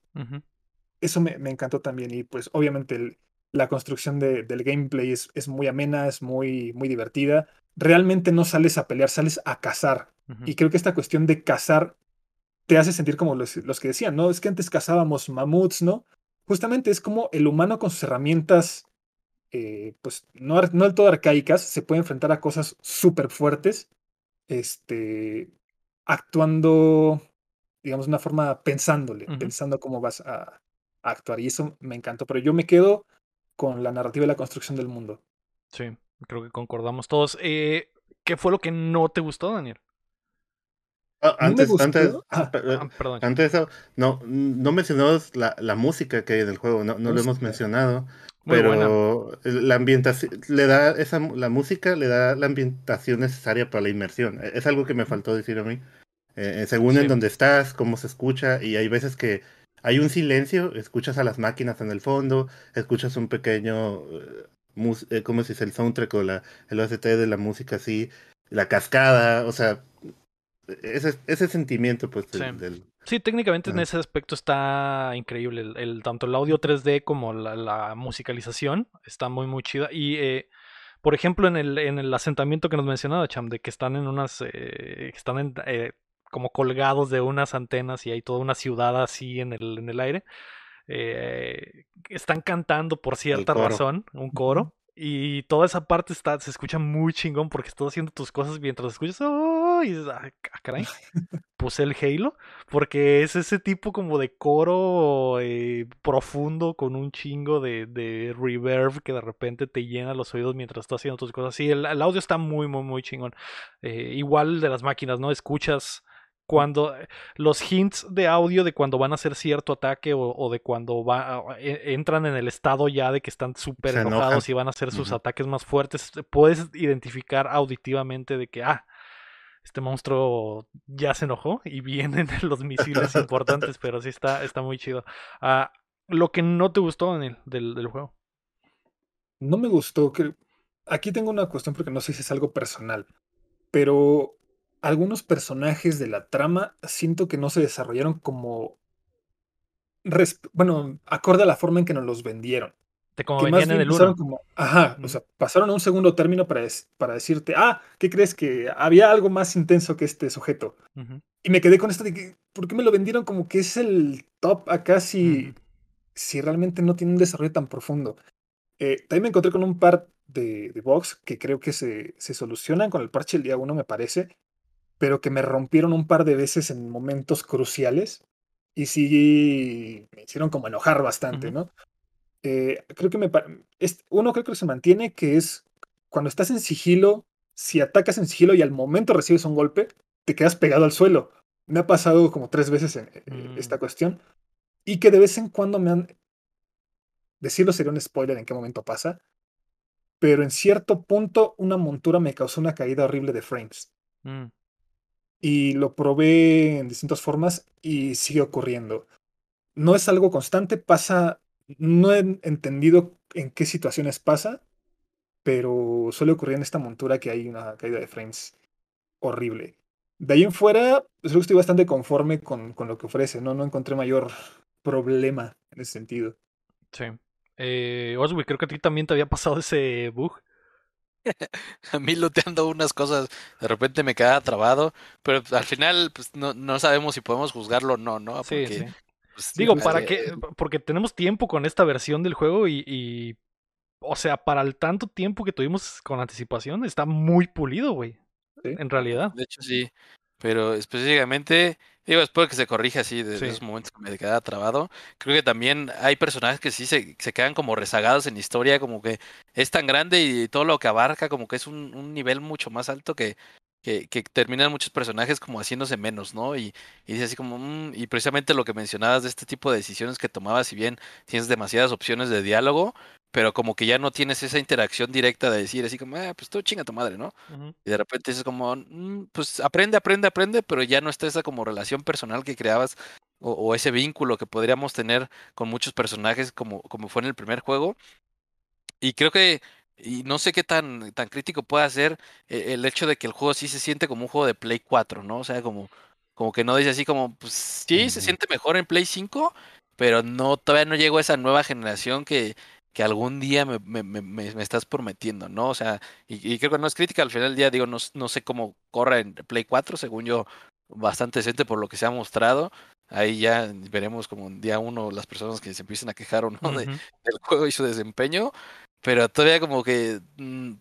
Eso me, encantó también y pues obviamente la construcción del gameplay es, es, muy amena, es muy, muy divertida. Realmente no sales a pelear, sales a cazar. Y creo que esta cuestión de cazar te hace sentir como los, los, que decían, ¿no? Es que antes cazábamos mamuts, ¿no? Justamente es como el humano con sus herramientas, eh, pues no, no del todo arcaicas, se puede enfrentar a cosas súper fuertes este, actuando, digamos, de una forma pensándole, pensando cómo vas a, actuar. Y eso me encantó. Pero yo me quedo con la narrativa y la construcción del mundo. Sí, creo que concordamos todos. Eh, ¿Qué fue lo que no te gustó, Daniel? Ah, antes, antes, ah, ah, antes de eso, no, no mencionamos la, la, música que hay en el juego, no, no lo hemos mencionado pero la ambientación le da esa la música le da la ambientación necesaria para la inmersión. E, es algo que me faltó decir a mí. Eh, eh, según en dónde estás, cómo se escucha y hay veces que hay un silencio, escuchas a las máquinas en el fondo, escuchas un pequeño eh, ¿cómo se dice? el soundtrack o la el OST de la música así, la cascada, o sea, ese, ese sentimiento pues del, Sí, técnicamente en ese aspecto está increíble. El, tanto el audio 3D como la, musicalización está muy, muy chida. Y, eh, por ejemplo, en el, en el asentamiento que nos mencionaba, Cham, de que están en unas. Eh, están en, eh, como colgados de unas antenas y hay toda una ciudad así en el, en el aire. están cantando por cierta razón, un coro. Y toda esa parte está, se escucha muy chingón porque estás haciendo tus cosas mientras escuchas. ¡Oh! Halo y dices, ah, ca- caray, puse el Halo, porque es ese tipo como de coro eh, profundo con un chingo de, de reverb que de repente te llena los oídos mientras estás haciendo tus cosas. Sí, el, el audio está muy, muy, muy chingón. Eh, igual de las máquinas, ¿no? Escuchas cuando los hints de audio de cuando van a hacer cierto ataque o, o de cuando va, e- entran en el estado ya de que están súper enojados y van a hacer sus ataques más fuertes, puedes identificar auditivamente de que, ah, este monstruo ya se enojó y vienen los misiles importantes, pero sí está, está muy chido. Ah, lo que no te gustó, Daniel, del, del juego. No me gustó que aquí tengo una cuestión porque no sé si es algo personal, pero algunos personajes de la trama siento que no se desarrollaron como resp- bueno, acorde a la forma en que nos los vendieron. Te como que más venían en el pasaron 1. como, ajá, o sea, pasaron a un segundo término para, para decirte, ah, ¿qué crees que había algo más intenso que este sujeto? Y me quedé con esto de que, ¿por qué me lo vendieron como que es el top acá si, si realmente no tiene un desarrollo tan profundo? Eh, también me encontré con un par de, de bugs que creo que se, se solucionan con el parche el día 1, me parece, pero que me rompieron un par de veces en momentos cruciales y sí me hicieron como enojar bastante. ¿no? Eh, creo que me... es- uno creo que se mantiene, que es cuando estás en sigilo, si atacas en sigilo y al momento recibes un golpe, te quedas pegado al suelo. Me ha pasado como tres veces en eh, Mm. esta cuestión. Y que de vez en cuando me han... Decirlo sería un spoiler en qué momento pasa. Pero en cierto punto una montura me causó una caída horrible de frames. Mm. Y lo probé en distintas formas y sigue ocurriendo. No es algo constante, pasa... No he entendido en qué situaciones pasa, pero suele ocurrir en esta montura que hay una caída de frames horrible. De ahí en fuera, pues, creo que estoy bastante conforme con, con lo que ofrece, ¿no? No encontré mayor problema en ese sentido. Sí. Eh, Oswi, creo que a ti también te había pasado ese bug. A mí looteando unas cosas, de repente me quedaba trabado, pero al final pues no, no sabemos si podemos juzgarlo o no, ¿no? Sí, Porque, sí. pues, Digo, para qué, porque tenemos tiempo con esta versión del juego y, y, o sea, para el tanto tiempo que tuvimos con anticipación, está muy pulido, güey. ¿sí? En realidad. De hecho, sí. Pero específicamente, digo, espero que se corrija así de, de Sí. esos momentos que me quedaba trabado. Creo que también hay personajes que sí se, se quedan como rezagados en historia, como que es tan grande y todo lo que abarca, como que es un, un nivel mucho más alto que, que, que terminan muchos personajes como haciéndose menos, ¿no? Y, y dice así como, "Mm", y precisamente lo que mencionabas de este tipo de decisiones que tomabas, si bien tienes demasiadas opciones de diálogo, pero como que ya no tienes esa interacción directa de decir así como, ah, pues tú chinga tu madre, ¿no? Y de repente es como, "Mm, pues aprende, aprende, aprende, pero ya no está esa como relación personal que creabas o, o ese vínculo que podríamos tener con muchos personajes como, como fue en el primer juego. Y creo que, y no sé qué tan, tan crítico puede ser eh, el hecho de que el juego sí se siente como un juego de Play 4, ¿no? O sea, como, como que no dice así como, pues sí, se siente mejor en Play 5, pero no, todavía no llegó a esa nueva generación que, que algún día me, me, me, me- me estás prometiendo, ¿no? O sea, y, y creo que no es crítica, al final del día digo, no, no sé cómo corre en Play 4, según yo, bastante decente por lo que se ha mostrado. Ahí ya veremos como en día uno las personas que se empiecen a quejar o no de, del juego y su desempeño, pero todavía como que mm,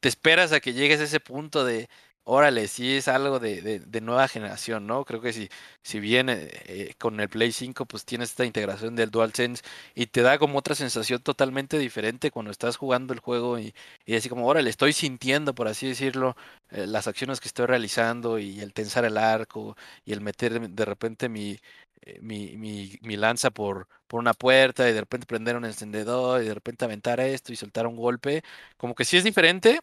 te esperas a que llegues a ese punto de, órale, sí es algo de, de, de nueva generación, ¿no? Creo que si, si bien eh, eh, con el Play 5 pues tienes esta integración del DualSense y te da como otra sensación totalmente diferente cuando estás jugando el juego y, y así como, órale, estoy sintiendo, por así decirlo, eh, las acciones que estoy realizando y el tensar el arco y el meter de repente mi, eh, mi, mi, mi lanza por, por una puerta y de repente prender un encendedor y de repente aventar esto y soltar un golpe, como que sí es diferente,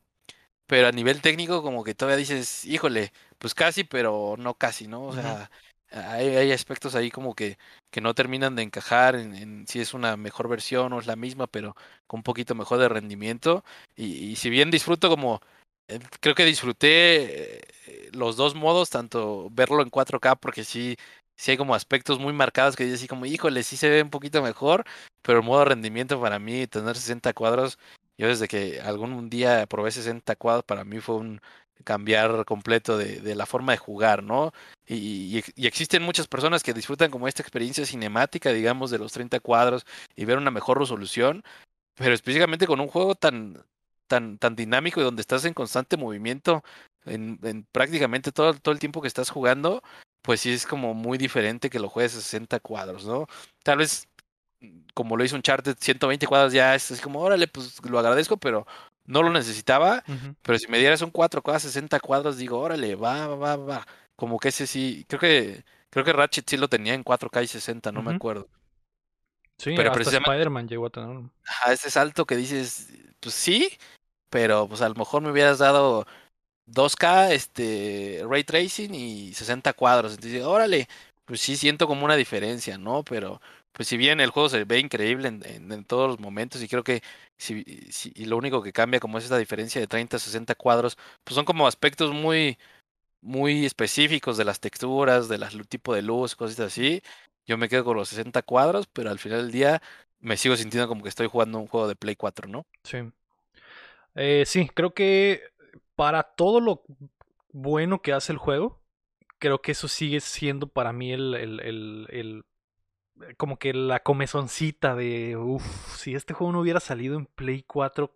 pero a nivel técnico como que todavía dices, híjole, pues casi, pero no casi, ¿no? O sea, hay, hay aspectos ahí como que, que no terminan de encajar en, en si es una mejor versión o es la misma, pero con un poquito mejor de rendimiento. Y, y si bien disfruto como, eh, creo que disfruté eh, los dos modos, tanto verlo en 4K, porque sí, sí hay como aspectos muy marcados que dices así como, híjole, sí se ve un poquito mejor, pero el modo rendimiento para mí, tener 60 cuadros, yo desde que algún día probé 60 cuadros, para mí fue un cambiar completo de, de la forma de jugar, ¿no? Y, y- y existen muchas personas que disfrutan como esta experiencia cinemática, digamos, de los 30 cuadros y ver una mejor resolución, pero específicamente con un juego tan, tan, tan dinámico y donde estás en constante movimiento, en, en prácticamente todo, todo el tiempo que estás jugando, pues sí es como muy diferente que lo juegues a 60 cuadros, ¿no? Tal vez como lo hizo un chart de 120 cuadros ya es así como, órale, pues lo agradezco, pero no lo necesitaba. Pero si me dieras un 4K 60 cuadros, digo, órale, va, va, va, va. Como que ese sí, creo que creo que Ratchet sí lo tenía en 4K y 60, no me acuerdo. Sí, Pero precisamente- Spider-Man llegó a tener. Ajá, ese salto que dices, pues sí, pero pues a lo mejor me hubieras dado 2K, este, ray tracing y 60 cuadros. Entonces, órale, pues sí siento como una diferencia, ¿no? Pero pues si bien el juego se ve increíble en, todos los momentos y creo que si- y lo único que cambia como es esta diferencia de 30 a 60 cuadros, pues son como aspectos muy muy específicos de las texturas, del tipo de luz, cosas así. Yo me quedo con los 60 cuadros, pero al final del día me sigo sintiendo como que estoy jugando un juego de Play 4, ¿no? Sí. Eh, sí, creo que para todo lo bueno que hace el juego, creo que eso sigue siendo para mí el, el, el- el- como que la comezoncita de, uff, si este juego no hubiera salido en Play 4,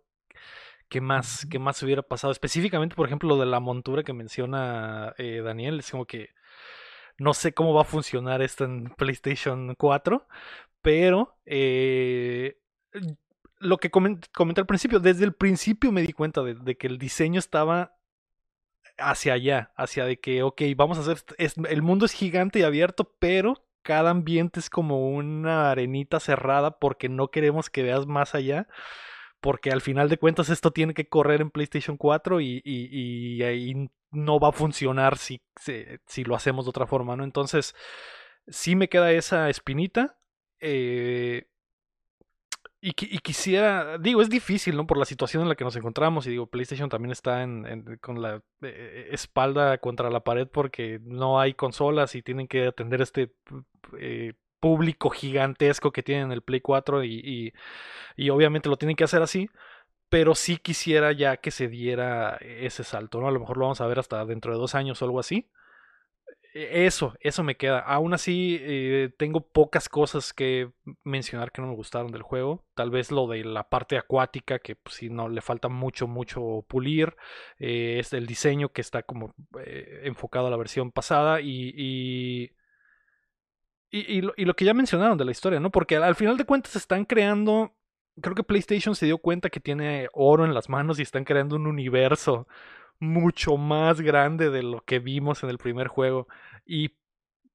¿qué más, qué más hubiera pasado? Específicamente, por ejemplo, lo de la montura que menciona eh, Daniel, es como que no sé cómo va a funcionar esto en PlayStation 4, pero eh, lo que comen- comenté al principio, desde el principio me di cuenta de, que el diseño estaba hacia allá, hacia de que, ok, vamos a hacer, es- el mundo es gigante y abierto, pero cada ambiente es como una arenita cerrada porque no queremos que veas más allá. Porque al final de cuentas esto tiene que correr en PlayStation 4 y, ahí no va a funcionar si lo hacemos de otra forma, ¿no? Entonces, sí me queda esa espinita. eh, y, y quisiera, digo, es difícil, ¿no? Por la situación en la que nos encontramos. Y digo, PlayStation también está en, en- con la eh, espalda contra la pared porque no hay consolas y tienen que atender este eh, público gigantesco que tienen el Play 4 y, y- y obviamente lo tienen que hacer así. Pero sí quisiera ya que se diera ese salto, ¿no? A lo mejor lo vamos a ver hasta dentro de dos años o algo así. E- Eso, eso me queda. Aún así, eh, tengo pocas cosas que mencionar que no me gustaron del juego. Tal vez lo de la parte acuática, que pues, sí, no le falta mucho, mucho pulir. Eh, es el diseño que está como eh, enfocado a la versión pasada. Y, y, y, lo, y lo que ya mencionaron de la historia, ¿no? Porque al final de cuentas están creando. Creo que PlayStation se dio cuenta que tiene oro en las manos y están creando un universo mucho más grande de lo que vimos en el primer juego. Y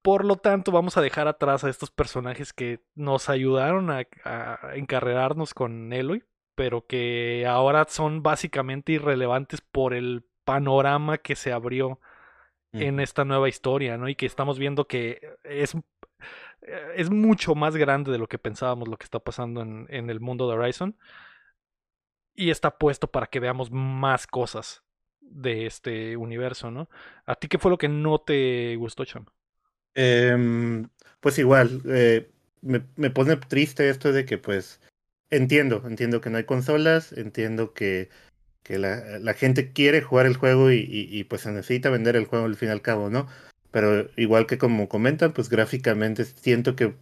por lo tanto vamos a dejar atrás a estos personajes que nos ayudaron a, a encarrerarnos con Eloy, pero que ahora son básicamente irrelevantes por el panorama que se abrió en esta nueva historia, ¿no? Y que estamos viendo que es, es mucho más grande de lo que pensábamos lo que está pasando en, en el mundo de Horizon. Y está puesto para que veamos más cosas de este universo, ¿no? ¿A ti qué fue lo que no te gustó, Cham? Em, pues igual, eh, me, me pone triste esto de que pues entiendo, entiendo que no hay consolas, entiendo que, que la, la gente quiere jugar el juego y, y, pues se necesita vender el juego al fin y al cabo, ¿no? Pero igual que como comentan, pues gráficamente siento que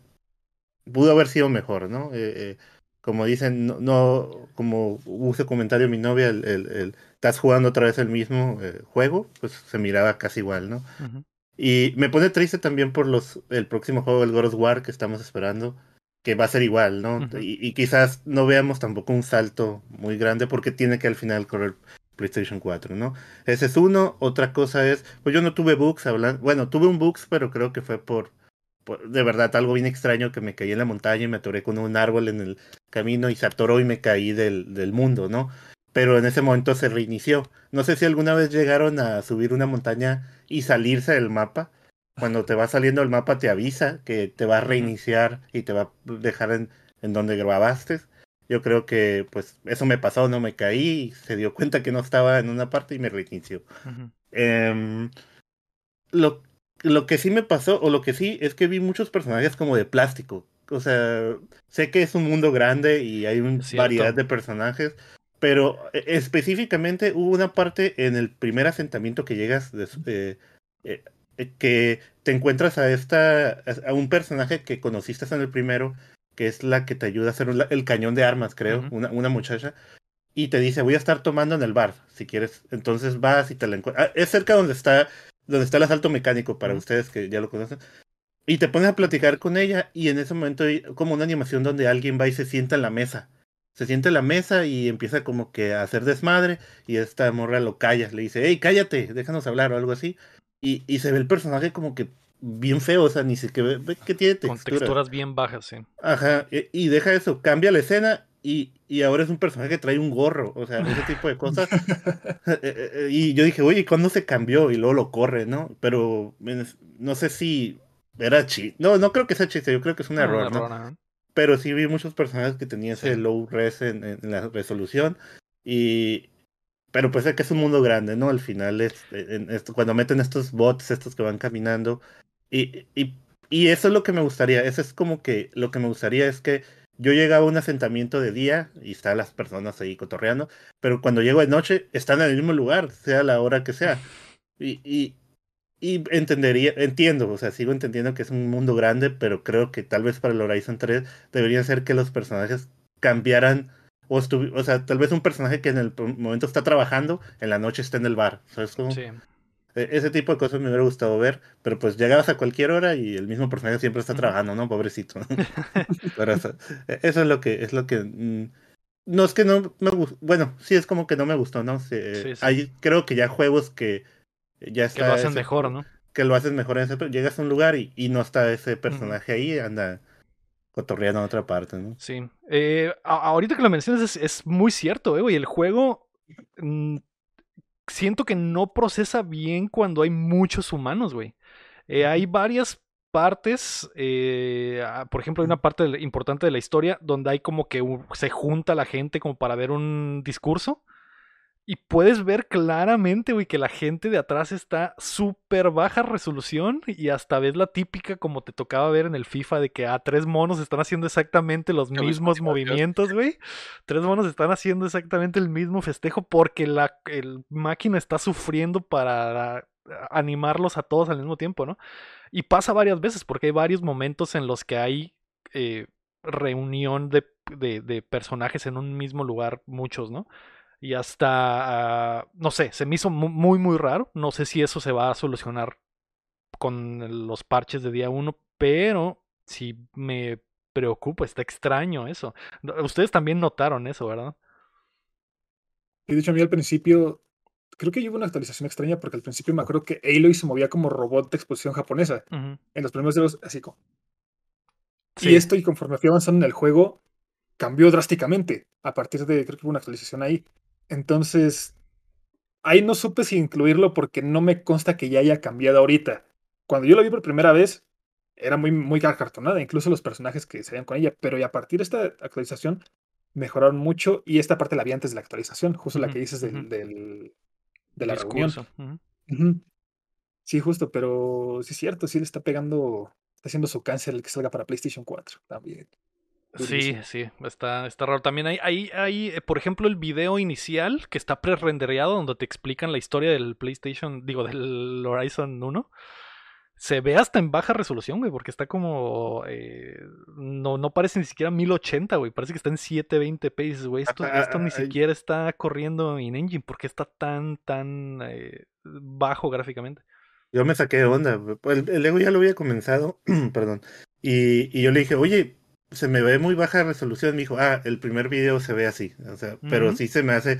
pudo haber sido mejor, ¿no? Eh, eh, como dicen, no, no, como use comentario mi novia, el, el, el, estás jugando otra vez el mismo eh, juego, pues se miraba casi igual, ¿no? Uh -huh. Y me pone triste también por los el próximo juego, el God of War, que estamos esperando, que va a ser igual, ¿no? Uh -huh. y, y, quizás no veamos tampoco un salto muy grande porque tiene que al final correr PlayStation 4, ¿no? Ese es uno. Otra cosa es, pues yo no tuve bugs hablando, bueno, tuve un bugs, pero creo que fue por, por, de verdad algo bien extraño que me caí en la montaña y me atoré con un árbol en el camino y se atoró y me caí del, del mundo, ¿no? Pero en ese momento se reinició. No sé si alguna vez llegaron a subir una montaña y salirse del mapa. Cuando te va saliendo el mapa te avisa que te va a reiniciar y te va a dejar en, en donde grabaste. Yo creo que pues eso me pasó, no me caí, se dio cuenta que no estaba en una parte y me reinició. Uh -huh. eh, lo, lo que sí me pasó, o lo que sí, es que vi muchos personajes como de plástico. O sea, sé que es un mundo grande y hay una variedad de personajes, pero eh, específicamente hubo una parte en el primer asentamiento que llegas de, eh, eh, que te encuentras a esta a un personaje que conociste en el primero que es la que te ayuda a hacer un, el cañón de armas creo uh -huh. una, una muchacha y te dice, voy a estar tomando en el bar, si quieres. Entonces vas y te la encuentras. Ah, es cerca donde está, donde está el asalto mecánico, para ustedes que ya lo conocen. Y te pones a platicar con ella y en ese momento hay como una animación donde alguien va y se sienta en la mesa. Se sienta en la mesa y empieza como que a hacer desmadre y esta morra lo calla, le dice, hey, cállate, déjanos hablar o algo así. Y, y se ve el personaje como que bien feo, o sea, ni siquiera ve que tiene textura. Con texturas bien bajas, sí. Ajá, y, y deja eso, cambia la escena y, y, ahora es un personaje que trae un gorro, o sea, ese tipo de cosas. Eh, eh, eh, y yo dije, oye, ¿cuándo se cambió? Y luego lo corre, ¿no? Pero no sé si era chiste. No, no creo que sea chiste, yo creo que es un no, error, ¿no? Pero sí vi muchos personajes que tenían ese low res en, en, la resolución. Y. Pero pues es que es un mundo grande, ¿no? Al final es, en esto, cuando meten estos bots, estos que van caminando. Y, y, y eso es lo que me gustaría. Eso es como que lo que me gustaría es que yo llegaba a un asentamiento de día y están las personas ahí cotorreando, pero cuando llego de noche están en el mismo lugar, sea la hora que sea. Y, y, y entendería, entiendo, o sea, sigo entendiendo que es un mundo grande, pero creo que tal vez para el Horizon 3 debería ser que los personajes cambiaran, o, o sea, tal vez un personaje que en el momento está trabajando, en la noche está en el bar. ¿Sabes cómo? Sí. E-, ese tipo de cosas me hubiera gustado ver, pero pues llegabas a cualquier hora y el mismo personaje siempre está trabajando, ¿no? Pobrecito. pero eso, e-, eso, es lo que es lo que mm, no es que no me gustó, bueno, sí es como que no me gustó, ¿no? Sí, sí, Hay creo que ya juegos que ya está que lo hacen mejor, ¿no? Que lo hacen mejor en ese llegas a un lugar y, y no está ese personaje ahí, anda cotorreando en otra parte, ¿no? Sí. Eh, ahorita que lo mencionas es, es muy cierto, eh, güey. El juego mm, siento que no procesa bien cuando hay muchos humanos, güey. Eh, hay varias partes, eh, por ejemplo, hay una parte importante de la historia donde hay como que se junta la gente como para ver un discurso. Y puedes ver claramente, güey, que la gente de atrás está súper baja resolución y hasta ves la típica como te tocaba ver en el FIFA de que a tres monos están haciendo exactamente los mismos movimientos, güey. Tres monos están haciendo exactamente el mismo festejo porque la máquina está sufriendo para animarlos a todos al mismo tiempo, ¿no? Y pasa varias veces porque hay varios momentos en los que hay eh, reunión de, de personajes en un mismo lugar, muchos, ¿no? Y hasta, no sé, se me hizo muy, muy raro. No sé si eso se va a solucionar con los parches de día 1, pero sí me preocupa, está extraño eso. Ustedes también notaron eso, ¿verdad? Y de hecho a mí al principio, creo que hubo una actualización extraña porque al principio me acuerdo que Aloy se movía como robot de exposición japonesa. En los primeros los así como... Y esto, y conforme fui avanzando en el juego, cambió drásticamente. A partir de, creo que hubo una actualización ahí. Entonces, ahí no supe si incluirlo porque no me consta que ya haya cambiado ahorita. Cuando yo lo vi por primera vez, era muy, muy cartonada, incluso los personajes que salían con ella, pero a partir de esta actualización mejoraron mucho y esta parte la vi antes de la actualización, justo la que dices del, del, de la reunión. Sí, justo, pero sí es cierto, sí le está pegando, está haciendo su cáncer el que salga para PlayStation 4 también. Sí, sí, está, está raro. También hay, hay, hay, eh, por ejemplo, el video inicial que está pre-rendereado donde te explican la historia del PlayStation, digo, del Horizon 1. Se ve hasta en baja resolución, güey, porque está como. Eh, no, no parece ni siquiera 1080, güey. Parece que está en 720p. güey, esto, esto ni siquiera está corriendo en engine porque está tan, tan eh, bajo gráficamente. Yo me saqué de onda. El, el Lego ya lo había comenzado, perdón. Y, y yo le dije, oye, se me ve muy baja resolución. Me dijo, ah, el primer video se ve así. O sea, pero sí se me hace.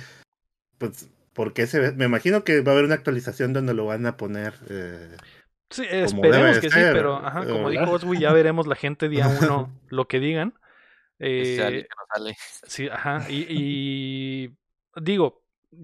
Pues, ¿por qué se ve? Me imagino que va a haber una actualización donde lo van a poner. Eh, sí, esperemos que sí, pero ajá, como dijo Oswi, ya veremos la gente día uno lo que digan. Eh, Sí, ajá. Y, y digo,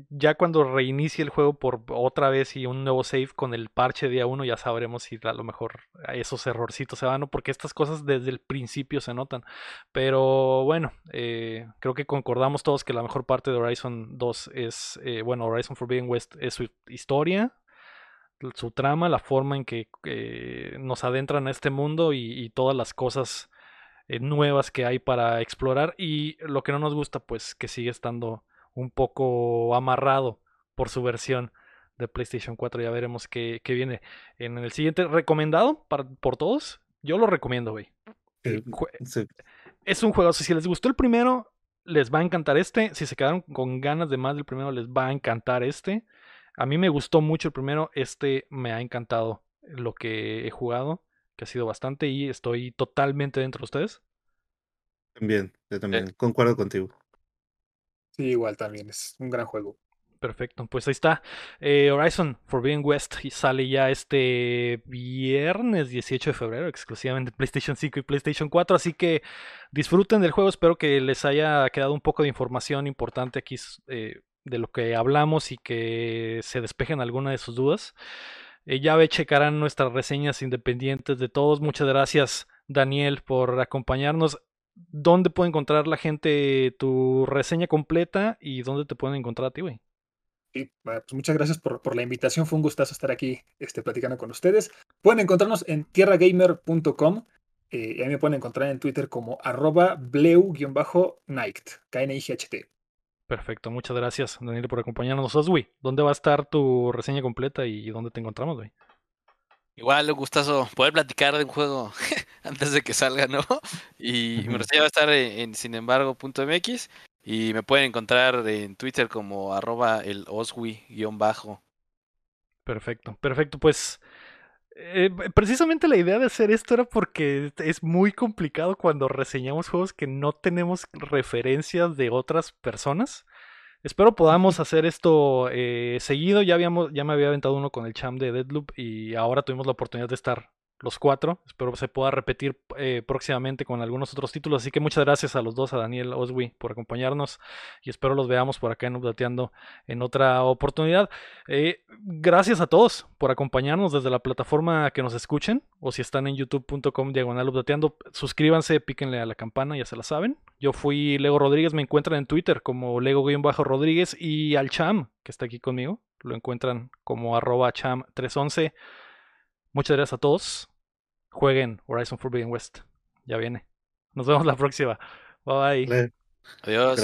ya cuando reinicie el juego por otra vez y un nuevo save con el parche día 1, ya sabremos si a lo mejor esos errorcitos se van, ¿no? porque estas cosas desde el principio se notan. Pero bueno, eh, creo que concordamos todos que la mejor parte de Horizon 2 es, eh, bueno, Horizon Forbidden West es su historia, su trama, la forma en que eh, nos adentran a este mundo y todas las cosas nuevas que hay para explorar. Y lo que no nos gusta, pues que sigue estando un poco amarrado por su versión de PlayStation 4. Ya veremos qué, viene en el siguiente. ¿Recomendado para, por todos? Yo lo recomiendo, güey. Es un juego. Si les gustó el primero, les va a encantar este. Si se quedaron con ganas de más del primero, les va a encantar este. A mí me gustó mucho el primero, este me ha encantado lo que he jugado, que ha sido bastante y estoy totalmente dentro de ustedes. También, yo también, concuerdo contigo. Igual también, es un gran juego. Perfecto, pues ahí está. Eh, Horizon Forbidden West sale ya este viernes 18 de febrero, exclusivamente PlayStation 5 y PlayStation 4. Así que disfruten del juego. Espero que les haya quedado un poco de información importante aquí eh, de lo que hablamos y que se despejen alguna de sus dudas. Eh, ya ve, checarán nuestras reseñas independientes de todos. Muchas gracias, Daniel, por acompañarnos. ¿Dónde puede encontrar la gente tu reseña completa y dónde te pueden encontrar a ti, güey? pues muchas gracias por, la invitación. Fue un gustazo estar aquí este, platicando con ustedes. Pueden encontrarnos en tierragamer.com eh, y ahí me pueden encontrar en Twitter como arroba bleu-night, k n i g h t Perfecto, muchas gracias, Daniel, por acompañarnos. Oswi, ¿dónde va a estar tu reseña completa y dónde te encontramos, güey? Igual, un gustazo poder platicar de un juego antes de que salga, ¿no? Y mi reseña va a estar en, sinembargo.mx y me pueden encontrar en Twitter como arroba el oswi-bajo. Perfecto, perfecto. Pues eh, precisamente la idea de hacer esto era porque es muy complicado cuando reseñamos juegos que no tenemos referencias de otras personas. Espero podamos hacer esto eh, seguido. Ya, habíamos, ya me había aventado uno con el cham de Deadloop y ahora tuvimos la oportunidad de estar los cuatro. Espero se pueda repetir eh, próximamente con algunos otros títulos. Así que muchas gracias a los dos, a Daniel Oswi, por acompañarnos. Y espero los veamos por acá en Updateando en otra oportunidad. Eh, gracias a todos por acompañarnos desde la plataforma que nos escuchen. O si están en youtube.com diagonal Updateando, suscríbanse, píquenle a la campana, ya se la saben. Yo fui Lego Rodríguez, me encuentran en Twitter como Lego-Rodríguez y al Cham, que está aquí conmigo. Lo encuentran como arroba cham311. Muchas gracias a todos. Jueguen Horizon Forbidden West. Ya viene. Nos vemos la próxima. Bye bye. Adiós.